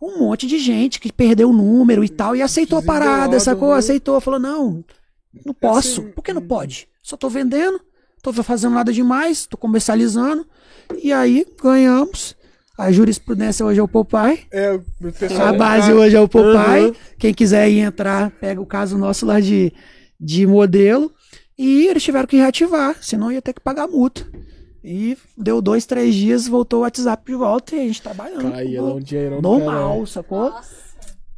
um monte de gente que perdeu o número e tal, e aceitou a parada, sacou? Aceitou, falou, não, não posso. assim, Por que não pode? Só tô vendendo, tô fazendo nada demais, tô comercializando. E aí, ganhamos. A jurisprudência hoje é o Popeye. É. A base hoje é o Popeye. Uhum. Quem quiser ir entrar, pega o caso nosso lá de, de modelo. E eles tiveram que reativar, senão ia ter que pagar multa. E deu dois, três dias, voltou o WhatsApp de volta e a gente trabalhando. Caía lá um dinheirão Normal, caralho. sacou?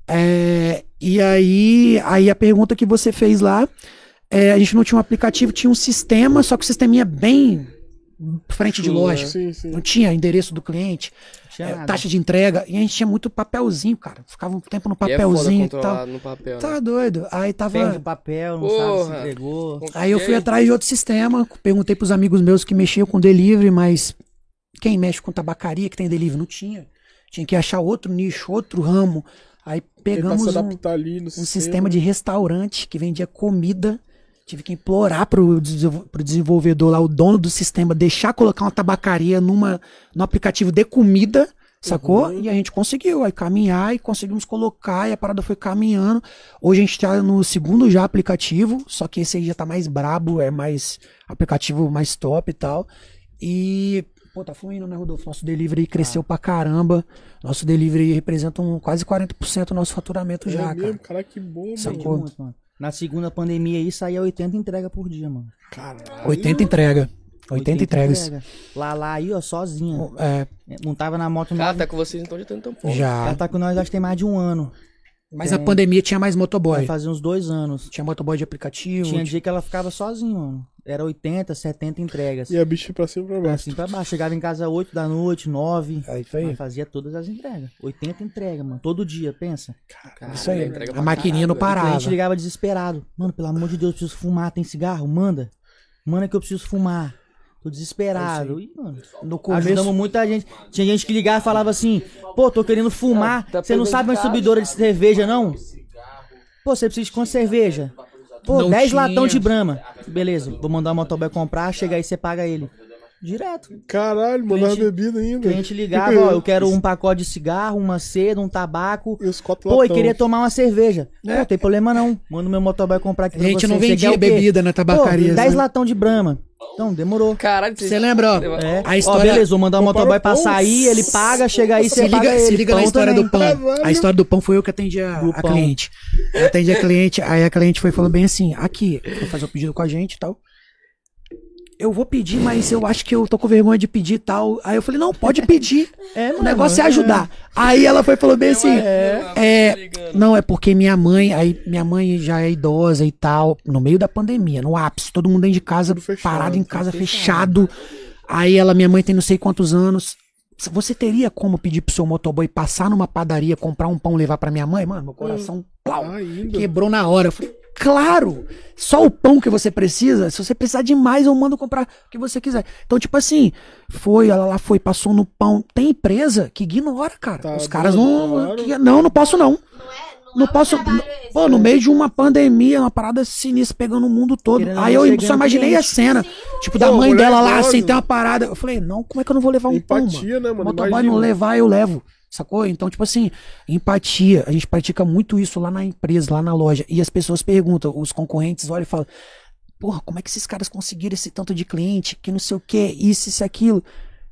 É, e aí, aí a pergunta que você fez lá, é, a gente não tinha um aplicativo, tinha um sistema, só que o sisteminha bem frente de loja. Sim, sim. Não tinha endereço do cliente, Tinha é, taxa de entrega, e a gente tinha muito papelzinho, cara. Ficava um tempo no E é foda papelzinho e, controlar tal. no papel. né? Tá doido. Aí tava. Perde o papel, não sabe se Porra. entregou. Aí eu fui E atrás de outro sistema, perguntei pros amigos meus que mexiam com delivery, mas quem mexe com tabacaria que tem delivery não tinha. Tinha que achar outro nicho, outro ramo. Aí pegamos um, adaptar ali no um sistema de restaurante que vendia comida. Tive que implorar pro, pro desenvolvedor lá, o dono do sistema, deixar colocar uma tabacaria numa, no aplicativo de comida, sacou? Uhum. E a gente conseguiu aí caminhar e conseguimos colocar e a parada foi caminhando. Hoje a gente tá no segundo já aplicativo, só que esse aí já tá mais brabo, é mais aplicativo mais top e tal. E, pô, tá fluindo, né, Rodolfo? Nosso delivery cresceu pra caramba. Nosso delivery representa um, quase 40% do nosso faturamento É já, cara. mesmo, cara, que bom, Sacou? mano. Na segunda pandemia aí saía 80 entregas por dia, mano. Caralho. 80 entrega. 80 entregas. entrega. Lá, lá aí, ó, sozinha. É, Montava na moto Cara, nova. tá com vocês então de tanto tempo. já. Ela tá com nós, acho que tem mais de um ano. Mas na pandemia tinha mais motoboy. Fazer uns dois anos. Tinha motoboy de aplicativo. Tinha dia que ela ficava sozinha, mano. Era 80, 70 entregas. E a bicha pra cima e pra baixo. Assim pra baixo. Chegava em casa 8 da noite, 9. É isso aí. Mas fazia todas as entregas. 80 entregas, mano. Todo dia, pensa. Caralho, Isso aí. entrega A maquininha não caralho, O parava. cliente ligava desesperado. Mano, pelo amor de Deus, eu preciso fumar. Tem cigarro? Manda. Manda que eu preciso fumar. Tô desesperado. E, mano, No começo. ajudamos muita gente. Tinha gente que ligava e falava assim: Pô, tô querendo fumar. Tá- tá Você não sabe casa. distribuidora de cerveja, não? Pô, você precisa de quanto cerveja? Pô, Não 10 tinha. latão de brama. Beleza, vou mandar o motoboy comprar, chega aí você paga ele. Direto. Caralho, mandava Cliente- bebida ainda. cliente ligava, ó, eu quero um pacote de cigarro, uma seda, um tabaco. E os copos Pô, e queria tomar uma cerveja. É. Não tem problema não. Manda o meu motoboy comprar aqui A pra gente você. não vendia bebida na tabacaria. Pô, 10 né? latão de brama. Então, demorou. Caralho, Você lembra, ó? É. A história- Ó, beleza, vou mandar o motoboy pra pão. sair, ele paga, chega aí, Se você paga liga, ele. se liga na história também. do pão. Caralho. A história do pão foi eu que atendi a, a cliente. Eu atendi a cliente, aí a cliente foi falando bem assim: aqui, vou fazer o pedido com a gente e tal. Eu vou pedir, mas eu acho que eu tô com vergonha de pedir e tal. Aí eu falei, não, pode pedir. É, O negócio é ajudar. Aí ela foi e falou bem assim: é, não, é porque minha mãe, aí minha mãe já é idosa e tal, no meio da pandemia, no ápice, todo mundo dentro de casa, fechado, parado em casa, fechado. Aí ela, minha mãe tem não sei quantos anos. Você teria como pedir pro seu motoboy passar numa padaria, comprar um pão e levar pra minha mãe? Mano, meu coração plau, Ainda. quebrou na hora. Eu falei, claro! Só o pão que você precisa. Se você precisar de mais, eu mando comprar o que você quiser. Então, tipo assim, foi, ela lá foi, passou no pão. Tem empresa que ignora, cara. Tá Os caras não. que- não, não posso não. Não é, não é posso. Pô, no meio de uma pandemia, uma parada sinistra pegando o mundo todo. Querendo Aí eu só imaginei a cena. Tipo, da Pô, mãe mulher dela lá, idosa. assim, tem uma parada. Eu falei, não, como é que eu não vou levar um pão, mano? Empatia, né, O mano? motoboy não levar, eu levo. Sacou? Então, tipo assim, empatia. A gente pratica muito isso lá na empresa, lá na loja. E as pessoas perguntam, os concorrentes olham e falam: Porra, como é que esses caras conseguiram esse tanto de cliente? Que não sei o que, isso, isso, aquilo.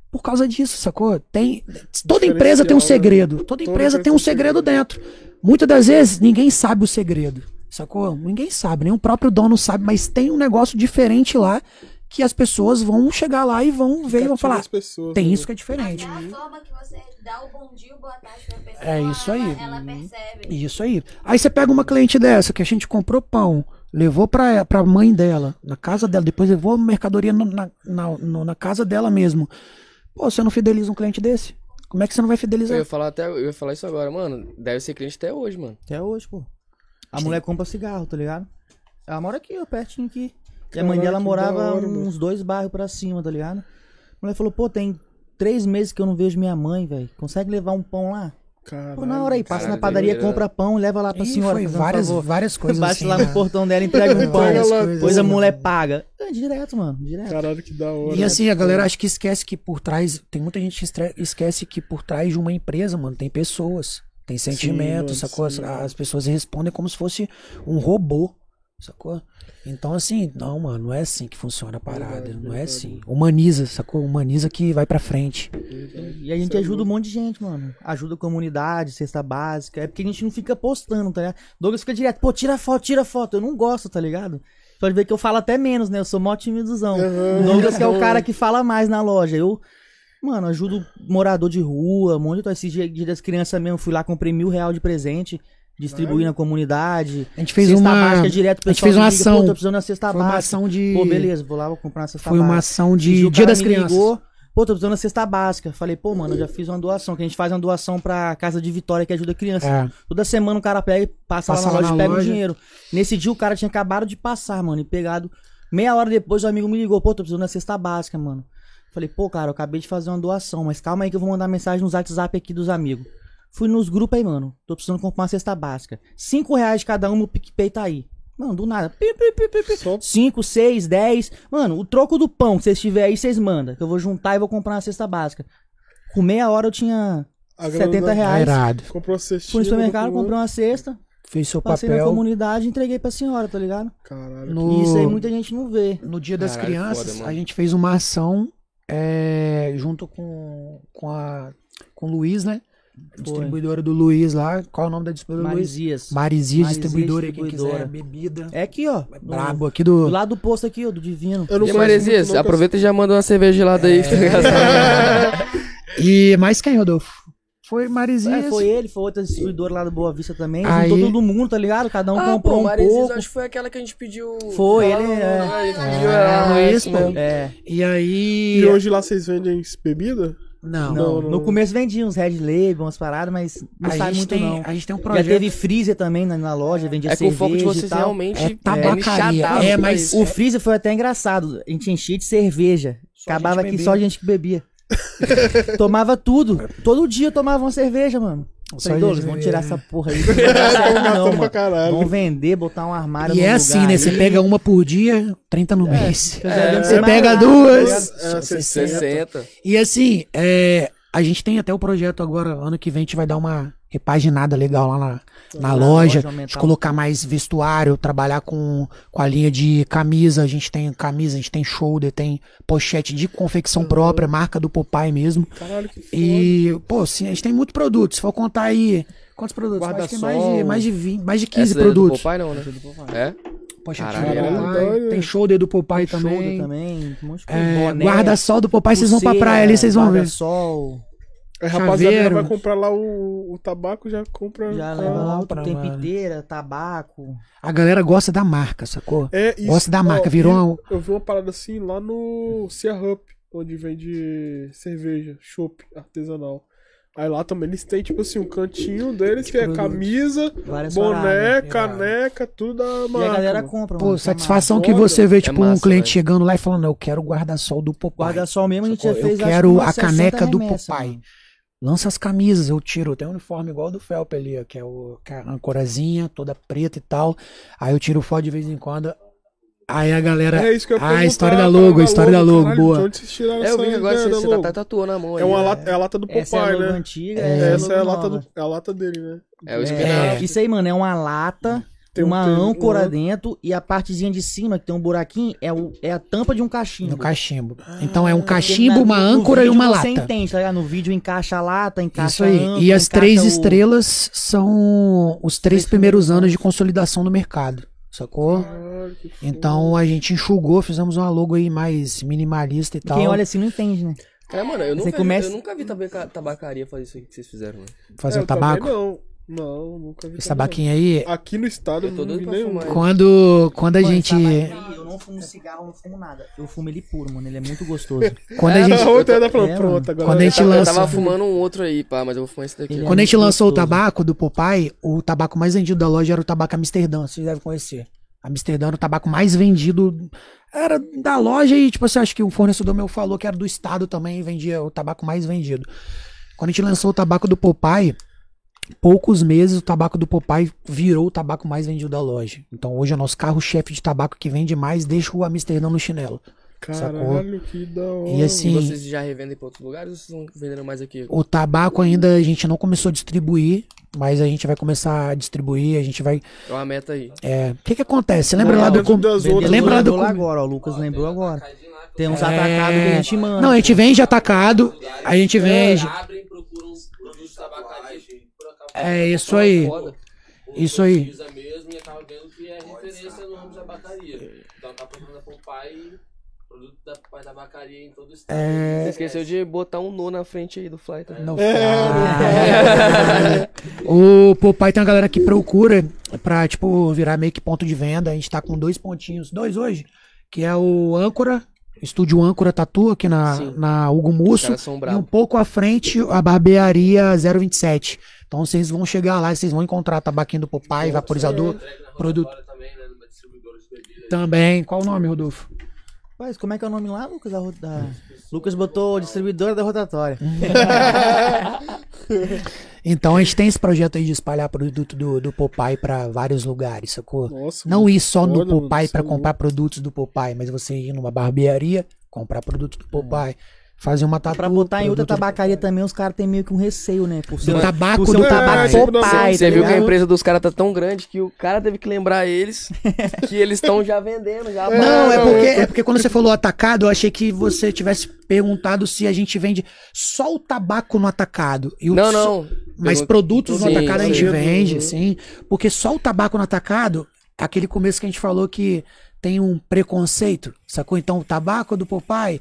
Por causa disso, sacou? Tem. Toda empresa tem um né? segredo. Toda Toda empresa tem um segredo dentro. Muitas das vezes ninguém sabe o segredo. Sacou? Ninguém sabe, nem o próprio dono sabe, mas tem um negócio diferente lá que as pessoas vão chegar lá e vão ver e vão falar. as pessoas, Tem né? isso que é diferente. Aquela forma que você dá o bom dia, o boa tarde pra pessoa. É isso aí. Ela, ela percebe. Isso aí. Aí você pega uma cliente dessa que a gente comprou pão, levou pra, pra mãe dela, na casa dela, depois levou a mercadoria no- na, na, no- na casa dela mesmo. Pô, você não fideliza um cliente desse? Como é que você não vai Eu fidelizar? ia falar até, eu ia falar isso agora, mano. Deve ser cliente até hoje, mano. Até hoje, pô. A mulher compra cigarro, tá ligado? Ela mora aqui, ó, pertinho aqui. E a mãe dela que morava hora, mano. uns dois bairros pra cima, tá ligado? A mulher falou, pô, tem três meses que eu não vejo minha mãe, velho. Consegue levar um pão lá? Caralho. Pô, na hora aí, passa Caralho, na padaria, compra pão, leva lá pra Ih, senhora. foi várias, favor. várias coisas Bate assim. lá né? no portão dela, entrega um pão. Depois a mulher paga. É direto, mano, direto. Caralho, que da hora. E assim, a galera acha que esquece que por trás. Tem muita gente que esquece que por trás de uma empresa, mano, tem pessoas. Tem sentimentos, mano, sacou? Sim, as pessoas respondem como se fosse um robô, sacou? Então, assim, não, mano, não é assim que funciona a parada. Verdade, não é verdade. assim. Humaniza, sacou? Humaniza que vai pra frente. E a gente Isso é ajuda um louco. monte de gente, mano. Ajuda a comunidade, cesta básica. É porque a gente não fica postando, tá ligado? Douglas fica direto, pô, tira foto, tira foto. Eu não gosto, tá ligado? Pode ver que eu falo até menos, né? Eu sou mó timidozão. Aham. O Douglas que é o cara que fala mais na loja. Eu, mano, ajudo morador de rua, um monte de... Esse dia, dia das crianças mesmo, fui lá, comprei mil real de presente. Distribuí na comunidade. A gente fez cesta uma. básica direto, o a gente pessoal fez uma liga, ação. Pô, tô precisando da cesta Foi uma básica. ação de. Pô, beleza, vou lá, vou comprar uma cesta Foi uma básica. ação Esse dia de o Dia das Crianças. ligou, Pô, tô precisando da cesta básica. Falei, pô, mano, eu já fiz uma doação, que a gente faz uma doação pra Casa de Vitória que ajuda criança. É. Toda semana o cara pega, e passa, Passa lá na loja e pega o loja. dinheiro. Nesse dia o cara tinha acabado de passar, mano, e pegado. Meia hora depois o amigo me ligou, pô, tô precisando da cesta básica, mano. Falei, pô, cara, eu acabei de fazer uma doação, mas calma aí que eu vou mandar mensagem nos WhatsApp aqui dos amigos. Fui nos grupos aí, mano. Tô precisando comprar uma cesta básica. Cinco reais de cada um, o PicPay tá aí. Mano, do nada. Pi, pi, pi, pi, pi. Só- 5, 6, 10. Mano, o troco do pão que vocês tiverem aí, vocês mandam. Que eu vou juntar e vou comprar uma cesta básica. Com meia hora eu tinha A grana 70 da- reais. Irado. Comprou a cestinha. Fui no supermercado, comprou- comprei uma cesta, Fez seu passei na papel. comunidade e entreguei pra senhora, tá ligado? Caralho. No... E isso aí muita gente não vê. No Dia das Caralho, Crianças, foda, a gente fez uma ação é, junto com, com, a, com o Luiz, né? Distribuidora do Luiz lá. Qual é o nome da distribuidora do Luiz? Marizias. Marizias, Marizias distribuidora, quem Distribuidora. quiser bebida. É aqui, ó. É brabo aqui Do do... lado do posto aqui, ó, do Divino. Eu não E não, aproveita e já manda uma cerveja gelada aí, tá ligado? E mais quem, Rodolfo? Foi Marizias. É, foi ele, foi outra distribuidora lá do Boa Vista também. Aí- Juntou todo mundo, tá ligado? Cada um Ah, comprou pô, um Maresias, pouco. acho que foi aquela que a gente pediu. Foi, ele é- nome, a gente pediu, É, ah, Luiz, isso pô. É. E aí... E hoje lá vocês vendem bebida? Não. Não, no começo vendia uns Red Label, umas paradas, mas não a, sai gente muito tem, não. a gente tem um Já projeto... teve freezer também na, na loja, vendia É que o foco de cerveja vocês realmente É tabacaria. nichadaço É, pra mas-. O freezer foi até engraçado. A gente enchia de cerveja. Só Acabava bebendo. só gente que bebia. tomava tudo. Todo dia eu tomava uma cerveja, mano. Só Falei, Douglas, vamos tirar bebendo. essa porra aí. Não, mano. Vamos vender, botar um armário E no é lugar assim, né? Você pega uma por dia, 30 no mês. Eu já devo Você pega duas. É, 60. 60. E assim, é, a gente tem até o projeto agora, ano que vem a gente vai dar uma repaginada legal lá na, na loja, loja, de colocar mais vestuário, trabalhar com, com a linha de camisa, a gente tem camisa, a gente tem shoulder, tem pochete de confecção própria, marca do Popeye mesmo. Caralho, que foda. E, pô, sim, a gente tem muito produto, se for contar aí, quantos produtos? Acho que é mais de, mais de 20, mais de 15 Essa daí é do produtos. Popeye não, né? É? Do Popeye, doido. tem shoulder do Popeye Shoulder também. também. Um monte de coisa. É, guarda-sol do Popeye, vocês vão pra praia ali, vocês vão ver. Guarda-sol. Aí, rapaziada, já chaveiro. vai comprar lá o, o tabaco, já compra. Já leva lá, compra, tem mano. piteira, tabaco. A galera gosta da marca, sacou? É, isso, Gosta da marca, ó, virou e uma- Eu vi uma parada assim lá no Cia Hub, onde vende cerveja, chopp artesanal. Aí lá também eles têm, tipo assim, um cantinho deles que é produtos. camisa, Várias boné, paradas. caneca, tudo da E marca. a galera mano. compra, Pô, mano. satisfação que você vê, É tipo, um massa, cliente velho. chegando lá e falando, eu quero o guarda-sol do Popeye. Guarda-sol mesmo a gente já fez Eu que quero a 60 caneca do remessas, Popeye. mano. Lança as camisas, eu tiro, tem um uniforme igual do Felp ali, ó, que é o que é a ancorazinha, toda preta e tal. Aí eu tiro foto de vez em quando. Aí a galera. É isso que eu Ah, história da cara, logo, a história da logo, caralho, boa. De onde vocês tiraram É, eu vi que agora ideia você, da você tá, tá tatuando a mão. É, uma né? lata, é a lata do Essa é a Popeye, né? antiga, É, essa é a é lata, do, é a lata dele, né? É o É, isso aí, mano, é uma lata, Tem um uma tem- âncora um- dentro e a partezinha de cima, que tem um buraquinho, é, o, é a tampa de um cachimbo. No cachimbo. Então é um Porque cachimbo, na- uma âncora e uma Você lata. entende, tá ligado? No vídeo encaixa a lata, encaixa Isso a aí. âncora, E as três o- estrelas são os três primeiros anos de consolidação no mercado. Sacou? Foda. Então a gente enxugou, fizemos uma logo aí mais minimalista e E tal. Quem olha assim não entende, né? É, mano, eu Você nunca, começa- eu nunca vi tabaca- tabacaria fazer isso aí que vocês fizeram, né? fazer É, um tabaco. Não, não, nunca vi. Esse tabaquinho aí. Aqui no estado eu Eu tô não doido vi pra nenhum. fumar. quando, quando a Mano, gente. tabacaria, Eu não fumo cigarro, não fumo nada. Eu fumo ele puro, mano. Ele é muito gostoso. Quando a É, gente. A outra tá falando, É, pronto, agora. Quando a gente Eu lança- tava fumando um outro aí, pá, mas eu vou fumar esse daqui. Ele é Quando a gente lançou o gostoso. tabaco do Popeye, o tabaco mais vendido da loja era o tabaco Amsterdã, vocês devem conhecer. Amsterdã era o tabaco mais vendido. Era da loja e, tipo assim, acho que o fornecedor meu falou que era do estado também e vendia o tabaco mais vendido. Quando a gente lançou o tabaco do Popeye, poucos meses o tabaco do Popeye virou o tabaco mais vendido da loja. Então hoje é o nosso carro-chefe de tabaco que vende mais, deixa o Amsterdã no chinelo. Caralho, que da hora. E assim, Vocês já revendem pra outros lugares ou vocês estão vendendo mais aqui? O tabaco ainda a gente não começou a distribuir, mas a gente vai começar a distribuir, a gente vai. É uma meta aí. É, o que que acontece? Você lembra Não, lá do. com- Lembra lá do com- agora, ó. O Lucas lembrou agora. Tem uns É. atacados que a gente manda. Não, a gente vende atacado, a gente vende. abrem, procuram produtos de acaso. É isso aí. Foda. Isso aí. Mesmo e acaba vendo que é referência no ramo de tabacaria. Então tá procurando a Popeye, produto da Popeye tabacaria em todo o estado. É. Você esqueceu de botar um no na frente aí do Fly, tá? Não faz. O Popeye tem uma galera que procura pra, tipo, virar meio que ponto de venda. A gente tá com dois pontinhos, dois hoje, que é o Âncora, Estúdio Âncora Tatu, aqui na, Sim. na Hugo Musso. E um pouco à frente, a barbearia 027. Então vocês vão chegar lá, vocês vão encontrar tabaquinho do Popeye, vaporizador, produto também, né? De bebida. também. Qual o nome, Rodolfo? Mas como é que é o nome lá, Lucas? Da, da- Lucas botou distribuidora da rotatória. Então a gente tem esse projeto aí de espalhar produto do, do Popeye pra vários lugares, sacou? Nossa, Não ir só no Popeye pra isso é comprar produtos do Popeye, mas você ir numa barbearia, comprar produto do Popeye, fazer uma tatu. Pra botar em outra tabacaria também, os caras têm meio que um receio, né? Por ser, Do tabaco por ser do um tabaco É, tipo, Popeye, Você tá viu que a empresa dos caras tá tão grande que o cara teve que lembrar eles que eles estão já vendendo, já. Não, é não, porque, eu- é porque quando você falou atacado, eu achei que você tivesse perguntado se a gente vende só o tabaco no atacado. E o Não, não. Mas produtos no Sim, atacado a gente sim. vende, sim. Porque só o tabaco no atacado, aquele começo que a gente falou que tem um preconceito, sacou? Então o tabaco do Popeye,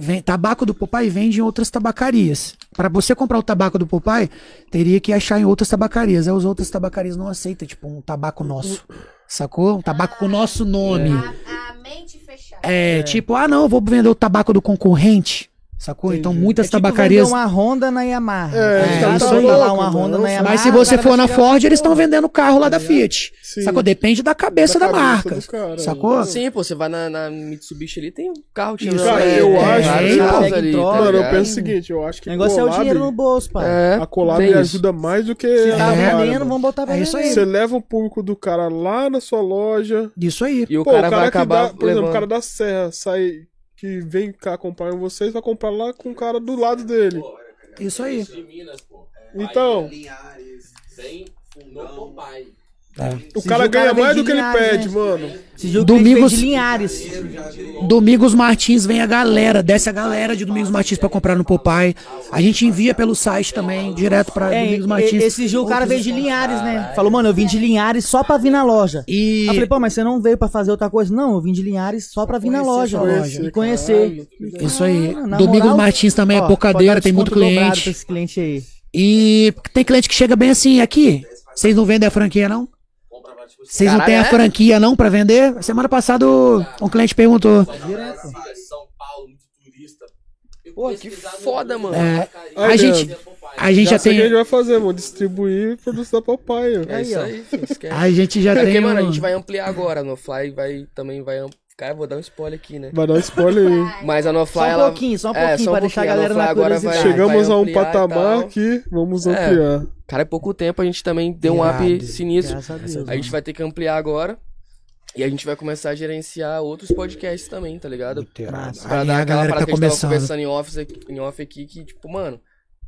vem, tabaco do Popeye vende em outras tabacarias. Para você comprar o tabaco do Popeye, teria que achar em outras tabacarias. Aí as outras tabacarias não aceitam, tipo, um tabaco nosso. Sacou? Um tabaco com o nosso nome. A, a mente fechada. É, tipo, ah não, vou vender o tabaco do concorrente. Sacou? Então muitas É tipo tabacarias. uma Honda na Yamaha. É, é, isso aí. lá uma Honda na Yamaha. Mas se o você for na Ford, eles estão vendendo carro lá da Fiat. Sim. Sacou? Depende da cabeça Da da, cabeça marca. cara, sacou? Sim, pô, você vai na, na Mitsubishi ali, tem um carro Isso, cara, eu acho que- carros Pega em ali, troca, tá Mano, eu penso o seguinte, eu acho que O negócio é o dinheiro no bolso, pai. É, A collab ajuda mais do que Se tá vendendo, mano. vamos botar pra É isso aí. Você leva o público do cara lá na sua loja. Isso aí. E o cara, vai acabar por exemplo, o cara da Serra sai que vem cá comprar em vocês, vai comprar lá com o cara do lado dele. Isso aí. De Minas, pô. Então, Tem fundou Popeye. O Esse cara o ganha mais do que ele pede, né? mano. Esse jogo Domingos- Linhares. Domingos Martins vem a galera, desce a galera de Domingos Martins pra comprar no Popeye. A gente envia pelo site também, direto pra É, Domingos Martins. esse jogo o cara veio de Linhares, né? Falou, mano, eu vim de Linhares só pra vir na loja. E eu falei, pô, mas você não veio pra fazer outra coisa? Não, eu vim de Linhares só pra vir na loja. E conhecer. isso aí. Ah, na Domingos moral, Martins também é ó, pode dar tem muito cliente. pra esse cliente aí. E tem cliente que chega bem assim, aqui. Vocês não vendem a franquia, não? Tipo Vocês não têm a é? franquia, não, pra vender? Semana passada o- um cliente perguntou. São Paulo, muito turista. Eu Pô, que foda, mano. É, a gente, a gente já, Já o que a gente tem. vai fazer, mano. Distribuir produtos da Popeye. É isso aí, filho, esquece. A gente já É tem. porque, mano, a gente vai ampliar agora no Fly, vai também vai Cara, vou dar um spoiler aqui, né? Vai dar um spoiler aí. Mas a NoFly, Só um pouquinho, só um É, pouquinho, só um pra deixar a pouquinho. galera A na agora vai- curiosidade. Chegamos vai a um patamar que vamos É. ampliar. Cara, é pouco tempo, a gente também deu um up sinistro. Graças a Deus. A gente vai ter que ampliar agora. E a gente vai começar a gerenciar outros podcasts também, tá ligado? Massa. Pra Aí dar a aquela galera que parada tá que a gente tava começando. conversando em off, aqui- em off aqui, que, tipo, mano,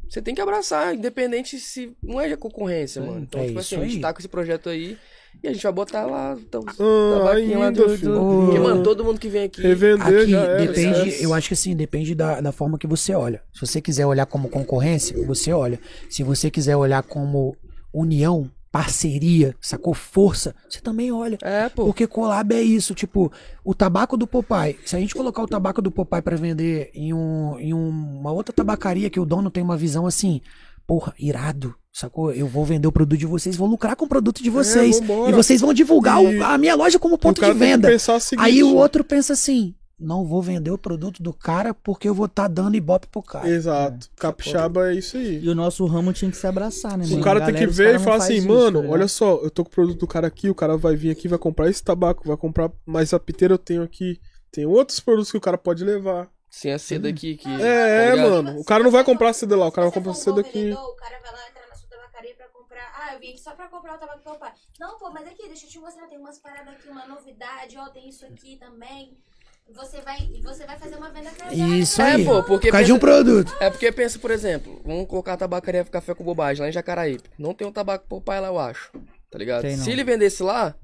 você tem que abraçar, independente se não é de concorrência, mano. Então, é tipo assim, a gente tá com esse projeto aí e a gente vai botar lá então, Ah, tabaquinho lá ainda, do, do- Porque, mano, todo mundo que vem aqui. Revender Aqui era. depende, esquece. eu acho que assim, depende da, da forma que você olha. Se você quiser olhar como concorrência, você olha. Se você quiser olhar como união, parceria, sacou? Força, você também olha. É, pô. Porque collab é isso, tipo, o tabaco do Popeye. Se a gente colocar o tabaco do Popeye pra vender em, um, em um- uma outra tabacaria que o dono tem uma visão assim, porra, irado, sacou? Eu vou vender o produto de vocês, vou lucrar com o produto de vocês. vambora. e vocês vão divulgar o- E- a minha loja como O ponto de tem que venda. pensar o seguinte, Aí o outro pensa assim: não vou vender o produto do cara porque eu vou estar dando ibope pro cara. Exato. Capixaba é isso aí. E o nosso ramo tinha que se abraçar, né, O mano? cara tem Galera, que os ver e falar assim, isso, mano, tá olha só, eu tô com o produto do cara aqui, o cara vai vir aqui, vai comprar esse tabaco, vai comprar, mas a piteira eu tenho aqui. Tem outros produtos que o cara pode levar. Sem a seda aqui. Que, É, tá é, mano. O cara não vai comprar a seda lá, o cara vai Se comprar a você for seda um bom aqui. vendedor, O cara vai lá entrar na sua tabacaria pra comprar. Ah, eu vim aqui só pra comprar o tabaco do meu pai. Não, pô, mas aqui, deixa eu te mostrar. Tem umas paradas aqui, uma novidade. Ó, tem isso aqui também. Você vai, você vai fazer uma venda casada. Isso É, aí. pô, porque Por causa de um pensa- produto. É porque pensa, por exemplo, vamos colocar a tabacaria Café com Bobagem lá em Jacaraípe. Não tem um tabaco Popeye lá, eu acho. Tá ligado? Tem. Se ele vendesse lá,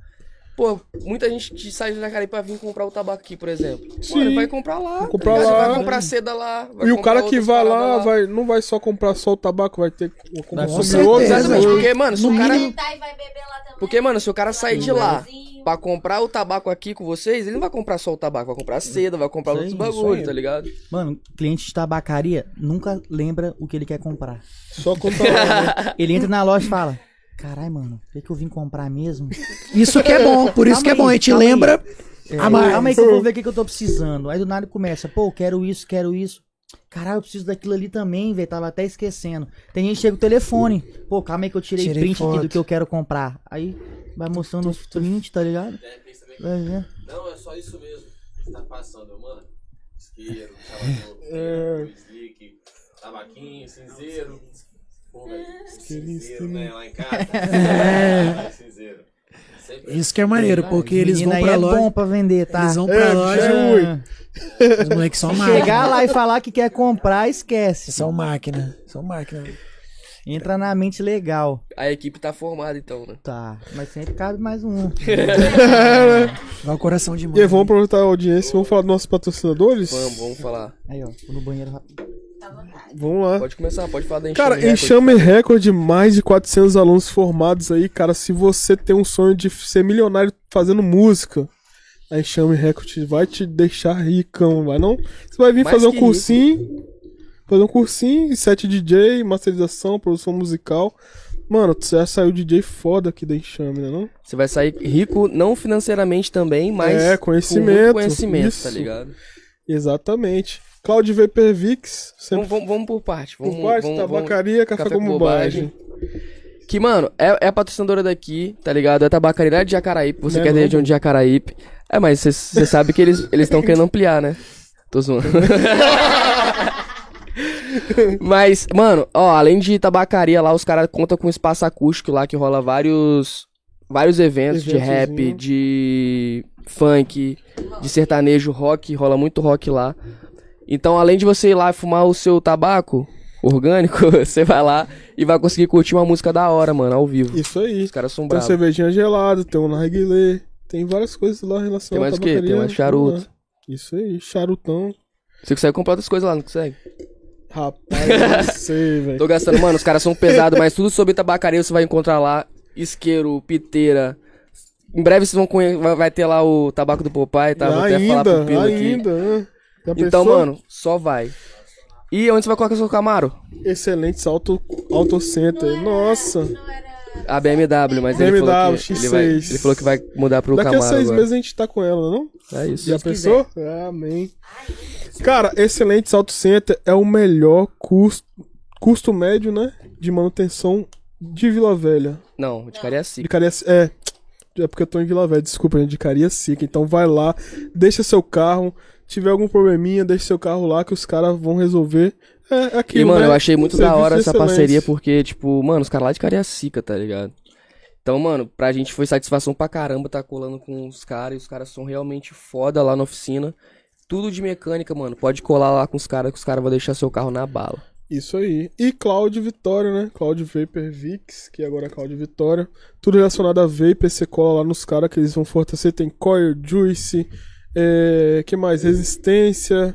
pô, muita gente que sai de Jacaraípe pra vir comprar o tabaco aqui, por exemplo. Sim. Mano, ele vai comprar lá. Vai comprar tá lá. Vai comprar seda lá. vai E o comprar cara que vai paradas lá, vai, não vai só comprar só o tabaco, vai ter que Vai consumir outros. Exatamente, porque, mano, se o cara. Sentar e vai beber lá também. Porque, mano, se o cara sair de lá pra comprar o tabaco aqui com vocês, ele não vai comprar só o tabaco, vai comprar seda, vai comprar Isso outros aí, isso bagulho, aí. tá ligado? Mano, cliente de tabacaria nunca lembra o que ele quer comprar. Só lá, né? Ele entra na loja e fala: Caralho, mano, o que, que eu vim comprar mesmo? Isso que é bom, por isso Calma que é bom. aí, A gente calma aí. lembra. É, Ah, Calma aí que eu vou ver o que, que eu tô precisando. Aí do nada começa, pô, quero isso, quero isso. Caralho, eu preciso daquilo ali também, velho. Tava até esquecendo. Tem gente que chega o telefone. Pô, calma aí que eu tirei, Tirei print aqui foto. do que eu quero comprar. Aí vai mostrando os print, tá ligado? É. Vai ver. Não, é só isso mesmo. Você tá passando, mano. Isqueiro, tabaco, É. slick, tabaquinho, cinzeiro. Pô, velho, Isqueirinho, cinzeiro, né? Lá em casa. É. Cinzeiro. Sempre Isso que é maneiro, porque eles vão pra é loja. bom pra vender, tá? Eles vão É, pra bicho, loja. é. Os moleques são Chegar máquina. lá e falar que quer comprar, esquece. São máquina. São máquina. Entra na mente legal. A equipe tá formada então, né? Tá, mas sempre cabe mais um. Vai o coração de E aí, mãe. vamos aproveitar a audiência, vamos falar dos nossos patrocinadores? Vamos, vamos falar. Aí, ó, tô no banheiro rápido. Vamos lá. Pode começar, pode falar da Cara, Enxame Enxame Record, mais de 400 alunos formados aí, cara. Se você tem um sonho de ser milionário fazendo música, a Enxame Record vai te deixar ricão, vai não? Você vai vir Mais fazer um cursinho, fazer um cursinho, set DJ, masterização, produção musical. Mano, tu já saiu DJ foda aqui da Enxame, né não? Você vai sair rico, não financeiramente também, mas É, com conhecimento, muito conhecimento, isso. tá ligado? Exatamente. Cloud Vapor Vix, sempre Vamos, vamos, vamos por parte. Vamos, por parte, vamos, tabacaria, café, com bobagem. Que, mano, é, é a patrocinadora daqui, tá ligado? É tabacaria lá de Jacaraípe. Você Não é quer de onde de Jacaraípe. É, mas você sabe que eles estão querendo ampliar, né? Tô zoando. mas, mano, ó, além de tabacaria lá, os caras contam com espaço acústico lá que rola vários vários eventos de rap, de funk, de sertanejo, rock, rola muito rock lá. Então, além de você ir lá e fumar o seu tabaco orgânico, você vai lá e vai conseguir curtir uma música da hora, mano, ao vivo. Isso aí. Os caras são Tem bravos. cervejinha gelada, tem um narguilé, tem várias coisas lá em relação Tem mais o quê? Tem mais charuto. Lá. Isso aí, charutão. Você consegue comprar outras coisas lá, não consegue? Rapaz, eu não sei, velho. Tô gastando, mano, os caras são pesados, mas tudo sobre tabacaria você vai encontrar lá. Isqueiro, piteira. Em breve vocês vão conhe... vai, ter lá o tabaco do Popeye, tá? Vou até falar pro ainda, Pilo aqui. ainda. né? Já Então, pensou? mano, só vai. E onde você vai colocar seu Camaro? Excelentes auto, auto center. Nossa. Não era. A BMW, mas ele, BMW falou que, ele, vai- X6. ele falou que vai mudar pro Daqui a Camaro seis agora. meses a gente tá com ela, não? É isso. Já pensou? Amém. Cara, Excelentes Auto Center é o melhor custo, custo médio, né? De manutenção de Vila Velha. Não, de Cariacica. De Cariacica. É. É porque eu tô em Vila Velha, desculpa, gente, de Cariacica. Então vai lá, deixa seu carro. Tiver algum probleminha, deixa seu carro lá que os caras vão resolver. É, é aquilo, E, mano, né? eu achei muito da hora essa parceria, porque, tipo, mano, os caras lá de Cariacica, tá ligado? Então, mano, pra gente foi satisfação pra caramba tá colando com os caras, e os caras são realmente foda lá na oficina. Tudo de mecânica, mano. Pode colar lá com os caras, que os caras vão deixar seu carro na bala. Isso aí. E Cloud Vitória, né? Cloud Vapor Vix, que agora é Cloud Vitória. Tudo relacionado a Vapor, você cola lá nos caras que eles vão fortalecer. Tem Coil, Juice, é... que mais? Resistência.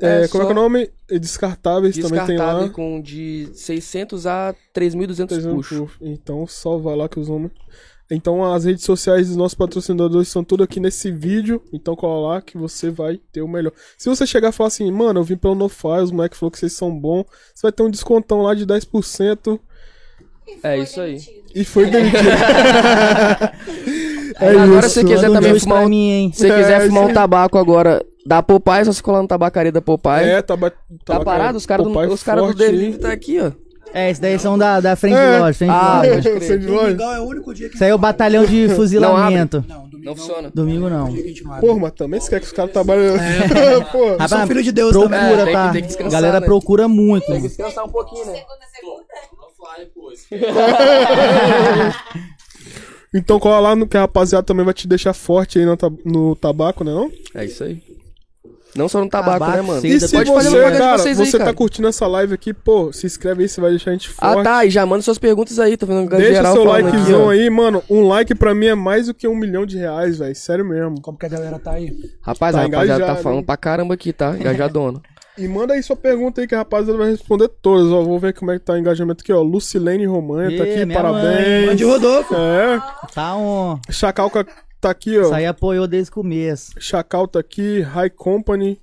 É, É, como é que é o nome? Descartáveis também tem lá. com de 600 a 3.200 300 puxo. puff. Então só vai lá que os homens. Então as redes sociais dos nossos patrocinadores estão tudo aqui nesse vídeo. Então cola lá que você vai ter o melhor. Se você chegar e falar assim, mano, eu vim pelo NoFi, os moleques falaram que vocês são bons, você vai ter um descontão lá de 10%. É isso aí. E foi demitido. é agora, isso. se você quiser também fumar um- mim, hein? Se você quiser É, fumar um tabaco agora da Popeye, é só você colar na tabacaria da Popeye. É, tá, ba- tá parado? Os caras do, Popeye os cara do forte delivery tá aqui, ó. É, esse daí são da, da frente É. de loja, frente de Ah, loja. crer. Você de longe? Domingão é o único dia que Isso aí é o batalhão de fuzilamento. Não, domingo Não funciona. Domingo não. a gente não abre. Porra, mas também você quer que os caras trabalhem. Porra. Eu sou um filho de Deus procura, também. É, tem que- tá? tem que descansar, Galera né? procura muito. Tem que descansar um pouquinho, né? Fly, pô. Então cola lá no que a rapaziada também vai te deixar forte aí no, no tabaco, né não? É isso aí. Não só no tabaco, Tabaco, né, mano? sim. E se pode você, fazer cara, vocês aí, você tá cara. curtindo essa live aqui, pô, se inscreve aí, você vai deixar a gente forte. Ah, tá. E já manda suas perguntas aí. Tô vendo Deixa geral seu aqui, likezão ó. aí, mano. Um like pra mim é mais do que um milhão de reais, velho. Sério mesmo. Como que a galera tá aí? Rapaz, Tá a rapaziada tá falando hein? pra caramba aqui, tá? Engajadona. E manda aí sua pergunta aí que a rapaziada vai responder todas. Ó, vou ver como é que tá o engajamento aqui, ó. Lucilene Romanha tá Ê, aqui, minha parabéns. Mande Rodolfo. É. Tá um. Chacalca tá aqui, ó. Isso aí apoiou desde o começo. Chacal tá aqui, High Company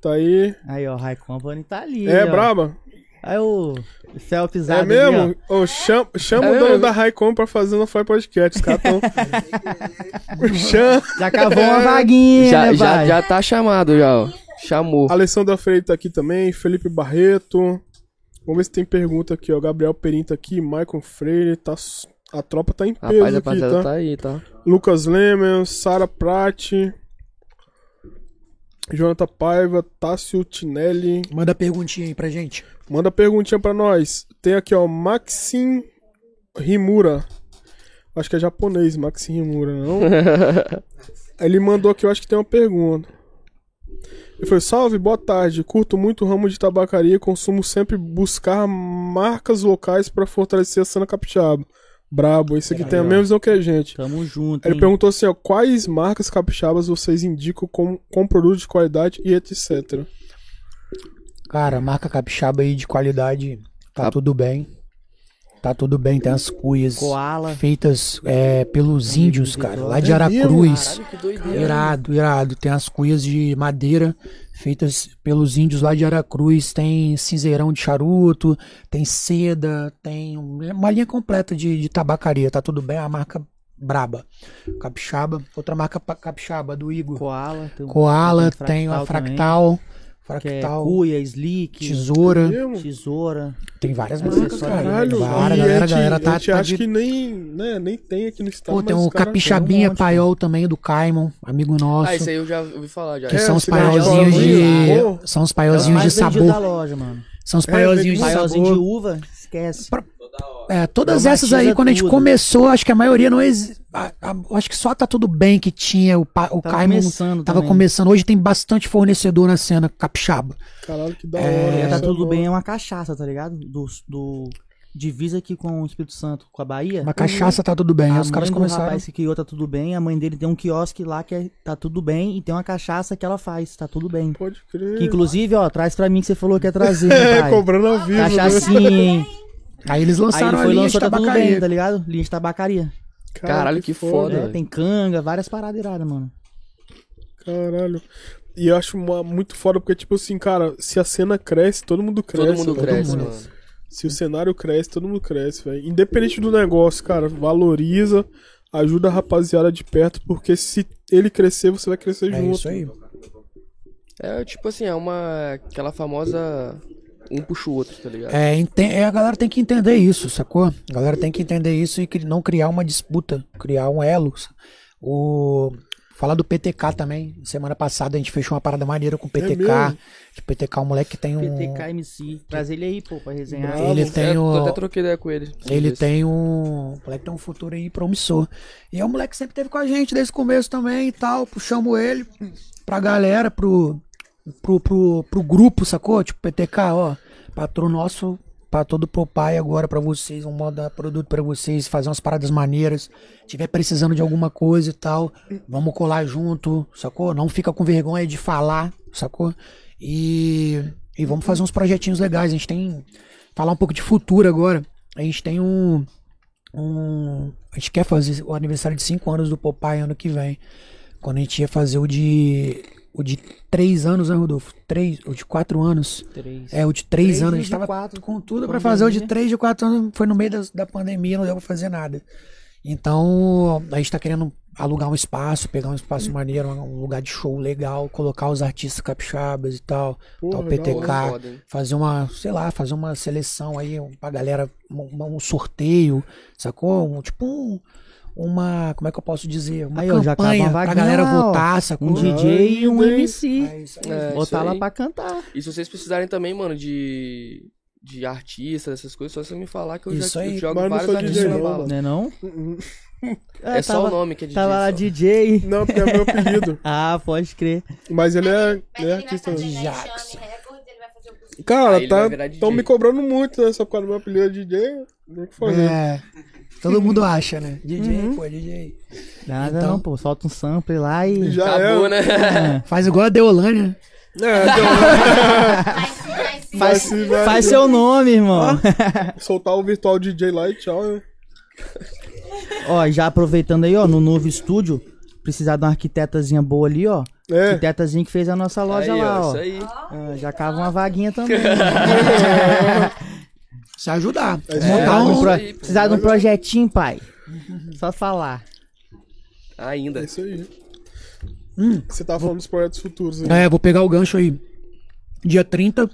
tá aí. Aí, ó, High Company tá ali. É, ó. braba? Aí o Phelps É mesmo? Ô, chama chama É o dono mesmo? da High Company pra fazer no Fly Podcast. Os caras tão. Já cavou uma vaguinha, já, né, já, já tá chamado, já, ó. Chamou. Alessandra Freire tá aqui também, Felipe Barreto. Vamos ver se tem pergunta aqui, ó. Gabriel Perim tá aqui, Michael Freire, tá... a tropa tá em peso Rapaz, aqui, tá? tá aí, tá? Lucas Lemens, Sara Prati, Jonathan Paiva, Tássio Tinelli. Manda perguntinha aí pra gente. Manda perguntinha pra nós. Tem aqui, ó, Maxim Rimura. Acho que é japonês, Maxim Rimura, não? Ele mandou aqui, eu acho que tem uma pergunta. Ele foi, salve, boa tarde. Curto muito o ramo de tabacaria e consumo sempre buscar marcas locais pra fortalecer a cena capixaba. Brabo, esse aqui tem a mesma visão que a gente. Tamo junto. Ele hein? perguntou assim, ó, quais marcas capixabas vocês indicam com, com produto de qualidade e etc. Cara, marca capixaba aí de qualidade, tá Cap- tudo bem. Tá tudo bem, tem as cuias Koala. feitas é, pelos índios, cara, lá de É? Aracruz. Caralho. Irado, irado. Tem as cuias de madeira feitas pelos índios lá de Aracruz. Tem cinzeirão de charuto, tem seda, tem um- uma linha completa de, de tabacaria. Tá tudo bem, a marca braba. Capixaba, outra marca capixaba do Igor. Koala. Tem, Koala, tem tem a também, Fractal. Que é cuia, slick, tesoura. Mesmo? tesoura. Tem várias Acessório, marcas, cara. Caralho, Várias, e galera, a gente, galera tá, a gente tá acha de- que nem, né, nem tem aqui no estado. Pô, tem o Capixabinha tem um Paiol também do Caimon, amigo nosso. Ah, isso aí eu já ouvi falar já. Que É, são os é paiolzinhos de. sabor. São os É paiolzinhos de mais vendido da sabor. loja, mano. São os É, paiolzinhos de vende Paiolzinho sabor. de uva, esquece. É, todas essas aí, quando a gente tudo. começou, acho que a maioria não existe. Acho que só tá tudo bem que tinha. O, pa- o Tava Caimon começando tava também. começando. Hoje tem bastante fornecedor na cena capixaba. Caralho, que da É, hora. É, tá tudo bem, é uma cachaça, tá ligado? Do, do divisa aqui com o Espírito Santo, com a Bahia. Uma cachaça tá tudo bem. A Aí os caras começaram. rapaz que criou tá tudo bem, a mãe dele tem um quiosque lá que é, tá tudo bem e tem uma cachaça que ela faz, tá tudo bem. Pode crer. Que inclusive, ó, traz pra mim que você falou que ia trazer, É, né, pai? cobrando ao vivo. né? Cachaçinha, hein? Aí eles Aí lançaram ele a foi linha de lançou, tá tudo bem, tabacaria. tá ligado? Linha de tabacaria. Caralho, que foda. É, velho. tem canga, várias paradas iradas, mano. Caralho. E eu acho uma- muito foda porque, tipo assim, cara, se a cena cresce, todo mundo cresce. Todo mundo velho. cresce, mundo. mano. Se o cenário cresce, todo mundo cresce, velho. Independente do negócio, cara, valoriza, ajuda a rapaziada de perto, porque se ele crescer, você vai crescer É junto. isso aí. É tipo assim, é uma. aquela famosa um puxa o outro, tá ligado? É, é, a galera tem que entender isso, sacou? A galera tem que entender isso e cri- não criar uma disputa, criar um elo. O... Falar do PTK também. Semana passada a gente fechou uma parada maneira com o PTK. mesmo? o PTK é um moleque que tem um. PTK MC. Traz ele aí, pô, pra resenhar. Bravo. Ele É, tem eu um. até troquei ideia com ele. Ele Isso. tem um. O moleque tem um futuro aí promissor. E é um moleque que sempre teve com a gente desde o começo também e tal. Puxamos ele pra galera, pro. Pro, pro, pro grupo, sacou? Tipo, PTK, ó. Patrão nosso, pra todo pro pai agora pra vocês. Vamos mandar produto pra vocês, fazer umas paradas maneiras. Tiver precisando de alguma coisa e tal, vamos colar junto, sacou? Não fica com vergonha de falar, sacou? E. E vamos fazer uns projetinhos legais. A gente tem. Falar um pouco de futuro agora. A gente tem um um. A gente quer fazer o aniversário de 5 anos do Popeye ano que vem. Quando a gente ia fazer o de. O de 3 anos, né, Rodolfo? 3, o de 4 anos. Três. É, o de 3 Três anos. A gente tava quatro. com tudo pra Pandemia. fazer. O de 3 de 4 anos foi no meio das- da, pandemia, não deu pra fazer nada. Então, a gente tá querendo alugar um espaço, pegar um espaço maneiro, um lugar de show legal, colocar os artistas capixabas e tal, Porra, tal. PTK fazer uma, sei lá, fazer uma seleção aí pra galera, um, um sorteio, sacou? Um, tipo um, uma, como é que eu posso dizer? Uma Aí, já campanha uma pra galera votar, sacou? Um DJ e um Ai, MC. É isso aí. É, Botar isso lá pra cantar. E se vocês precisarem também, mano, de. De artista, dessas coisas, só você me falar que eu Isso já aí. eu jogo não vários artistas DJ na não, bala. Né não? Uhum. É só tava- o nome que é DJ. Tava lá só. DJ. Não, porque é meu apelido. Ah, pode crer. Mas ele é, ele é artista Jackson. Possível. Cara, ele tá. Estão me cobrando muito, né? Só por causa do meu apelido é DJ. Tem o que fazer. É, todo mundo acha, né? DJ, Uhum. pô, é DJ. Nada Então- não, pô. Solta um sample lá e. Já Acabou, é. né? Faz igual a Deolane, né? É, vai se vai Faz seu nome, irmão. soltar o virtual DJ lá e tchau. né? ó, já aproveitando aí, ó, no novo estúdio, precisar de uma arquitetazinha boa ali, ó. É. Arquitetazinha que fez a nossa loja aí, lá, ó. Isso aí. Ah, já cava uma vaguinha também. Se ajudar. É, Montar um um, pro-. Precisar de um projetinho, pai. Só falar. Ainda. É isso aí. Hum. Você tava falando dos projetos futuros aí. É, vou pegar o gancho aí. Dia 30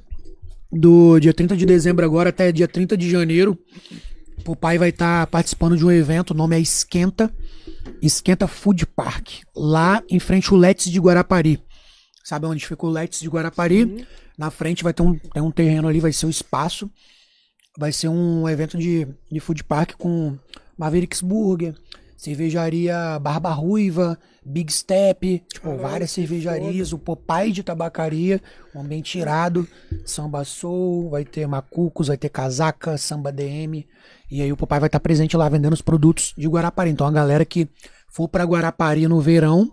do dia 30 de dezembro agora até dia 30 de janeiro. O pai vai estar participando de um evento, o nome é Esquenta. Esquenta Food Park, lá em frente ao Let's de Guarapari. Sabe onde fica o Let's de Guarapari? Na frente vai ter um, tem um terreno ali, vai ser o espaço. Vai ser um evento de, de food park com Mavericks Burger, cervejaria Barba Ruiva, Big Step, tipo, várias cervejarias, o Popeye de tabacaria, um ambiente irado, samba soul, vai ter macucos, vai ter casaca, samba DM, e aí o Popeye vai estar presente lá vendendo os produtos de Guarapari. Então a galera que for pra Guarapari no verão,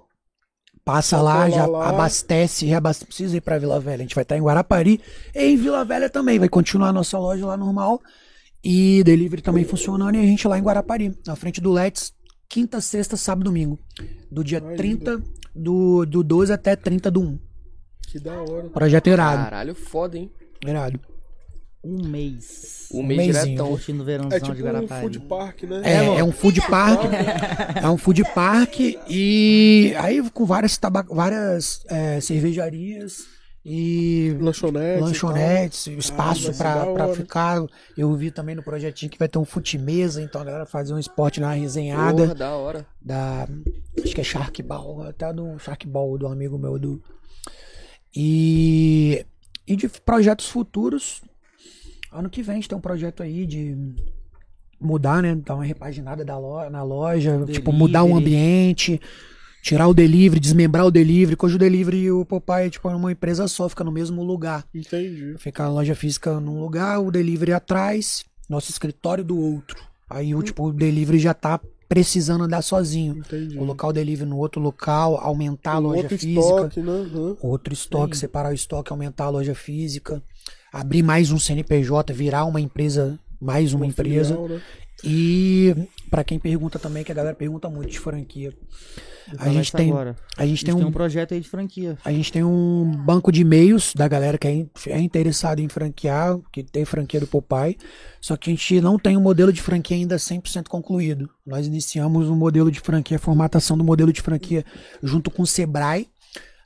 passa Só lá, já lá. abastece, reabastece, precisa ir pra Vila Velha. A gente vai estar em Guarapari e em Vila Velha também, vai continuar a nossa loja lá normal. E delivery também funcionando e a gente lá em Guarapari, na frente do Let's, quinta, sexta, sábado, domingo. Do dia Ai, 30 do, do 12 até 30 do 1. Que da hora. Projeto irado. Caralho, foda, hein? Irado. Um mês. Um mês mêsinho. diretão. Curtindo o verãozão É de tipo um Guarapari. food park, né? É, é um food park. é um food park e aí com várias, taba várias é, cervejarias e Lanchonetes. lanchonetes, espaço pra hora. ficar. Eu vi também no projetinho que vai ter um fute-mesa, então a galera fazer um esporte na resenhada Porra, da hora. da. Acho que é Shark Ball, até do Shark Ball do amigo meu do. E. E de projetos futuros. Ano que vem a gente tem um projeto aí de mudar, né? Dar uma repaginada da lo- na loja, tipo, mudar o Delivery. ambiente, tirar o delivery, desmembrar o delivery, cujo o delivery e o Popeye, tipo, é uma empresa só, fica no mesmo lugar. Entendi. Fica a loja física num lugar, o delivery atrás, nosso escritório do outro. Aí o tipo, o delivery já tá precisando andar sozinho. Entendi. Colocar o delivery no outro local, aumentar a loja outro física. estoque, né? Uhum. Outro estoque, separar o estoque, aumentar a loja física. Abrir mais um CNPJ, virar uma empresa, mais uma, empresa. filial, né? E pra quem pergunta também, que a galera pergunta muito de franquia. A gente tem, agora. a gente tem tem um um projeto aí de franquia. a gente tem um banco de e-mails da galera que é, é interessado em franquear, que tem franquia do Popeye, só que a gente não tem um modelo de franquia ainda 100% concluído. Nós iniciamos um modelo de franquia, a formatação do modelo de franquia junto com o Sebrae.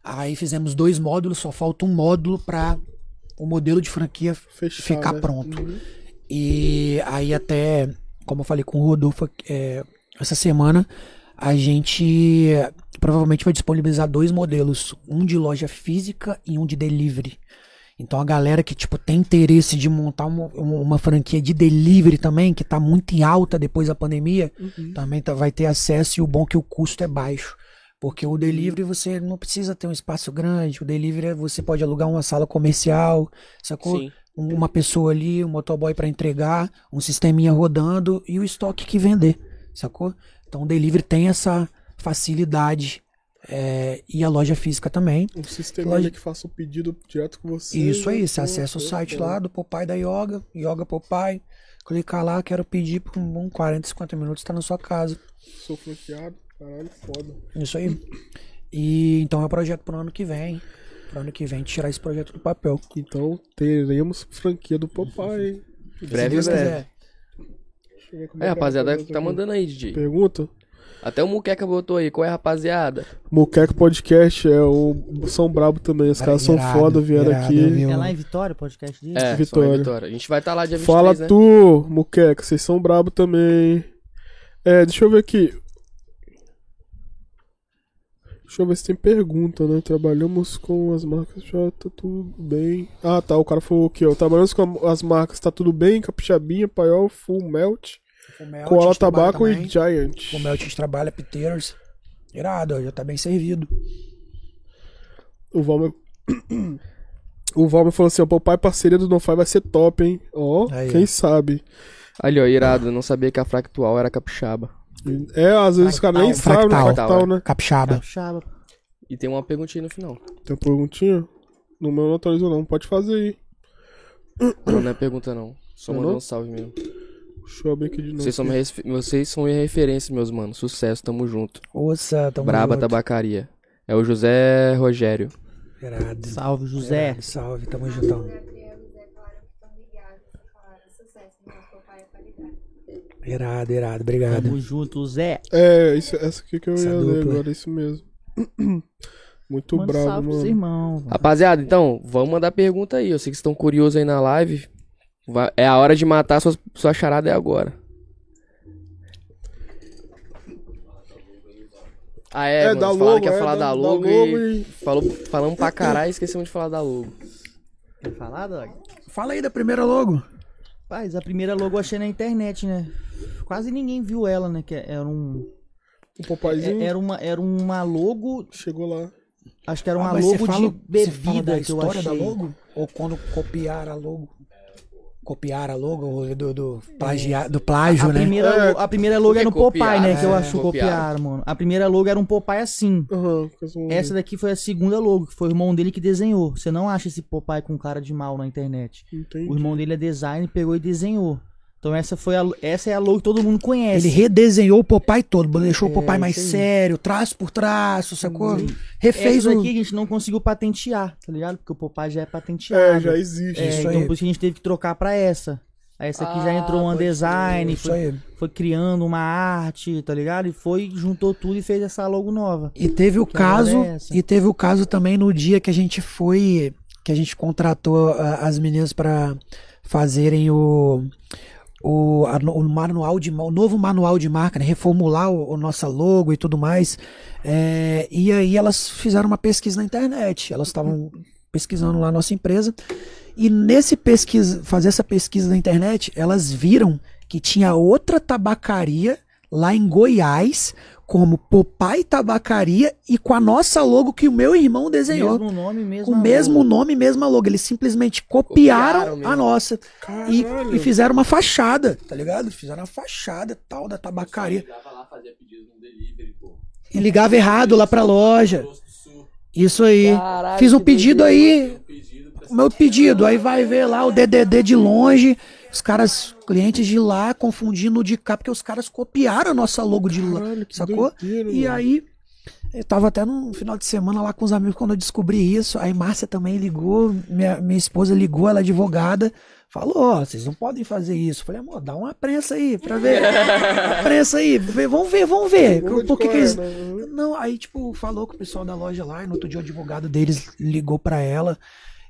Aí fizemos dois módulos, só falta um módulo para o modelo de franquia Fechar, ficar né? pronto. Uhum. E aí até, como eu falei com o Rodolfo é, essa semana, a gente é, provavelmente vai disponibilizar dois modelos, um de loja física e um de delivery. Então a galera que tipo tem interesse de montar uma, uma franquia de delivery também, que tá muito em alta depois da pandemia, Uhum. também tá- vai ter acesso e o bom é que o custo é baixo. Porque o delivery você não precisa ter um espaço grande, o delivery é- você pode alugar uma sala comercial, sacou? Sim. Um- uma pessoa ali, um motoboy para entregar, um sisteminha rodando e o estoque que vender, sacou? Então o delivery tem essa facilidade é, e a loja física também. Um sistema Loja- ali que faça o pedido direto com você. Isso aí, né? você acessa o site lá do Popeye da Yoga, Yoga Popeye, clicar lá, quero pedir por um 40, 50 minutos, tá na sua casa. Sou franqueado. Caralho, foda. Isso aí. E então é o projeto pro ano que vem. Pro ano que vem tirar esse projeto do papel. Então teremos franquia do Popeye. Breve, breve. É, que a rapaziada, tá mandando aí, DJ. Pergunta? Até o Muqueca botou aí. Qual é, rapaziada? Moqueco Podcast é o São Brabo também. Os caras são foda, vieram irado, aqui. É lá em Vitória o podcast dele? É, Vitória. Vitória. A gente vai estar lá dia 23, Fala né? tu, Moqueca, vocês são brabo também. É, deixa eu ver aqui. Deixa eu ver se tem pergunta, né? Trabalhamos com as marcas, já tá tudo bem. Ah, tá, o cara falou que ó, trabalhamos com as marcas, tá tudo bem, Capixabinha, Paiol, Full Melt, O Mel, a Koala gente trabalha Tabaco e. Giant. O Mel a gente trabalha Piteiros. Irado, já tá bem servido. O Valmer... O Valmer falou assim, ó, papai parceria do Nofai vai ser top, hein? Ó, Aí, quem ó. sabe. Ali, ó, irado. Não sabia que a Fractual era capixaba. É, às vezes os caras nem sabem no fractal, fractal, né? Capixaba. Capixaba. E tem uma perguntinha no final. Tem uma perguntinha? No meu não atualizou não, pode fazer aí. Não, não é pergunta, não. Só Não, mandar não? um salve mesmo. Deixa eu abrir aqui de novo. Vocês são, minha vocês são minha referência, meus manos. Sucesso, tamo junto. Ossa, tamo Braba junto. Tabacaria. É o José Rogério. Irado. Salve, José. Irado, Salve, tamo juntão. Gabriel e Zé falaram que estão ligados. Falaram sucesso, nosso papai é qualidade. Irado, irado. Obrigado. Tamo junto, Zé. É, isso, essa aqui que eu Essa ia ler dupla. agora, isso mesmo. Muito Manda bravo, salve mano. irmãos. mano. Rapaziada, então, vamos mandar pergunta aí. Eu sei que vocês estão curiosos aí na live. Vai- é a hora de matar sua, sua charada é agora. Ah, é, É, mano, da falaram logo, que ia é, falar da- da da logo, logo e... e- Falou, falamos pra caralho e esquecemos de falar da logo. Quer falar, Dog? Fala aí da primeira logo. Paz, a primeira logo eu achei na internet, né? Quase ninguém viu ela, né? Que era um. O papaizinho Era uma, era uma logo. chegou lá. Acho que era uma Ah, logo fala, de você fala bebida da que eu achei. da logo? Ou quando copiaram a logo? Copiaram a logo do, do, plagia, do plágio, A né? primeira, É. a primeira logo era no Popeye, copiaram? né? Que eu É, acho que copiaram. copiaram, mano. A primeira logo era um Popeye assim. Aham, fez um- Essa daqui foi a segunda logo, que foi o irmão dele que desenhou. Você não acha esse Popeye com cara de mal na internet. Entendi. O irmão dele é design, pegou e desenhou. Então essa foi a, essa é a logo que todo mundo conhece. Ele redesenhou o Popeye todo, deixou o É, Popeye mais isso aí. sério, traço por traço, sacou? Sim. Refez Essa o. daqui a gente não conseguiu patentear, tá ligado? Porque o Popeye já é patenteado. É, já existe. É, Isso então aí. por isso que a gente teve que trocar pra essa. Aí Essa aqui já Ah, entrou um design, Isso foi, aí. foi criando uma arte, tá ligado? E foi, juntou tudo e fez essa logo nova. E teve o Que caso, é e teve o caso também no dia que a gente foi, que a gente contratou ah, as meninas pra fazerem o o, a- o manual de o novo manual de marca, né? reformular o, o nossa logo e tudo mais. É, e aí elas fizeram uma pesquisa na internet. Elas estavam pesquisando lá a nossa empresa. E nesse pesquisa, fazer essa pesquisa na internet, elas viram que tinha outra tabacaria lá em Goiás, como Popeye Tabacaria e com a nossa logo que o meu irmão desenhou. Mesmo nome, mesmo com o mesmo nome, mesma logo. Eles simplesmente copiaram, Copiaram a nossa. E, e fizeram uma fachada, tá ligado? Fizeram uma fachada tal da tabacaria. Ligava lá, fazia pedido no delivery, pô. E ligava errado lá pra loja. Isso aí. Caralho, Fiz um pedido aí, um o meu pedido. Aí vai ver lá o DDD de longe. Os caras, clientes de lá, confundindo o de cá, porque os caras copiaram a nossa logo de lá. Caralho, que Sacou? doideira, E mano. aí, eu tava até no final de semana lá com os amigos quando eu descobri isso. Aí Márcia também ligou, minha, minha esposa ligou, ela é advogada. Falou, ó, vocês não podem fazer isso. Eu Falei, amor, dá uma prensa aí pra ver. prensa aí, vamos ver, vamos ver. Por que, que eles. Não, aí, tipo, falou com o pessoal da loja lá, e no outro dia o advogado deles ligou pra ela.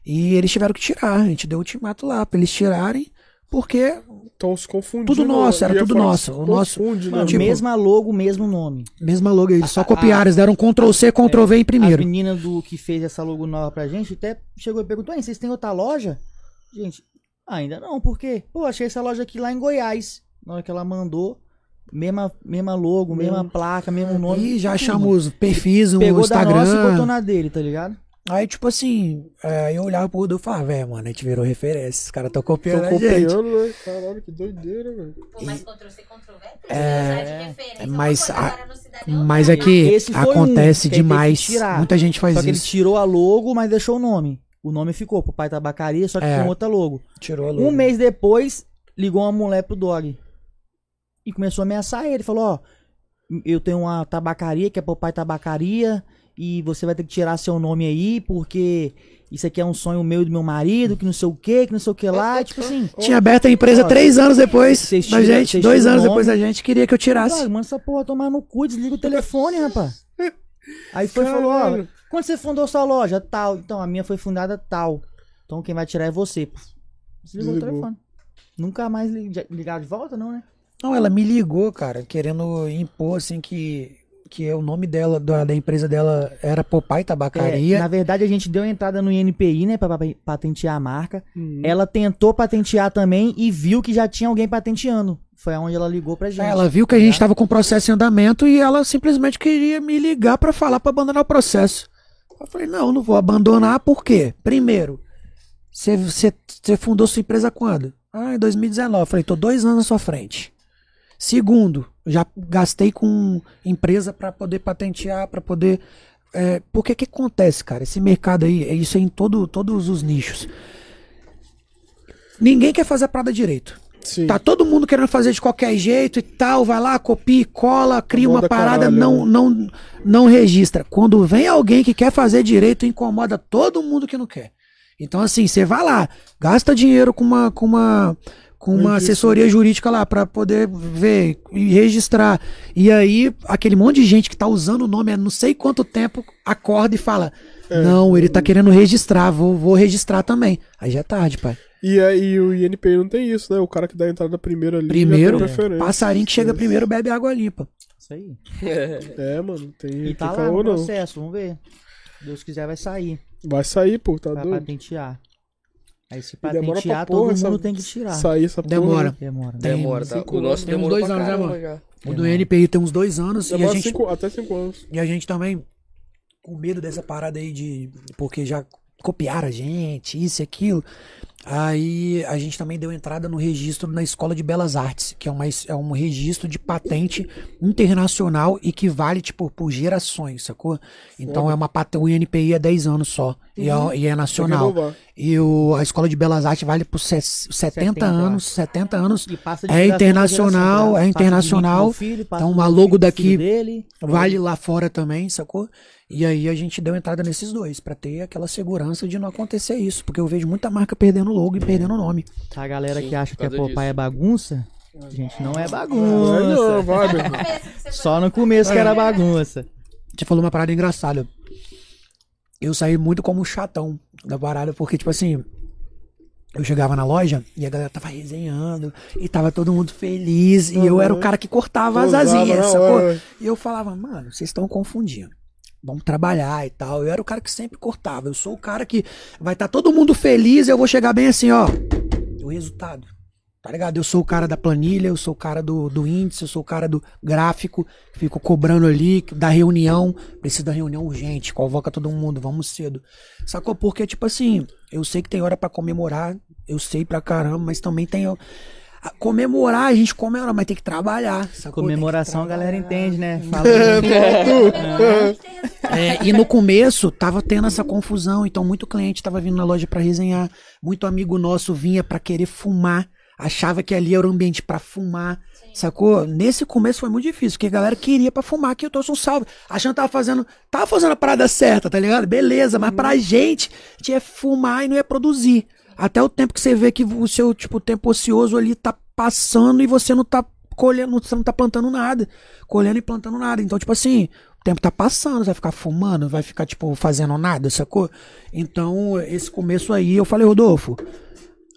E eles tiveram que tirar. A gente deu ultimato lá pra eles tirarem, porque Estão se confundindo. Tudo nosso, era é tudo nosso. O nosso- Confunde, né? Mano, Tipo- mesma logo, mesmo nome. mesma logo, eles só A- copiaram, eles deram Ctrl C, Ctrl V em A primeiro. menina do que fez essa logo nova pra gente até chegou e perguntou: "Hein, vocês têm outra loja? Gente, ainda não, por quê? Pô, achei essa loja aqui lá em Goiás. Na hora que ela mandou, mesma, mesma logo, mesma placa, mesmo nome. E já achamos perfis no Pegou da nossa e botou Instagram. na dele, tá ligado? Aí, tipo assim, é, eu olhava pro Rodolfo e falava, velho, mano, a gente virou referência. Os caras tão copiando Tô a copiando, né? Caralho, que doideira, velho. Pô, mas Ctrl-C, Ctrl-V É, referência. mas uma coisa, a- agora no cidadão Mas não. é que um acontece que demais. Muita gente faz só que ele isso. tirou a logo, mas deixou o nome. O nome ficou pro pai tabacaria, só que É. com outra logo. Tirou a Um mês depois, ligou uma mulher pro Dog. E começou a ameaçar ele. Falou, ó, eu tenho uma tabacaria que é pro pai tabacaria. E você vai ter que tirar seu nome aí, porque isso aqui é um sonho meu e do meu marido, que não sei o que, que não sei o que lá. E, tipo assim. Tinha aberto a empresa Ó, três anos depois da gente. Dois anos nome. depois da gente queria que eu tirasse. Manda essa porra tomar no cu, desliga o telefone, rapaz. Aí foi e falou, ó, Caralho. quando você fundou sua loja? Tal. Então, a minha foi fundada tal. Então quem vai tirar é você. Desligou, Desligou. o telefone. Nunca mais li- ligar de volta, não, né? Não, ela me ligou, cara, querendo impor, assim, que, que o nome dela, da, da empresa dela era Popai Tabacaria. É, na verdade, a gente deu entrada no INPI, né, pra, pra patentear a marca. Uhum. Ela tentou patentear também e viu que já tinha alguém patenteando. Foi aonde ela ligou pra gente. Ela viu que a gente tava com o processo em andamento e ela simplesmente queria me ligar pra falar pra abandonar o processo. Eu falei, não, não vou abandonar, por quê? Primeiro, você- você você fundou sua empresa quando? Ah, em 2019. Eu falei, tô dois anos à sua frente. Segundo, já gastei com empresa pra poder patentear, pra poder. É, porque que acontece, cara? Esse mercado aí, é isso é em todo, todos os nichos. Ninguém quer fazer a parada direito. Sim. Tá todo mundo querendo fazer de qualquer jeito e tal, vai lá, copia, cola, cria uma parada, caralho, não, né? não, não registra. Quando vem alguém que quer fazer direito, incomoda todo mundo que não quer. Então, assim, você vai lá, gasta dinheiro com uma, com uma, com uma assessoria jurídica lá pra poder ver e registrar. E aí, aquele monte de gente que tá usando o nome há não sei quanto tempo acorda e fala: É. Não, ele tá querendo registrar, vou, vou registrar também. Aí já é tarde, pai. E aí o INPI não tem isso, né? O cara que dá a entrada primeiro ali Primeiro, já tem preferência. passarinho que chega primeiro bebe água limpa. Isso aí. É, mano, tem E tá lá no não. processo, vamos ver. Deus quiser vai sair Vai sair, pô, tá pra doido. patentear. Aí se demora pra patentear, porra todo essa- mundo tem que tirar. Sair essa porra. Demora. né? Demora. Tem Demora, tá? O nosso Tem uns dois anos, né, mano? já. O do NPI tem uns dois anos e a, Demora gente, cinco- até cinco anos. e a gente também com medo dessa parada aí de. Porque já copiaram a gente, isso e aquilo. Aí a gente também deu entrada no registro na Escola de Belas Artes, que é, uma, é um registro de patente internacional e que vale, tipo, por gerações, sacou? Então é uma patente, o INPI é 10 anos só, e, é, e é que nacional. E o, a Escola de Belas Artes vale por ses- 70, 70, eu anos, acho. 70 anos. E passa de É internacional, geração, é internacional. filho, Então, a meu logo daqui dele. Vale lá fora também, sacou? E aí a gente deu entrada nesses dois, pra ter aquela segurança de não acontecer isso. Porque eu vejo muita marca perdendo logo e perdendo nome. A galera Sim, que acha que a Popeye é bagunça, gente, não é bagunça. Só no começo que era bagunça. Você falou uma parada engraçada. Eu saí muito como um chatão da parada, porque, tipo assim, eu chegava na loja e a galera tava resenhando e tava todo mundo feliz. E eu era o cara que cortava as asinhas, sacou? E eu falava, mano, vocês estão confundindo. Vamos trabalhar e tal. Eu era o cara que sempre cortava. Eu sou o cara que vai estar todo mundo feliz e eu vou chegar bem assim, ó. O resultado. Tá ligado? Eu sou o cara da planilha, eu sou o cara do, do índice, eu sou o cara do gráfico, fico cobrando ali, da reunião. Preciso da reunião urgente, convoca todo mundo, vamos cedo. Sacou? Porque, tipo assim, eu sei que tem hora pra comemorar, eu sei pra caramba, mas também tem. a- Comemorar, a gente comemora, mas tem que trabalhar. Sacou? Que Comemoração a galera trabalhar. entende, né? Fala, É, e no começo tava tendo essa confusão, então muito cliente tava vindo na loja pra resenhar, muito amigo nosso vinha pra querer fumar, achava que ali era o ambiente pra fumar, sacou? Nesse começo foi muito difícil, porque a galera queria pra fumar, que eu trouxe um salve, achando que tava fazendo, tava fazendo a parada certa, tá ligado? Beleza, mas pra gente, a gente ia fumar e não ia produzir. Até o tempo que você vê que o seu, tipo, tempo ocioso ali tá passando e você não tá colhendo, você não tá plantando nada. Colhendo e plantando nada. Então, tipo assim, o tempo tá passando, você vai ficar fumando, vai ficar, tipo, fazendo nada, sacou? Então, esse começo aí, eu falei, Rodolfo,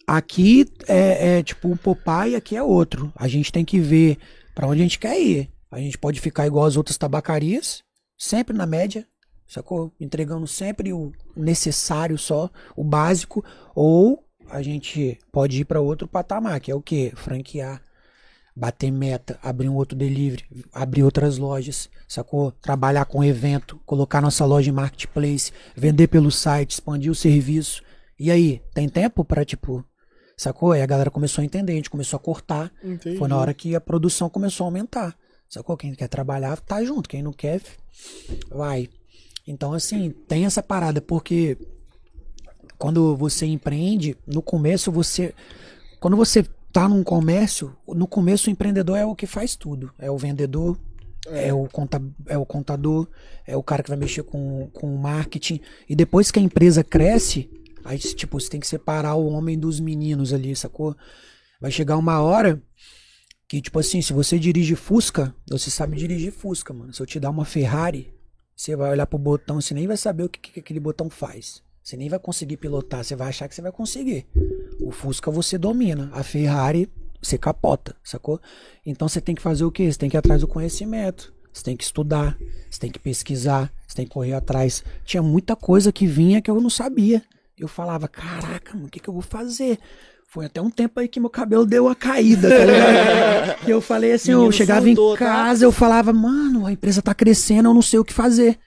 aqui é, é tipo um Popeye, aqui é outro. A gente tem que ver pra onde a gente quer ir. A gente pode ficar igual as outras tabacarias, sempre na média, sacou? Entregando sempre o necessário só, o básico, ou a gente pode ir pra outro patamar, que é o quê? Franquear, bater meta, abrir um outro delivery, abrir outras lojas, sacou? Trabalhar com evento, colocar nossa loja em marketplace, vender pelo site, expandir o serviço. E aí, tem tempo pra, tipo, sacou? Aí a galera começou a entender, a gente começou a cortar. Entendi. Foi na hora que a produção começou a aumentar. Sacou? Quem quer trabalhar, tá junto. Quem não quer, vai. Então, assim, tem essa parada, porque quando você empreende, no começo você. Quando você tá num comércio, no começo o empreendedor é o que faz tudo. É o vendedor, é, o, conta, é o contador, é o cara que vai mexer com, com o marketing. E depois que a empresa cresce, aí, tipo, você tem que separar o homem dos meninos ali, sacou? Vai chegar uma hora que, tipo assim, se você dirige Fusca, você sabe dirigir Fusca, mano. Se eu te dar uma Ferrari, você vai olhar pro botão, você nem vai saber o que, que aquele botão faz. Você nem vai conseguir pilotar, você vai achar que você vai conseguir. O Fusca você domina, a Ferrari você capota, sacou? Então você tem que fazer o quê? Você tem que ir atrás do conhecimento. Você tem que estudar, você tem que pesquisar, você tem que correr atrás. Tinha muita coisa que vinha que eu não sabia. Eu falava, caraca, mano, o que, que eu vou fazer? Foi até um tempo aí que meu cabelo deu uma caída, tá ligado? que eu falei assim, eu Menino chegava surtou, em tá? casa, eu falava, mano, a empresa tá crescendo, eu não sei o que fazer.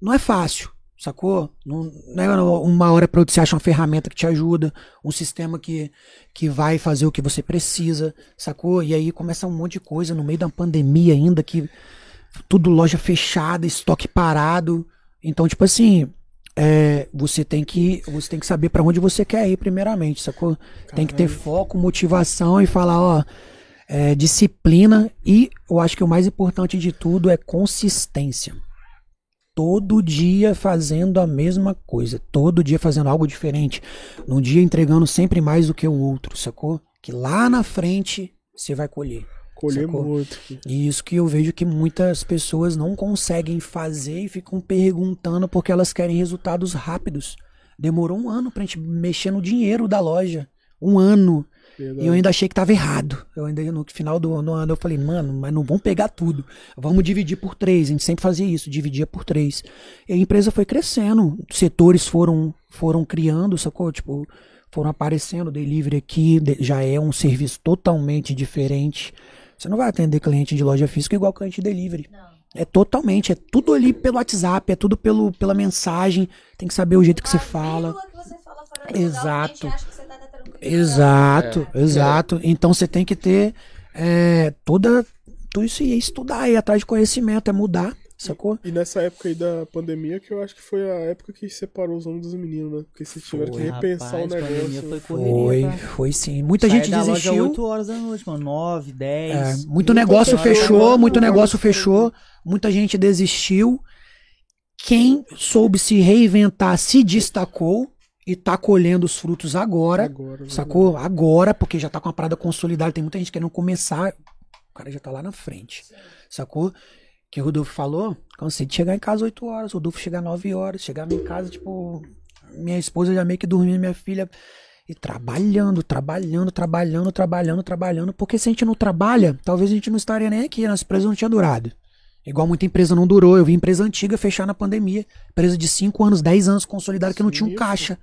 Não é fácil, sacou? Não, não é uma hora pra você achar uma ferramenta que te ajuda, um sistema que, que vai fazer o que você precisa, sacou? E aí começa um monte de coisa no meio da pandemia ainda, que tudo loja fechada, estoque parado. Então, tipo assim, é, você tem que você tem que saber pra onde você quer ir primeiramente, sacou? Tem que ter foco, motivação e falar, ó, é, disciplina e eu acho que o mais importante de tudo é consistência. Todo dia fazendo a mesma coisa, todo dia fazendo algo diferente, num dia entregando sempre mais do que o outro, sacou? Que lá na frente você vai colher. Colher Sacou? muito. E isso que eu vejo que muitas pessoas não conseguem fazer e ficam perguntando porque elas querem resultados rápidos. Demorou um ano pra gente mexer no dinheiro da loja. Um ano. Verdade. E eu ainda achei que tava errado. Eu ainda no final do, ano eu falei, mano, mas não vamos pegar tudo. Vamos dividir por três. A gente sempre fazia isso, dividia por três. E a empresa foi crescendo. Setores foram, foram criando, sacou? Tipo, foram aparecendo. Delivery aqui já é um serviço totalmente diferente. Você não vai atender cliente de loja física igual cliente de delivery. É totalmente, é tudo ali pelo WhatsApp, é tudo pelo, pela mensagem. Tem que saber o jeito que você fala. que você Exato. você tá tentando cuidar. Exato, exato. Então você tem que ter é, toda tudo isso aí, é estudar, ir atrás de conhecimento, é mudar, sacou? E nessa época aí da pandemia, que eu acho que foi a época que separou os homens dos meninos, né? Porque vocês tiveram que repensar Rapaz, o negócio. foi correria, Foi, tá? foi sim. Muita Saí gente da loja desistiu. 8 horas da noite, mano. 9, 10. É, muito negócio cara, fechou, muito mano, negócio mano. fechou, muita gente desistiu. Quem soube se reinventar se destacou e tá colhendo os frutos agora. Agora, Sacou? Agora, porque já tá com a parada consolidada. Tem muita gente querendo começar. O cara já tá lá na frente. Sacou? Que o Rodolfo falou, cansei de chegar em casa 8 horas, o Rodolfo chegar 9 horas, chegava em casa, tipo, minha esposa já meio que dormindo, minha filha. E trabalhando, trabalhando, trabalhando, trabalhando, trabalhando. Porque se a gente não trabalha, talvez a gente não estaria nem aqui, nossa empresa não tinha durado. Igual muita empresa não durou. Eu vi empresa antiga fechar na pandemia. Empresa de 5 anos, 10 anos consolidada que não tinha um caixa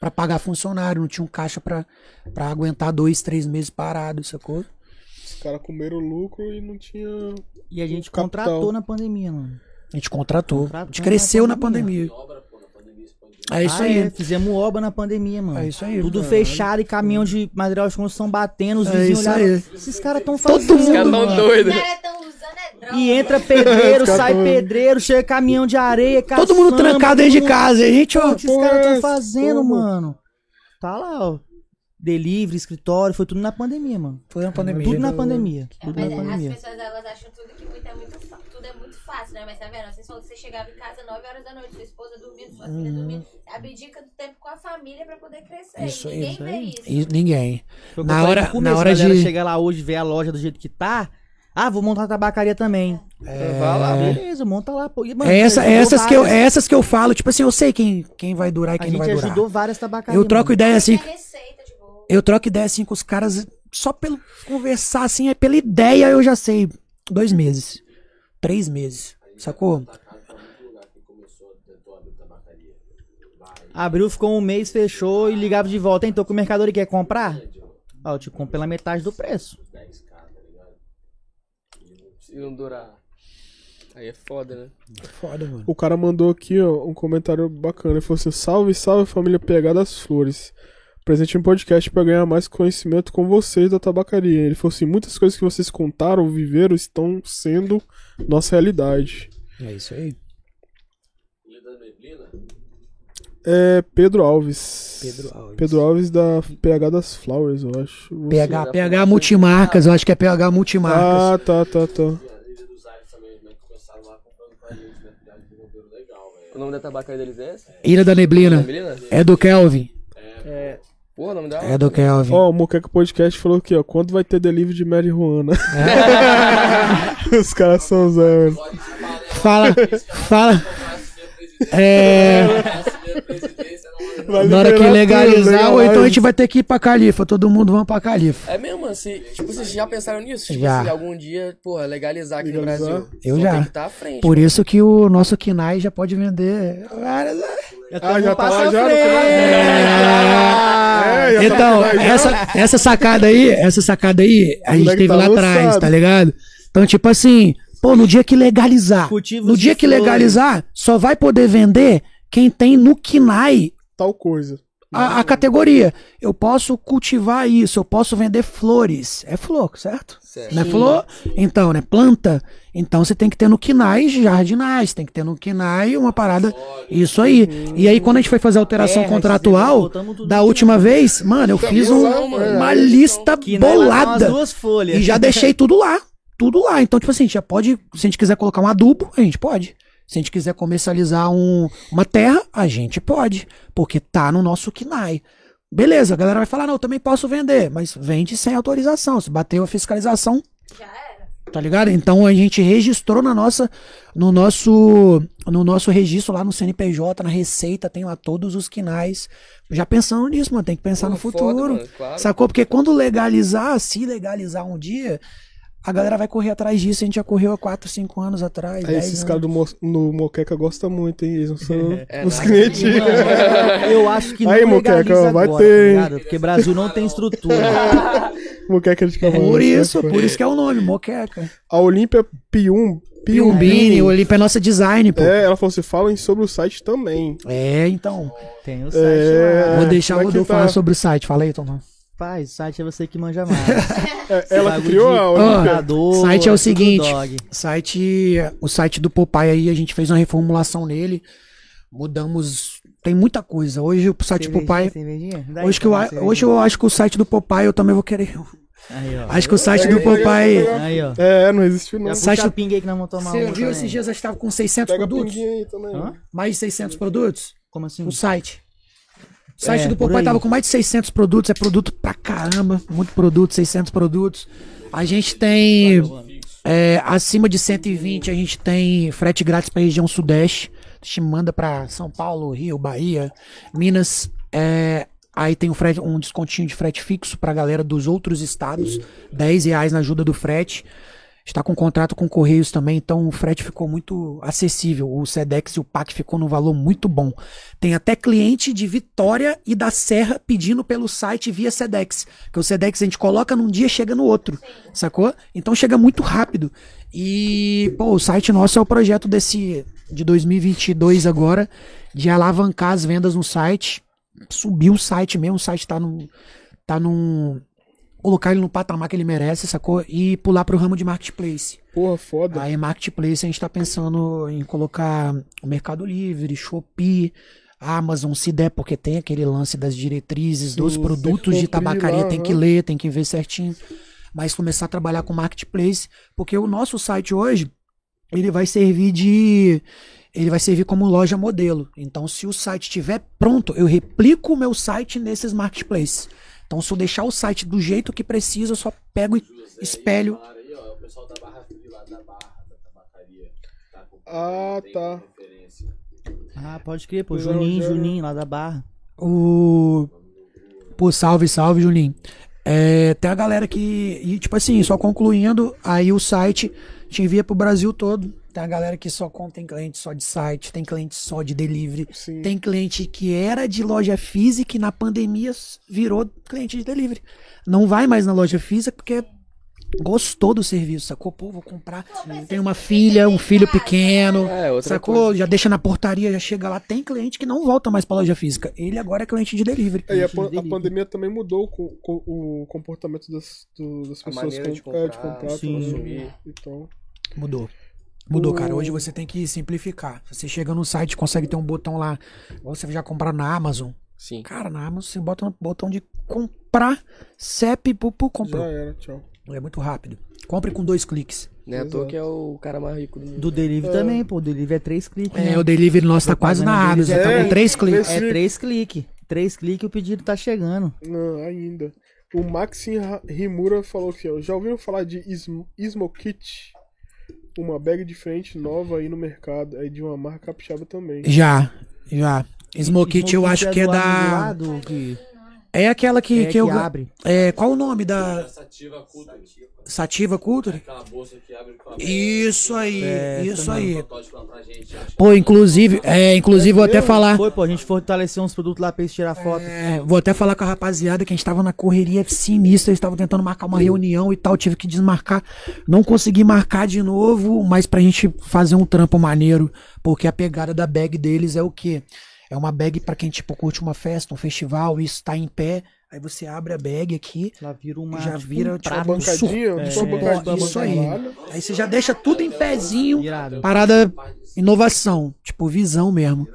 pra pagar funcionário, não tinha um caixa pra pra aguentar dois, três meses parado, sacou? Os caras comeram lucro e não tinha. E a gente Capital. contratou na pandemia, mano. A gente contratou. Contratou A gente cresceu na pandemia. na. É isso Ah, aí. é, fizemos obra na pandemia, mano. É isso aí. Tudo Caralho. fechado e caminhão de material de construção batendo, os É vizinhos isso olhavam. aí. Esses caras tão Todo fazendo. Caras tão mano. doidos. Os caras tão usando é droga. E entra pedreiro, sai tão- pedreiro, chega caminhão de areia, Todo mundo caçamba, trancado todo dentro de mundo- casa. A gente, ó. O que esses caras estão fazendo, como? mano? Tá lá, ó. Delivery, escritório, foi tudo na pandemia, mano. Foi na pandemia. Tudo na pandemia. É, Tudo mas na as pandemia. pessoas elas acham tudo que muito é muito, tudo é muito fácil, né? Mas tá vendo? Vocês falaram que você chegava em casa 9 horas da noite, sua esposa dormindo, sua filha dormindo. Abdica do tempo com a família pra poder crescer. Uhum. Isso e aí, ninguém isso vê aí. isso. E ninguém. Foi Na hora- começo, na hora a de- chega lá hoje, vê a loja do jeito que tá, Ah, vou montar uma tabacaria também. Vai lá, Ah, beleza, monta lá. Pô. Mano, É, essa, é essas, que eu, é várias. essas que eu falo, tipo assim, eu sei quem, quem vai durar e A quem não gente vai durar. ajudou várias tabacarias. Eu troco mano. ideia assim, Tem receita. Eu troco ideia assim com os caras só pelo conversar assim, é pela ideia eu já sei. Dois meses. Três meses. Sacou? Abriu, ficou um mês, fechou e ligava de volta. Então, que o mercador quer comprar? Ó, eu te compro pela metade do preço. Se não durar. Aí é foda, né? Foda, mano. O cara mandou aqui, ó, um comentário bacana. Ele falou assim: Salve, salve família PH das Flores. Presente um podcast pra ganhar mais conhecimento com vocês da tabacaria. Ele falou assim: muitas coisas que vocês contaram, viveram, estão sendo nossa realidade. É isso aí. É Pedro Alves. Pedro Alves. Pedro Alves da PH das Flowers, eu acho. Você- PH, PH Multimarcas, eu acho que é PH Multimarcas. Ah, tá, tá, tá. O nome da tabacaria deles é esse? Ilha da Neblina. É do Kelvin. Porra, o nome dela? É do Kelvin. Ó, o Moqueca Podcast falou aqui, ó. Quando vai ter delivery de Mary Juana? Os caras são Zé, mano. Fala, fala. É. Vai Na hora que legalizar, ou então a gente vai ter que ir pra Califa. Todo mundo vamos pra Califa. É mesmo, assim, tipo, vocês já pensaram nisso? Tipo Já. assim, algum dia, porra, legalizar aqui Legalizar? no Brasil. Eu já. Tem que estar à frente. Por isso que o nosso Kinai já pode vender. várias- Ah, já tá lá já? É, já tá Então, lá já. essa, essa sacada aí, essa sacada aí, a gente teve tá lá atrás, tá ligado? Então, tipo assim, pô, no dia que legalizar, Cultivos no dia que flores. legalizar, só vai poder vender quem tem no KINAI Tal coisa. a, a categoria. Eu posso cultivar isso, eu posso vender flores. É flor, certo? Certo. Não é flor? Então, né? Planta. Então você tem que ter no KINAI jardinais, tem que ter no KINAI uma parada. Isso aí. E aí, quando a gente foi fazer a alteração É, contratual, da no última vez, mano, eu fiz um- uma lista bolada. as duas folhas. E já deixei tudo lá. Tudo lá. Então, tipo assim, a gente já pode. Se a gente quiser colocar um adubo, a gente pode. Se a gente quiser comercializar um, uma terra, a gente pode. Porque tá no nosso KINAI. Beleza, a galera vai falar, não, eu também posso vender. Mas vende sem autorização. Se bateu a fiscalização, Já era. tá ligado? Então a gente registrou na nossa, no nosso, no nosso registro lá no CNPJ, na Receita, tem lá todos os quinais. Já pensando nisso, mano, tem que pensar Pô, no foda, futuro. mano, claro. Sacou? Porque quando legalizar, se legalizar um dia, a galera vai correr atrás disso. A gente já correu há 4, 5 anos atrás. 10 esses caras do Mo no Moqueca gostam muito, hein? Eles não são É, os clientes. Eu acho que não Aí, Moqueca, legaliza vai agora, ter, tá hein? Porque Brasil não tem estrutura. Moqueca de cavalo. Por isso, por isso que é o nome, Moqueca. A Olímpia Pium. Piumbini, o Olímpia é nossa design, pô. É, ela falou assim: falem sobre o site também. É, então. Tem o site É. lá. Vou deixar o é que Rodolfo tá? falar sobre o site. Fala aí, Tom. Pai, o site é você que manja mais. É, ela criou de- a Olímpia. Computador, site é o seguinte, site, o site do Popeye aí, a gente fez uma reformulação nele, mudamos, tem muita coisa. Hoje o site do Cervejinha, Popeye, cervejinha? Hoje, que eu, cervejinha. hoje eu acho que o site do Popeye eu também vou querer. Aí, ó. Acho que o site do Popeye, Aí. É, não existiu não. Já site do- pinga aí que nós vamos tomar você viu também. esses dias, a gente tava com 600 Pega produtos? pinguinha aí também. Hã? Mais de 600 produtos? Como assim? O site. O site É, do aí. tava com mais de 600 produtos, é produto pra caramba, muito produto, 600 produtos. A gente tem é, acima de 120, a gente tem frete grátis pra região sudeste. A gente manda pra São Paulo, Rio, Bahia, Minas. é, aí tem um, frete, um descontinho de frete fixo pra galera dos outros estados, 10 reais na ajuda do frete. Está com contrato com Correios também, então o frete ficou muito acessível. O Sedex e o PAC ficou num valor muito bom. Tem até cliente de Vitória e da Serra pedindo pelo site via Sedex. Que o Sedex a gente coloca num dia chega no outro, sacou? Então chega muito rápido. E, pô, o site nosso é o projeto desse de 2022 agora, de alavancar as vendas no site, subir o site mesmo, o site tá num, tá num, colocar ele no patamar que ele merece, sacou? E pular pro ramo de marketplace. Porra, foda. Aí, marketplace, a gente tá pensando em colocar o Mercado Livre, Shopee, Amazon, se der, porque tem aquele lance das diretrizes dos Sim, produtos de tabacaria, lá, tem que ler, tem que ver certinho. Mas começar a trabalhar com marketplace, porque o nosso site hoje, ele vai servir de. Ele vai servir como loja modelo. Então, se o site estiver pronto, eu replico o meu site nesses marketplaces. Então, se eu deixar o site do jeito que precisa, eu só pego e espelho. Aí, ó, o pessoal da Barra da Barra, da tabacaria. Tá com Ah, tá. referência. Ah, pode crer, pô. Juninho, Juninho, lá da Barra. O. Pô, salve, salve, Juninho. É, tem a galera que. E, tipo assim, só concluindo, aí o site te envia pro Brasil todo. Tem a galera que só conta, tem cliente só de site, tem cliente só de delivery. Sim. Tem cliente que era de loja física e na pandemia virou cliente de delivery. Não vai mais na loja física porque gostou do serviço, sacou? Pô, vou comprar. Tem uma filha, um filho pequeno. É, outra Sacou? coisa. Já deixa na portaria, já chega lá. Tem cliente que não volta mais pra loja física. Ele agora é cliente de delivery. É, e a, pan- a delícia. pandemia também mudou co- co- o comportamento das, do- das A pessoas maneira de com- é, de comprar, comprar sim. também. Então, Mudou. Mudou, cara. Hoje você tem que simplificar. Você chega no site, consegue ter um botão lá. Você já comprar na Amazon. Sim. Cara, na Amazon você bota no botão de comprar CEP, pupu, já comprou. era, tchau. É muito rápido. Compre com dois cliques. Não é à toa que é o cara mais rico do mundo. Do delivery É. também, pô. O delivery é três cliques. É, né? o delivery nosso tá quase na Amazon. deles Tá é com três cliques. É três cliques. Três cliques e o pedido tá chegando. Não, ainda. O Maxim Ra- Rimura falou aqui, ó. Já ouviram falar de Ismo, Ismokit? Uma bag diferente, nova aí no mercado. É de uma marca capixaba também. Já, já. Smoke It eu acho que é do amigo da. lá do que, É aquela que, é, que que eu. abre. É, qual o nome da. Sativa cultura. Sativa Culture? Aquela bolsa que abre com a Isso aí, É, isso aí. Pô, inclusive, é, inclusive vou até falar. Foi, pô, a gente fortaleceu uns produtos lá pra eles tirar foto. É, vou até falar com a rapaziada que a gente tava na correria sinistra, eles estavam tentando marcar uma reunião e tal, tive que desmarcar. Não consegui marcar de novo, mas pra gente fazer um trampo maneiro, porque a pegada da bag deles é o quê? É uma bag pra quem tipo curte uma festa, um festival, isso tá em pé, aí você abre a bag aqui, Ela vira uma. já tipo, vira um tipo prato. um bancadinha, sur- tipo uma é, bancadinha, isso aí. Aí você já deixa tudo em pezinho, parada inovação, tipo visão mesmo.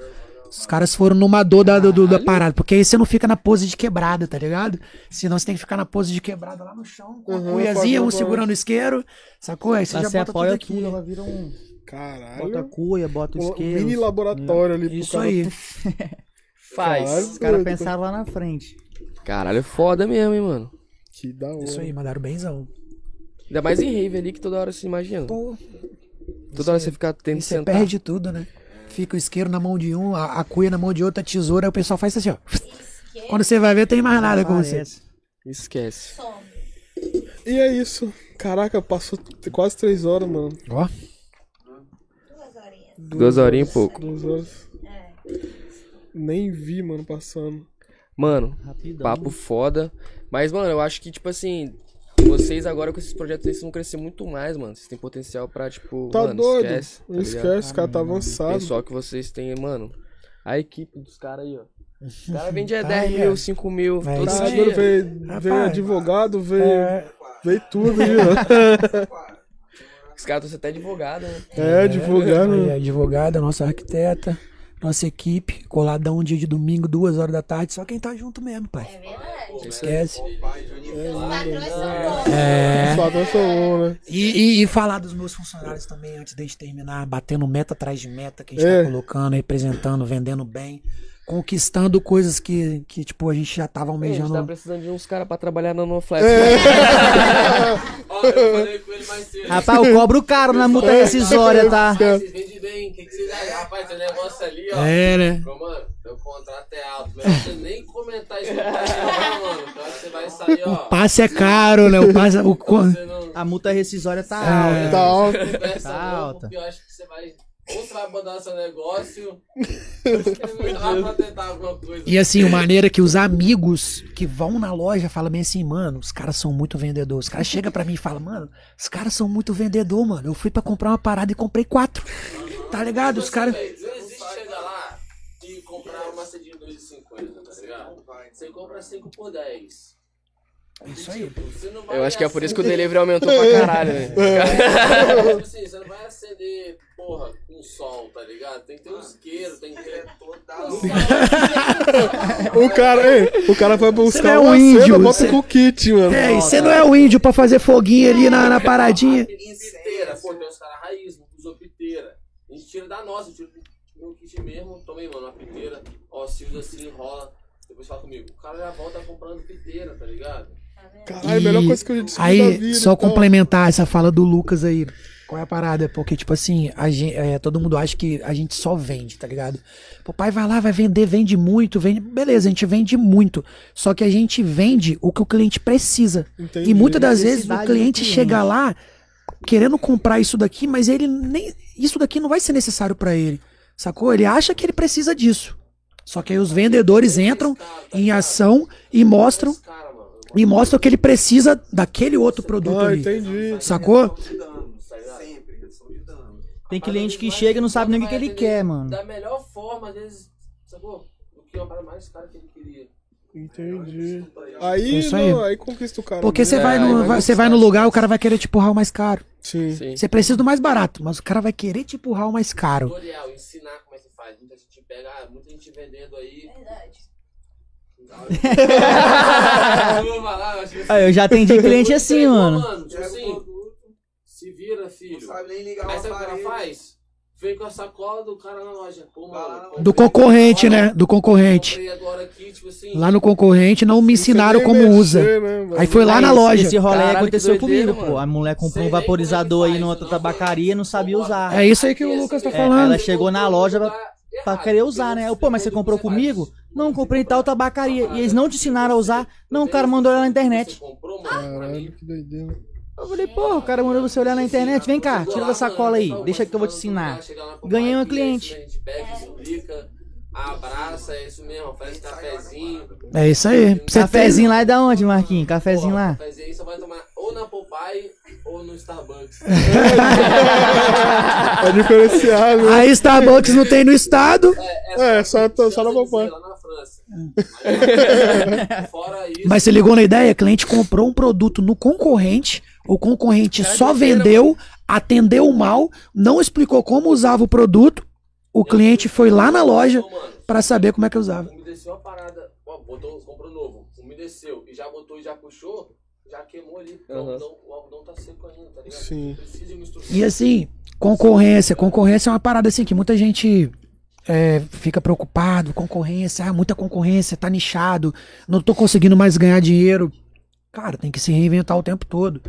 Os caras foram numa dor da, do- da parada, porque aí você não fica na pose de quebrada, tá ligado? Senão você tem que ficar na pose de quebrada lá no chão, com a Uhum, cuiazinha, um segurando o isqueiro, sacou? Aí você Lá já você bota tudo apoia aqui. tudo, ela vira um. Bota Caralho. cuia, bota o Um isqueiro. mini laboratório ali pro Isso cara. aí. Faz. Caralho. Os caras pensaram lá na frente. Caralho, é foda mesmo, hein, mano. Que da hora. Isso aí, mandaram benzão. Ainda mais em rave ali que toda hora você imagina. Pô, Toda hora você fica tendo e que você sentar. perde tudo, né? Fica o isqueiro na mão de um, a, a cuia na mão de outra, a tesoura, aí o pessoal faz assim, ó. Quando você vai ver, tem mais nada com você. Esquece. Some. E é isso. Caraca, passou quase três horas, mano. Ó, Duas horinhas. Duas horinhas e pouco. Duas horas. É. Nem vi, mano, passando. Mano, Rapidão. papo foda. Mas, mano, eu acho que, tipo assim, vocês agora com esses projetos aí, vocês vão crescer muito mais, mano. Vocês têm potencial pra, tipo, Tá mano, doido? esquece. Não tá esquece, o cara tá avançado. pessoal que vocês têm, mano. A equipe dos caras aí, ó. O cara vende é Tá 10 aí, mil, ó. 5 mil, É todo Tá dia. veio, Rapaz. veio advogado, veio, é, veio tudo aí, ó. Os caras trouxeram até advogado, né? É, advogado. Aí, advogada, nossa arquiteta, nossa equipe, coladão um dia de domingo, duas horas da tarde, só quem tá junto mesmo, pai. É verdade. Esquece. É. Né? E, e- e falar dos meus funcionários também, antes de gente terminar, batendo meta atrás de meta que a gente É. tá colocando, representando, vendendo bem, conquistando coisas que, que tipo, a gente já tava A gente almejando. tá precisando de uns caras pra trabalhar na NoFlex. Ó, eu falei com ele mais cedo. Rapaz, eu cobro caro na multa rescisória, tá? Vocês vendem bem, o que, que vocês acham? Rapaz, tem negócio ali, ó. É, né? Meu mano, meu contrato é alto. Melhor você nem comentar isso não, mano. Eu acho que você vai sair, ó. Passe é caro, né? O passe, o, co- Você não A multa rescisória tá É. alta. Tá alto. conversa, Tá alta. eu acho que você vai. Ou você vai abandonar seu negócio, ou você vai pra tentar alguma coisa. E assim, o maneira que os amigos que vão na loja falam bem assim, mano, os caras são muito vendedores. Os caras chegam pra mim e falam, mano, os caras são muito vendedor, mano. Eu fui pra comprar uma parada e comprei quatro. Tá ligado? Os caras. Não existe chegar lá e comprar uma cedinha de 2,50, tá ligado? Você compra 5 por 10. Isso aí. Eu acho que é por isso que o delivery aumentou pra caralho, né? Tipo assim, você não vai acender, porra, com sol, tá ligado? Tem que ter um isqueiro, tem que ter. O cara, ei, o cara vai buscar não é um índio, cena, bota você- com o kit, mano. É, e você não é o índio pra fazer foguinho ali na, na paradinha. Piteira, pô, tem uns caras raiz, não usou piteira. A gente tira da nossa, tira do meu kit mesmo, tomei, mano, uma piteira, ó, se usa assim, enrola. Depois fala comigo, o cara já volta comprando piteira, tá ligado? Caralho, a melhor coisa que eu já descobri Aí, da vida. só e tal. complementar essa fala do Lucas aí. Qual é a parada? Porque, tipo assim, a gen- é, todo mundo acha que a gente só vende, tá ligado? O pai vai lá, vai vender, vende muito, vende. Beleza, a gente vende muito. Só que a gente vende o que o cliente precisa. Entendi. E muitas das vezes o cliente cliente. chega lá querendo comprar isso daqui, mas ele nem. Isso daqui não vai ser necessário pra ele. Sacou? Ele acha que ele precisa disso. Só que aí os vendedores entram em ação e mostram E mostram que ele precisa daquele outro produto Ah, ali. entendi. Sacou? de danos, sempre, redução de danos. Tem cliente que chega e não sabe nem o que, que ele quer, mano. Da melhor forma, às vezes, sacou? Do que uma parada mais cara que ele queria. Entendi. Aí, Isso aí. não, aí conquista o cara. Porque né? você É, vai aí no, vai vai- vai no lugar, o cara vai querer te empurrar o mais caro. Sim. Sim. Você precisa do mais barato, mas o cara vai querer te empurrar o mais caro. Tutorial, ensinar como é que faz. Muita gente pega, ah, muita gente vendendo aí. Verdade. Eu vou falar, acho que Ah, eu já atendi cliente assim, Entregou, mano. Tipo assim, se vira, não filho. sabe nem ligar Aí sabe o que ela faz? Vem com a sacola do cara na loja. Pô, mano. Do concorrente, agora, né? Do concorrente. Aqui, tipo assim. Lá no concorrente não me ensinaram Não sei nem como mexer, usa. né, mano? Aí foi lá Aí, na loja. Esse rolê Caralho, aconteceu doideira, comigo, pô. mano. A mulher comprou Sei um é vaporizador aí faz, numa outra não tabacaria e não sabia usar. É isso aí que o Lucas tá assim, falando. ela chegou na loja pra- querer usar, né? Eu, pô, mas você comprou comigo? Não, comprei em tal tabacaria. E eles não te ensinaram a usar. Não, o cara mandou olhar na internet. Caralho, que doideira. Eu falei, porra, o cara mandou você olhar na internet. Vem cá, tira da sacola aí. Deixa que eu vou te ensinar. Ganhei uma cliente. A gente pega, explica, abraça, é isso mesmo, faz cafezinho. É isso aí. Cafezinho lá é da onde, Marquinhos? Cafezinho lá. Cafezinho aí você vai tomar ou na Popeye ou no Starbucks. É diferenciado. né? A Starbucks não tem no estado, É, só, só, só na. Lá na França. Aí, Fora isso, mas você ligou na ideia? O cliente comprou um produto no concorrente, o concorrente só vendeu, atendeu mal, não explicou como usava o produto, o cliente foi lá na loja pra saber como é que usava. umedeceu a parada, ó, botou, comprou novo, umedeceu e já botou e já puxou, já queimou ali. porque O, algodão, o algodão tá seco ainda, tá ligado? Sim. Precisa de uma instrução. E assim, concorrência. Concorrência é uma parada assim que muita gente é, fica preocupado. Concorrência, ah, muita concorrência, tá nichado, não tô conseguindo mais ganhar dinheiro. Cara, tem que se reinventar o tempo todo.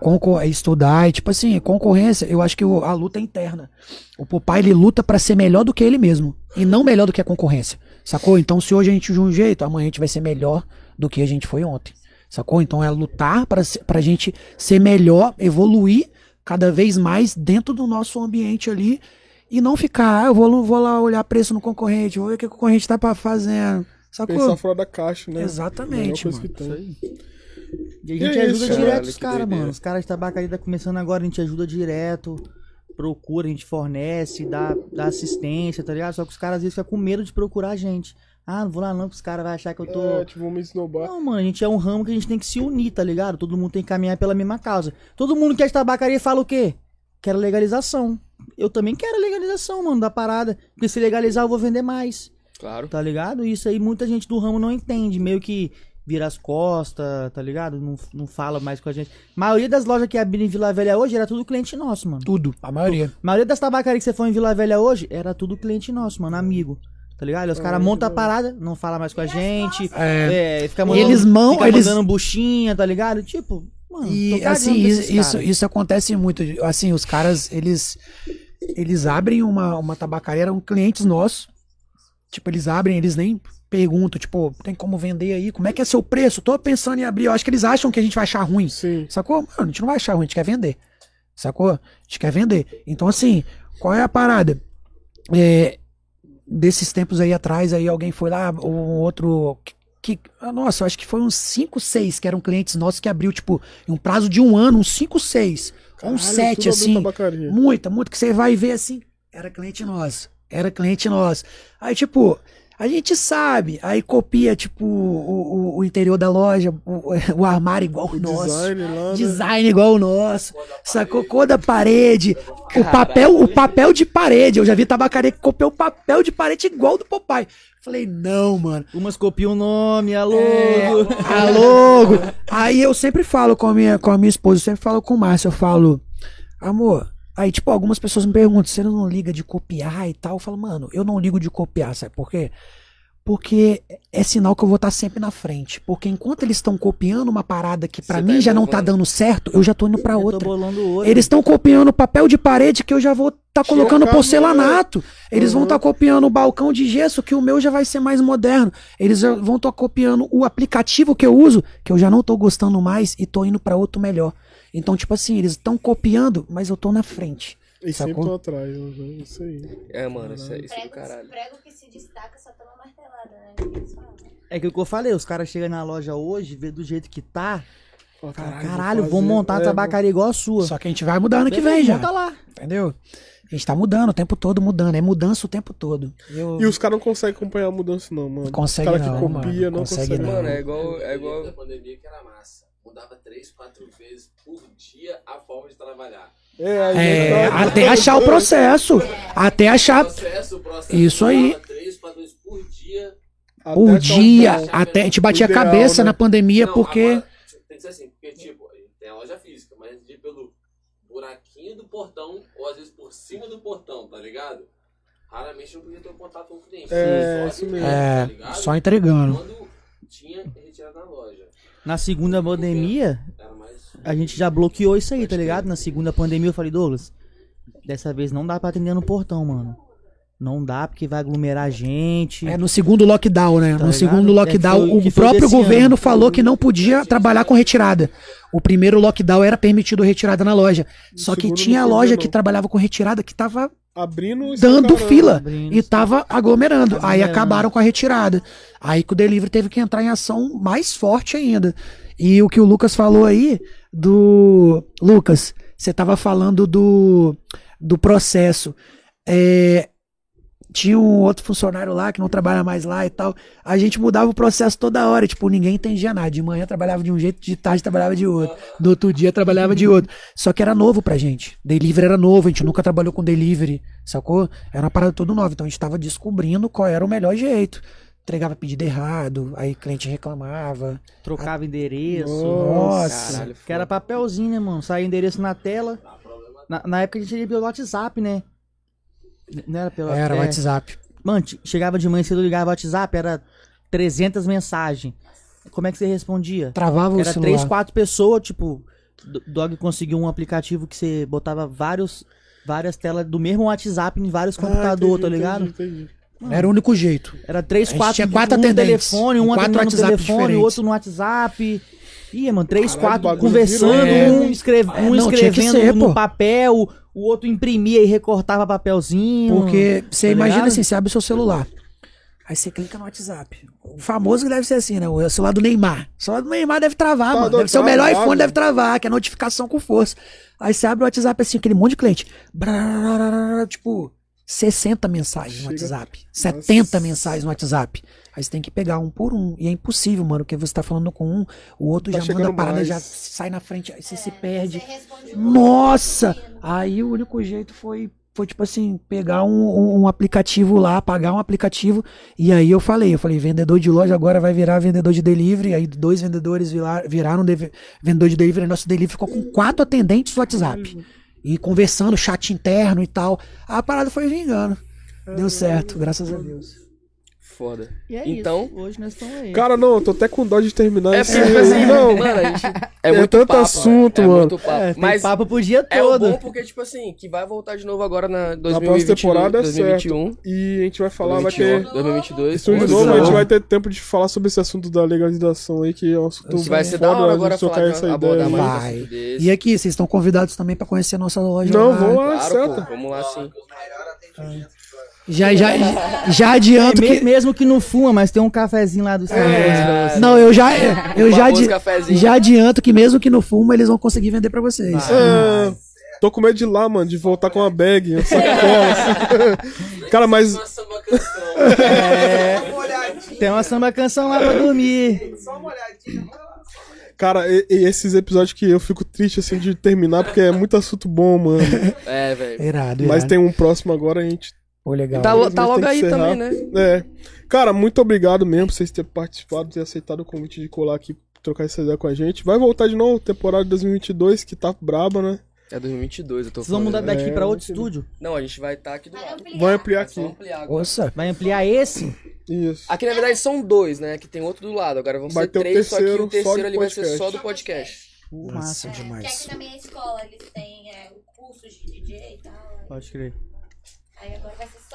Concor é estudar e, tipo assim, concorrência, eu acho que o- a luta é interna. O papai, ele luta pra ser melhor do que ele mesmo. E não melhor do que a concorrência. Sacou? Então, se hoje a gente de um jeito, amanhã a gente vai ser melhor do que a gente foi ontem. Sacou? Então é lutar pra, se- pra gente ser melhor, evoluir cada vez mais dentro do nosso ambiente ali e não ficar, ah, eu vou, vou lá olhar preço no concorrente, vou ver o que o concorrente tá fazendo. Sacou? Pensar fora da caixa, né? Exatamente, mano. E a gente Que ajuda isso, direto caralho, os caras, mano. Os caras de tabacaria tá começando agora, a gente ajuda direto. Procura, a gente fornece, dá, dá assistência, tá ligado? Só que os caras às vezes ficam com medo de procurar a gente. Ah, não vou lá não, que os caras vão achar que eu tô. É, tipo, vamos esnobar. Não, mano, a gente é um ramo que a gente tem que se unir, tá ligado? Todo mundo tem que caminhar pela mesma causa. Todo mundo que é de tabacaria fala o quê? Quero legalização. Eu também quero legalização, mano, da parada. Porque se legalizar eu vou vender mais, Claro. tá ligado? Isso aí muita gente do ramo não entende. Meio que vira as costas, tá ligado? Não, não fala mais com a gente. A maioria das lojas que abriram em Vila Velha hoje era tudo cliente nosso, mano. Tudo, a maioria. A maioria das tabacarias que você foi em Vila Velha hoje era tudo cliente nosso, mano, amigo. Tá ligado? Os caras montam a parada, não fala mais com a gente. É, fica mandando, Eles mão- fica eles- mandando buchinha, tá ligado? Tipo, mano, E assim, isso, isso, isso acontece muito. Assim, os caras, eles eles abrem uma, uma tabacaria, eram clientes nossos. Tipo, eles abrem, eles nem perguntam, tipo, tem como vender aí? Como é que é seu preço? Tô pensando em abrir. Eu acho que eles acham que a gente vai achar ruim. Sim. Sacou? Mano, a gente não vai achar ruim, a gente quer vender. Sacou? A gente quer vender. Então, assim, qual é a parada? É, desses tempos aí atrás, aí alguém foi lá, um outro. Que, que- ah, nossa, eu acho que foi uns 5, 6 que eram clientes nossos que abriu, tipo, em um prazo de um ano, uns 5, 6. Ou uns Caralho, 7, tudo abriu assim. Muita, muito, que você vai ver assim. Era cliente nosso. Era cliente nosso. Aí, tipo, a gente sabe. Aí copia, tipo, o, o, o interior da loja, o, o armário igual o, nosso. Design lá, né? Design igual o nosso. Sacou? Cor da parede. O papel, o papel de parede. Eu já vi tabacaria que copiou o papel de parede igual do Popeye. Falei, não, mano. Umas copiam o nome, a logo. É, a logo. Aí eu sempre falo com a minha, com a minha esposa, eu sempre falo com o Márcio, eu falo, amor. Aí, tipo, algumas pessoas me perguntam, você não liga de copiar e tal? Eu falo, mano, eu não ligo de copiar, sabe por quê? Porque é sinal que eu vou estar sempre na frente. Porque enquanto eles estão copiando uma parada que pra Você mim tá já não tá dando certo, eu já tô indo tô outra. bolando outra. Eles estão copiando papel de parede que eu já vou estar colocando Chocar, porcelanato. Eles vão Uhum. estar copiando o balcão de gesso que o meu já vai ser mais moderno. Eles vão estar copiando o aplicativo que eu uso, que eu já não tô gostando mais e tô indo pra outro melhor. Então, tipo assim, eles estão copiando, mas eu tô na frente. E sempre Sacou? tô atrás, uhum, isso aí. É, mano, isso é, isso é do Prego, caralho. prego que se destaca só toma né? É que o que eu falei, os caras chegam na loja hoje, vê do jeito que tá, Fala, "Caralho, caralho, vou vou fazer." montar É, tabacaria igual a sua. Só que a gente vai mudar ano que vem já. Monta lá. Entendeu? A gente tá mudando o tempo todo, mudando. É mudança o tempo todo. Eu... E os caras não conseguem acompanhar a mudança, não, mano. Consegue os caras que não, copia mano. não Consegue conseguem. não. Mano, é igual. É Da igual. pandemia que era massa. Mudava três, quatro vezes por dia a forma de trabalhar. É, É, tá- até achar o processo. Até achar. Processo, o processo. Isso aí. mudava Três, quatro vezes por dia. até Por dia. ponto. Até a gente batia a cabeça né? na pandemia Não, porque. agora, tem que ser assim, porque tipo, tem a loja física, mas de pelo buraquinho do portão, ou às vezes por cima do portão, tá ligado? Raramente não podia ter um contato com o cliente. É, Só isso mesmo. perto, É, tá ligado? só entregando. Quando tinha retirada na loja. Na segunda pandemia, mais. a gente já bloqueou isso aí, tá ligado? Na segunda pandemia eu falei, Douglas, dessa vez não dá pra atender no portão, mano. Não dá porque vai aglomerar gente. É, no segundo lockdown, né? Tá no ligado? segundo É, lockdown, foi- que o foi próprio governo ano. falou que não podia trabalhar com retirada. O primeiro lockdown era permitido retirada na loja. Só que tinha podia, loja que trabalhava com retirada que tava Abrindo e dando fila Abrindo. e tava aglomerando. Aí acabaram com a retirada. Aí que o delivery teve que entrar em ação mais forte ainda. E o que o Lucas falou aí do Lucas, você tava falando do do processo. É, tinha um outro funcionário lá que não trabalha mais lá e tal. A gente mudava o processo toda hora, tipo, ninguém entendia nada. De manhã trabalhava de um jeito, de tarde trabalhava de outro. No outro dia trabalhava de outro. Só que era novo pra gente. Delivery era novo, a gente nunca trabalhou com delivery, sacou? Era uma parada toda nova. Então a gente tava descobrindo qual era o melhor jeito. Entregava pedido errado, aí cliente reclamava. Trocava endereço. Nossa. Caralho, Que era papelzinho, né, mano? Saía endereço na tela. Na, na época a gente ia pelo WhatsApp, né? Não era pelo Era é. WhatsApp. Mano, chegava de manhã cedo, ligava o WhatsApp, era 300 mensagens. Como é que você respondia? Travava o Era celular. três, quatro pessoas, tipo, Dog conseguiu um aplicativo que você botava vários, várias telas do mesmo WhatsApp em vários Ah, computadores, entendi, tá ligado? entendi, entendi. Era o único jeito. Era três, quatro, tinha quatro um atendentes, telefone, um quatro atendendo no WhatsApp telefone, diferentes. outro no WhatsApp. Ia, mano, três, Caralho, quatro conversando, virou- um, escreve, É, um não, escrevendo ser, no pô. papel, o outro imprimia e recortava papelzinho. Porque você tá imagina ligado? assim, você abre o seu celular. Aí você clica no WhatsApp. O famoso que deve ser assim, né? O celular do Neymar. O celular do Neymar deve travar, Tá mano. Deve ser o melhor iPhone, deve travar, que é notificação com força. Aí você abre o WhatsApp assim, aquele monte de cliente. Tipo, 60 mensagens no Chega- WhatsApp. 70 Nossa. mensagens no WhatsApp. Aí você tem que pegar um por um. E é impossível, mano, porque você tá falando com um, o outro Tá já manda a parada, mais. já sai na frente, aí você se Você perde. responde Nossa! Aí o único jeito foi, foi tipo assim, pegar um, um- um aplicativo lá, pagar um aplicativo. E aí eu falei, eu falei, vendedor de loja agora vai virar vendedor de delivery. Aí dois vendedores vira- viraram deve- vendedor de delivery. Nosso delivery ficou com quatro atendentes no WhatsApp. E conversando, chat interno e tal. A parada foi vingando. Deu certo, graças a Deus. Foda. E é Então- isso. Hoje nós estamos aí. Cara, não, eu tô até com dó de terminar É esse. tipo assim, não, mano, a gente. É, É muito tanto papo, assunto, é mano. muito papo. É, tem Mas papo pro dia é todo. bom porque, tipo assim, que vai voltar de novo agora na na 2020, próxima temporada é 2021. certo. E a gente vai falar, vai ter. 2022. Estúdio Vamos novo, a gente vai ter tempo de falar sobre esse assunto da legalização aí, que é um assunto Se vai ser foda, da hora agora falar essa de ideia. um Vai. E aqui, vocês estão convidados também pra conhecer a nossa loja. Não, vamos lá, certo. vamos lá sim. Já, já, já adianto Me- que. Mesmo que não fuma, mas tem um cafezinho lá do É. Não, eu já, eu já, adi- já adianto que mesmo que no fumo, eles vão conseguir vender pra vocês. É, tô com medo de ir lá, mano, de voltar com uma bag, uma sacola. assim. Cara, mas Uma samba canção. Tem uma samba canção lá pra dormir. Cara, e, e esses episódios que eu fico triste assim de terminar, porque é muito assunto bom, mano. É, velho. Irado, Mas tem um próximo agora, a gente. Pô, legal. Tá, lo- tá Infelizmente logo que aí encerrar. também, né? É. Cara, muito obrigado mesmo por vocês terem participado, ter aceitado o convite de colar aqui, trocar essa ideia com a gente. Vai voltar de novo, temporada de 2022, que tá braba, né? É 2022, eu tô Vocês vão mudar daqui É, pra outro estúdio? Não, a gente vai estar aqui do Vai lado. ampliar. Vai ampliar É só aqui. ampliar. Nossa, Vai ampliar esse? Isso. Aqui na verdade são dois, né? Que tem outro do lado. Agora vão Vai ser três, só que terceiro o terceiro ali vai ser podcast. só do podcast. Massa. É, demais. aqui na minha escola eles têm é, o curso de DJ e tal. Pode crer.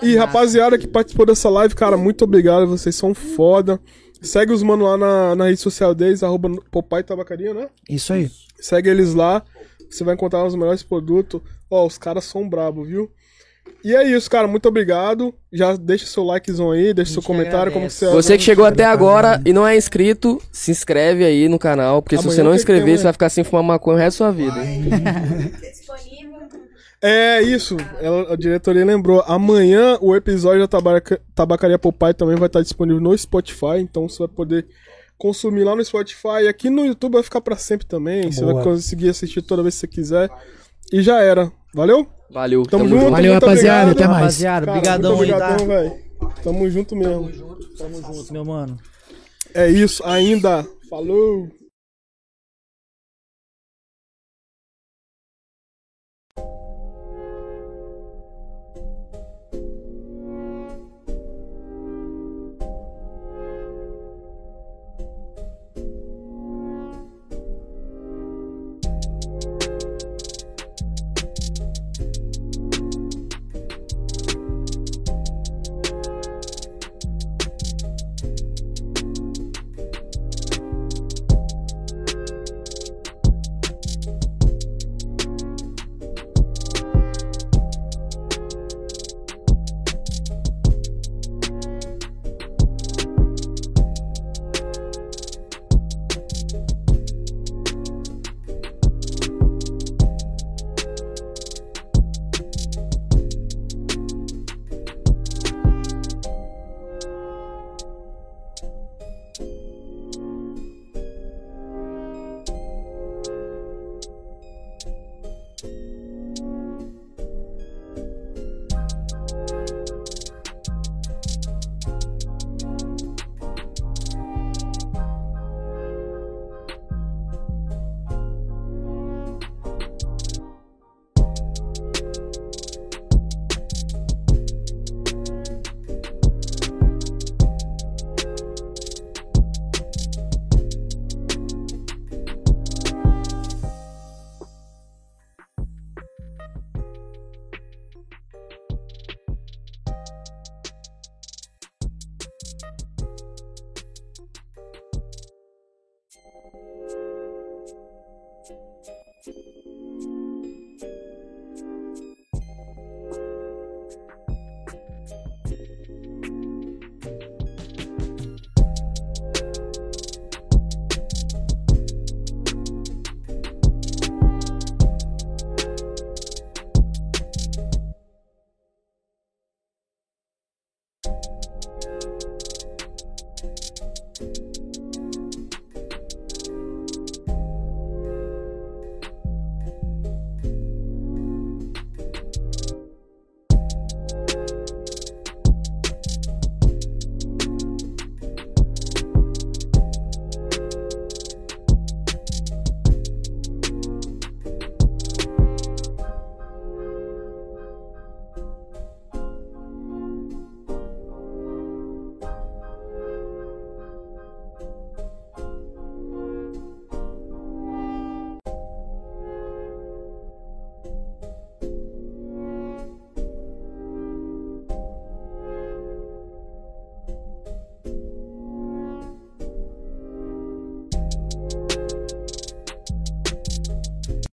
E rapaziada que participou dessa live, cara, muito obrigado. Vocês são foda. Segue os mano lá na, na rede social deles, arroba Popai Tabacaria, né? Isso aí. Segue eles lá. Você vai encontrar os melhores produtos. Ó, os caras são brabo, viu? E é isso, cara. Muito obrigado. Já deixa seu likezão aí, deixa seu comentário, como você Você que chegou até agora e não é inscrito, se inscreve aí no canal, porque se Amanhã você não que tem inscrever, você vai ficar sem fumar maconha o resto da sua vida. disponível. É isso, ela- a diretoria lembrou. Amanhã o episódio da Tabaca- Tabacaria Popai também vai estar disponível no Spotify, então você vai poder consumir lá no Spotify. E aqui no YouTube vai ficar pra sempre também. Você Boa. vai conseguir assistir toda vez que você quiser. E já era. Valeu? Valeu, Tamo, junto. Valeu, muito rapaziada, obrigado. até mais. Rapaziada, Cara, brigadão tá? obrigadão, velho. Tamo junto mesmo. Tamo junto, meu mano. É isso, ainda. Falou.